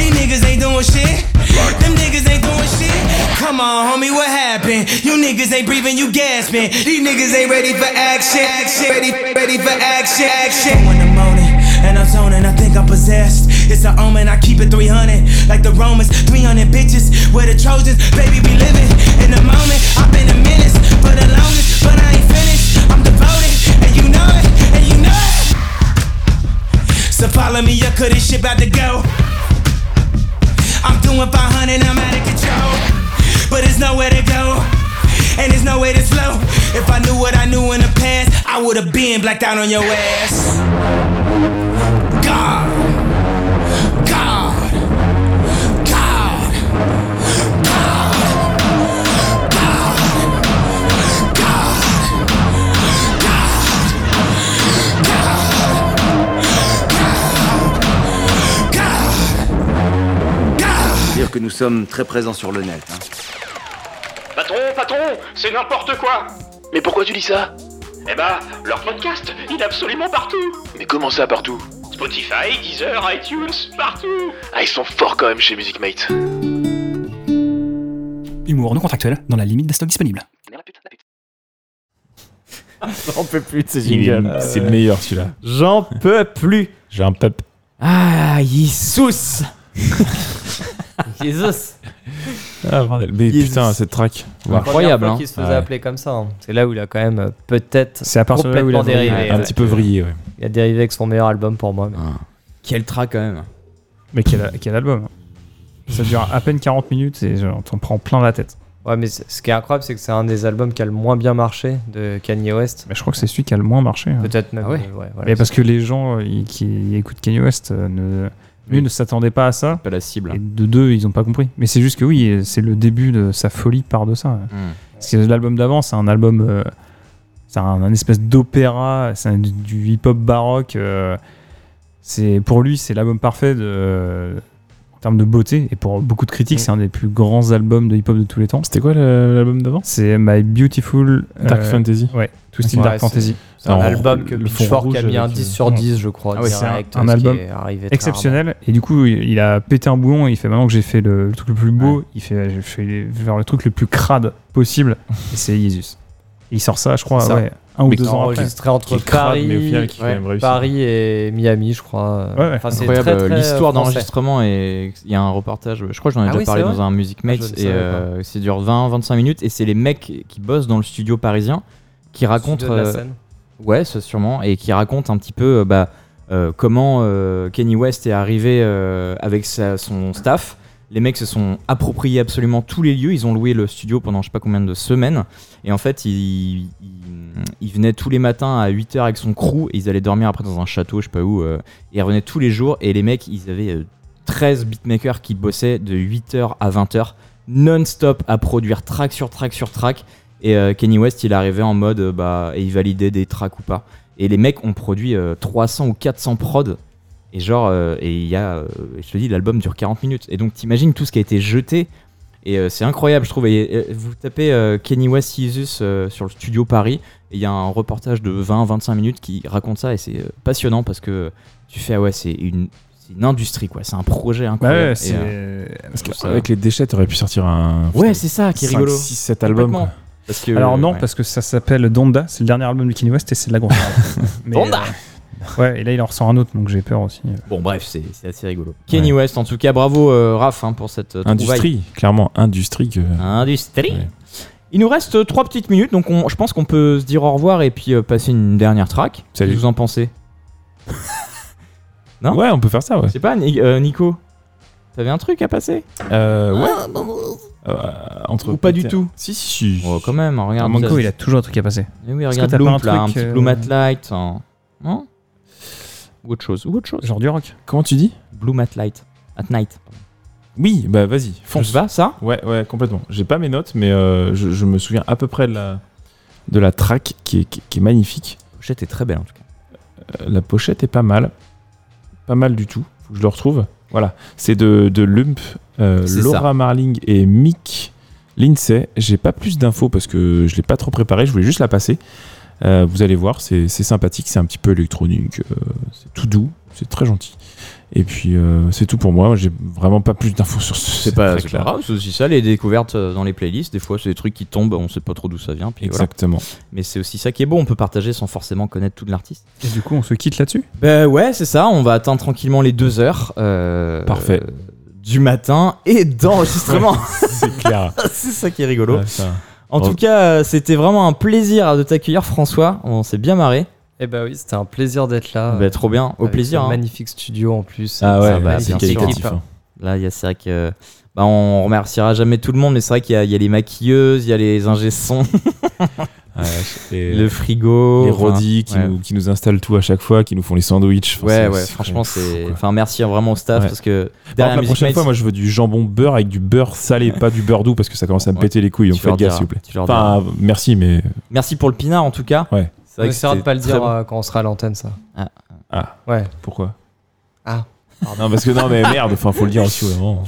These niggas ain't doing shit. Them niggas ain't doing shit. Come on, homie, what happened? You niggas ain't breathing, you gasping. These niggas ain't ready for action. action. Ready, ready for action. Action. In the morning, and I'm zoning, I think I'm possessed. It's an omen, I keep it 300. Like the Romans, 300 bitches. We're the Trojans, baby, we living in the moment. About to go. I'm doing 500, I'm out of control. But there's nowhere to go, and there's nowhere to slow. If I knew what I knew in the past, I would have been blacked out on your ass. God. Que nous sommes très présents sur le net. hein. Patron, patron, c'est n'importe quoi Mais pourquoi tu dis ça? Eh bah, leur podcast, il est absolument partout Mais comment ça partout? Spotify, Deezer, iTunes, partout Ah, ils sont forts quand même chez Music Mate. Humour non contractuel dans la limite des stocks disponibles. [laughs] J'en peux plus de ces Il est- jingles. C'est le meilleur celui-là. J'en peux plus. J'ai un pep. Ah, Jesus. [laughs] [laughs] Jesus. Ah, bordel. Mais Jesus. putain, cette track. Incroyable, hein. qu'il se faisait Ouais. appeler comme ça. hein. C'est là où il a quand même euh, peut-être C'est à partir de là où il a complètement vrillé. dérivé. Un ouais. petit peu vrillé, ouais. Il a dérivé avec son meilleur album pour moi. mais- Quel track quand même. Mais quel, quel album Ça dure à peine 40 minutes et genre, t'en prends plein la tête. Ouais, mais ce qui est incroyable, c'est que c'est un des albums qui a le moins bien marché de Kanye West. Mais je crois que c'est celui qui a le moins marché. hein. Peut-être même. Ah ouais euh, voilà, Mais parce que les gens euh, ils- qui écoutent Kanye West euh, ne, Une, ne s'attendaient pas à ça. Pas la cible. Et de deux, ils ont pas compris. Mais c'est juste que oui, c'est le début de sa folie part de ça. Hmm. Parce que l'album d'avant, c'est un album. euh, c'est un, un espèce d'opéra, c'est du hip-hop baroque. euh, c'est pour lui, c'est l'album parfait de, en termes de beauté. Et pour beaucoup de critiques, Mm. c'est un des plus grands albums de hip-hop de tous les temps. C'était quoi l'album d'avant? C'est My Beautiful Dark euh, Fantasy. Ouais, Twisted Ouais, Dark Fantasy. C'est un album que Pitchfork a mis un avec, 10 euh, sur 10, je crois. Ah ouais, direct, un, album exceptionnel. Et du coup, il a pété un boulon. Il fait maintenant que j'ai fait le, le truc le plus beau, il fait, je fais le truc le plus crade possible. et c'est Jesus. Et il sort ça, je crois, ça. ouais, un ou Mais deux ans après. enregistré entre crade, Paris, mais au final, qui quand ouais, même réussit. Paris et Miami, je crois. Ouais, ouais. Enfin, c'est Incroyable, l'histoire d'enregistrement et il y a un reportage, je crois que j'en ai Ah déjà oui, parlé dans un Music Ah, Mates je ne et euh, c'est dure 20-25 minutes et c'est les mecs qui bossent dans le studio parisien qui racontent de la euh, scène. ouais ça, sûrement et qui racontent un petit peu euh, bah, euh, comment euh, Kenny West est arrivé euh, avec sa- son staff les mecs se sont appropriés absolument tous les lieux ils ont loué le studio pendant je sais pas combien de semaines et en fait ils, ils, ils venaient tous les matins à 8h avec son crew et ils allaient dormir après dans un château je sais pas où euh, et ils revenaient tous les jours. Et les mecs ils avaient euh, 13 beatmakers qui bossaient de 8h à 20h non-stop à produire track sur track sur track. Et euh, Kenny West il arrivait en mode euh, bah et il validait des tracks ou pas. Et les mecs ont produit euh, 300 ou 400 prod. Et genre euh, et il y a euh, je te dis l'album dure 40 minutes. Et donc t'imagines tout ce qui a été jeté et euh, c'est incroyable je trouve et, vous tapez euh, Kenny West Jesus euh, sur le studio Paris et il y a un reportage de 20-25 minutes qui raconte ça et c'est euh, passionnant parce que tu fais ah ouais c'est une c'est une industrie quoi c'est un projet Bah incroyable ouais, Et, c'est. euh, Parce ça- qu'avec les déchets, t'aurais pu sortir un. ouais c'est ça qui est 5, rigolo 6, 7 albums. Complètement. quoi. Parce que, Alors non, ouais. parce que ça s'appelle Donda, c'est le dernier album de Kanye West et c'est de la grosse [laughs] Donda euh, Ouais, et là il en ressort un autre, donc j'ai peur aussi. Bon, bref, c'est c'est assez rigolo. Kenny West, en tout cas, bravo euh, Raph hein, pour cette euh, trouvaille. Industrie, clairement, industrie que. Industrie. Ouais. Il nous reste euh, trois petites minutes, donc on- je pense qu'on peut se dire au revoir et puis euh, passer une dernière track. Salut. Qu'est-ce que vous en pensez [laughs] Non Ouais, on peut faire ça, ouais. Je sais pas, Ni- euh, Nico T'avais un truc à passer? Euh, ouais. Euh, entre Ou pas du tout Si, si, si. Oh, quand même, regarde. Manco, ça- il a toujours un truc à passer. Eh oui, Est-ce regarde que t'as pas Bloom, un là, un petit euh, Blue Matte Light. hein. Non? Ou autre chose, ou autre chose. Genre du rock. Comment tu dis? Blue Matte Light. At night. Oui, bah vas-y, fonce. Va, ça? Ouais, ouais, complètement. J'ai pas mes notes, mais euh, je, je me souviens à peu près de la, de la track qui est, qui, qui est magnifique. La pochette est très belle en tout cas. Euh, la pochette est pas mal. Pas mal du tout. Faut que je le retrouve. Voilà. C'est de, de Lump euh, C'est Laura ça. Marling et Mick Lindsay. J'ai pas plus d'infos parce que je l'ai pas trop préparé, je voulais juste la passer. Euh, vous allez voir, c'est c'est sympathique, c'est un petit peu électronique, euh, c'est tout doux, c'est très gentil. Et puis euh, c'est tout pour moi, j'ai vraiment pas plus d'infos sur ce C'est pas, c'est pas grave, c'est aussi ça, les découvertes dans les playlists. Des fois, c'est des trucs qui tombent, on sait pas trop d'où ça vient. Puis voilà. Exactement. Mais c'est aussi ça qui est beau, on peut partager sans forcément connaître tout de l'artiste. Et du coup, on se quitte là-dessus? Ben ouais, c'est ça, on va atteindre tranquillement les deux heures. euh, Parfait. euh, du matin et d'enregistrement. [laughs] c'est clair. [laughs] c'est ça qui est rigolo. Ouais, ça. En Oh. tout cas, euh, c'était vraiment un plaisir de t'accueillir, François. On s'est bien marré. Eh bah oui, c'était un plaisir d'être là. Bah, trop bien, au Avec plaisir, ce hein. Magnifique studio en plus. Ah ouais, C'est bah, sûr. équipe, hein. Là, il y a- c'est vrai que bah, on remerciera jamais tout le monde, mais c'est vrai qu'il y, a- il y a les maquilleuses, il y a les ingé [laughs] Et le frigo, les enfin, rodis qui, ouais. nous, qui nous installent tout à chaque fois, qui nous font les sandwichs. Enfin, Ouais, ouais, franchement, c'est. Enfin, merci vraiment au staff Ouais. parce que Par la prochaine fois, moi je veux du jambon beurre avec du beurre salé, pas du beurre doux parce que ça commence à me Ouais. péter les couilles. Donc Tu leur faites gaffe, s'il vous plaît. tu leur Enfin, merci, mais. Merci pour le pinard en tout cas. Ouais. C'est vrai que essaiera de pas le dire bon. euh, quand on sera à l'antenne, ça. Ah. Ah. Ouais. Pourquoi? Ah. Non, parce que non, mais merde, enfin, faut le dire aussi, vraiment.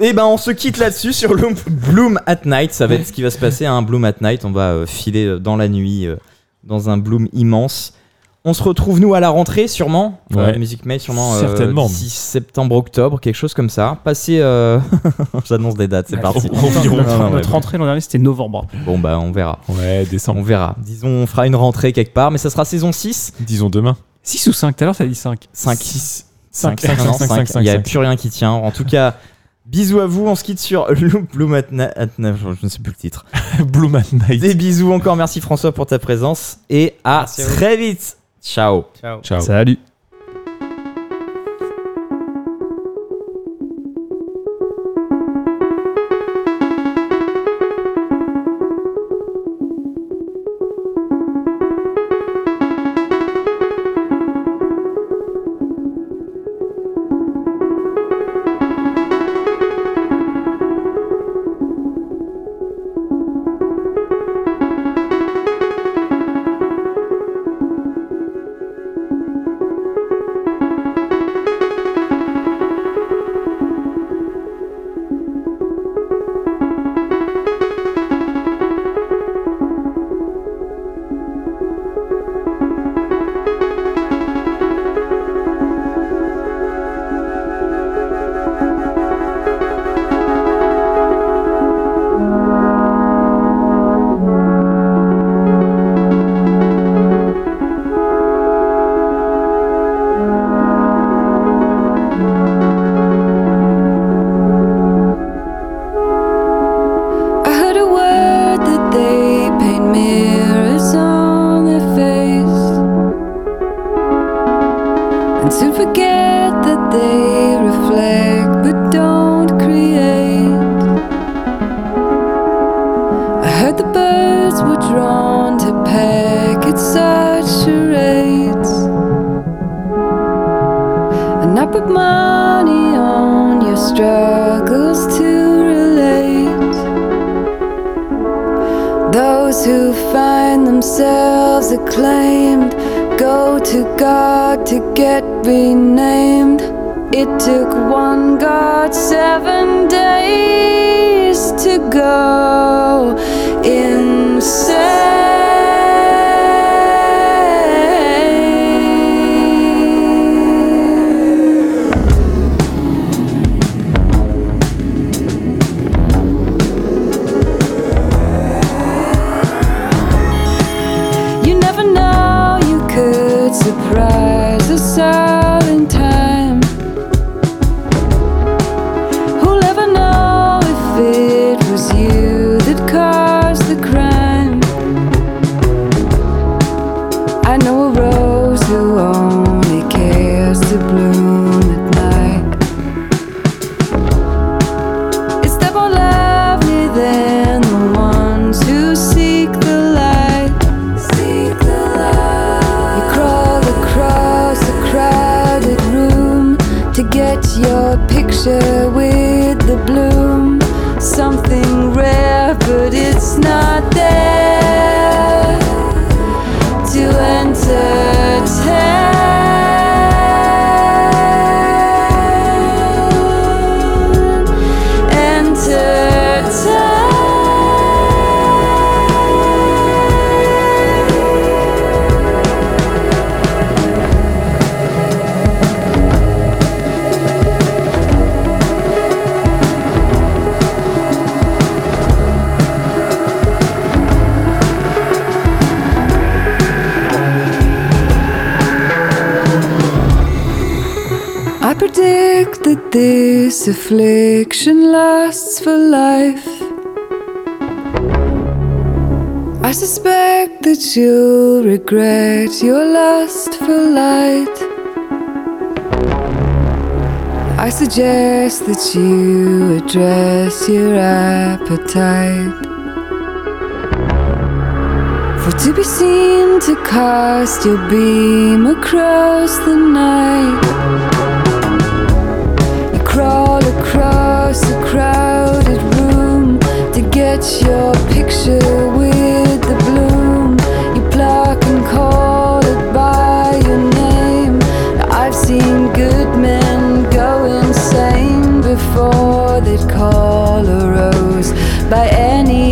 Et ben on se quitte là-dessus sur Bloom, Bloom at Night. Ça va être ce qui va se passer. Un Bloom at Night. On va euh, filer euh, dans la nuit euh, dans un Bloom immense. On se retrouve nous à la rentrée sûrement. Euh, Ouais. Music Made sûrement. euh, Certainement. d'ici septembre octobre quelque chose comme ça. Passez. euh, [laughs] J'annonce des dates. C'est parti. Environ. Non, non, ouais, Notre rentrée l'an dernier, c'était novembre. Bon bah on verra. Ouais, décembre. On verra. Disons on fera une rentrée quelque part, mais ça sera saison 6. Disons demain. 6 ou 5 Tout à l'heure, t'as dit 5. 5. 6. 5, 5, 5, 5, 5, Il n'y a 5. plus rien qui tient. En tout cas, bisous à vous. On se quitte sur [laughs] Bloom at at Je ne sais plus le titre. [laughs] Bloom at Night. Des bisous encore. Merci François pour ta présence. Et à Merci à vous. très vite. Ciao. Ciao. Ciao. Salut. Put money on your struggles to relate. Those who find themselves acclaimed go to God to get renamed. It took one God seven days to go insane. Affliction lasts for life. I suspect that you'll regret your lust for light. I suggest that you address your appetite. For to be seen to cast your beam across the night across a crowded room to get your picture with the bloom. You pluck and call it by your name. I've seen good men go insane before they'd call a rose by any.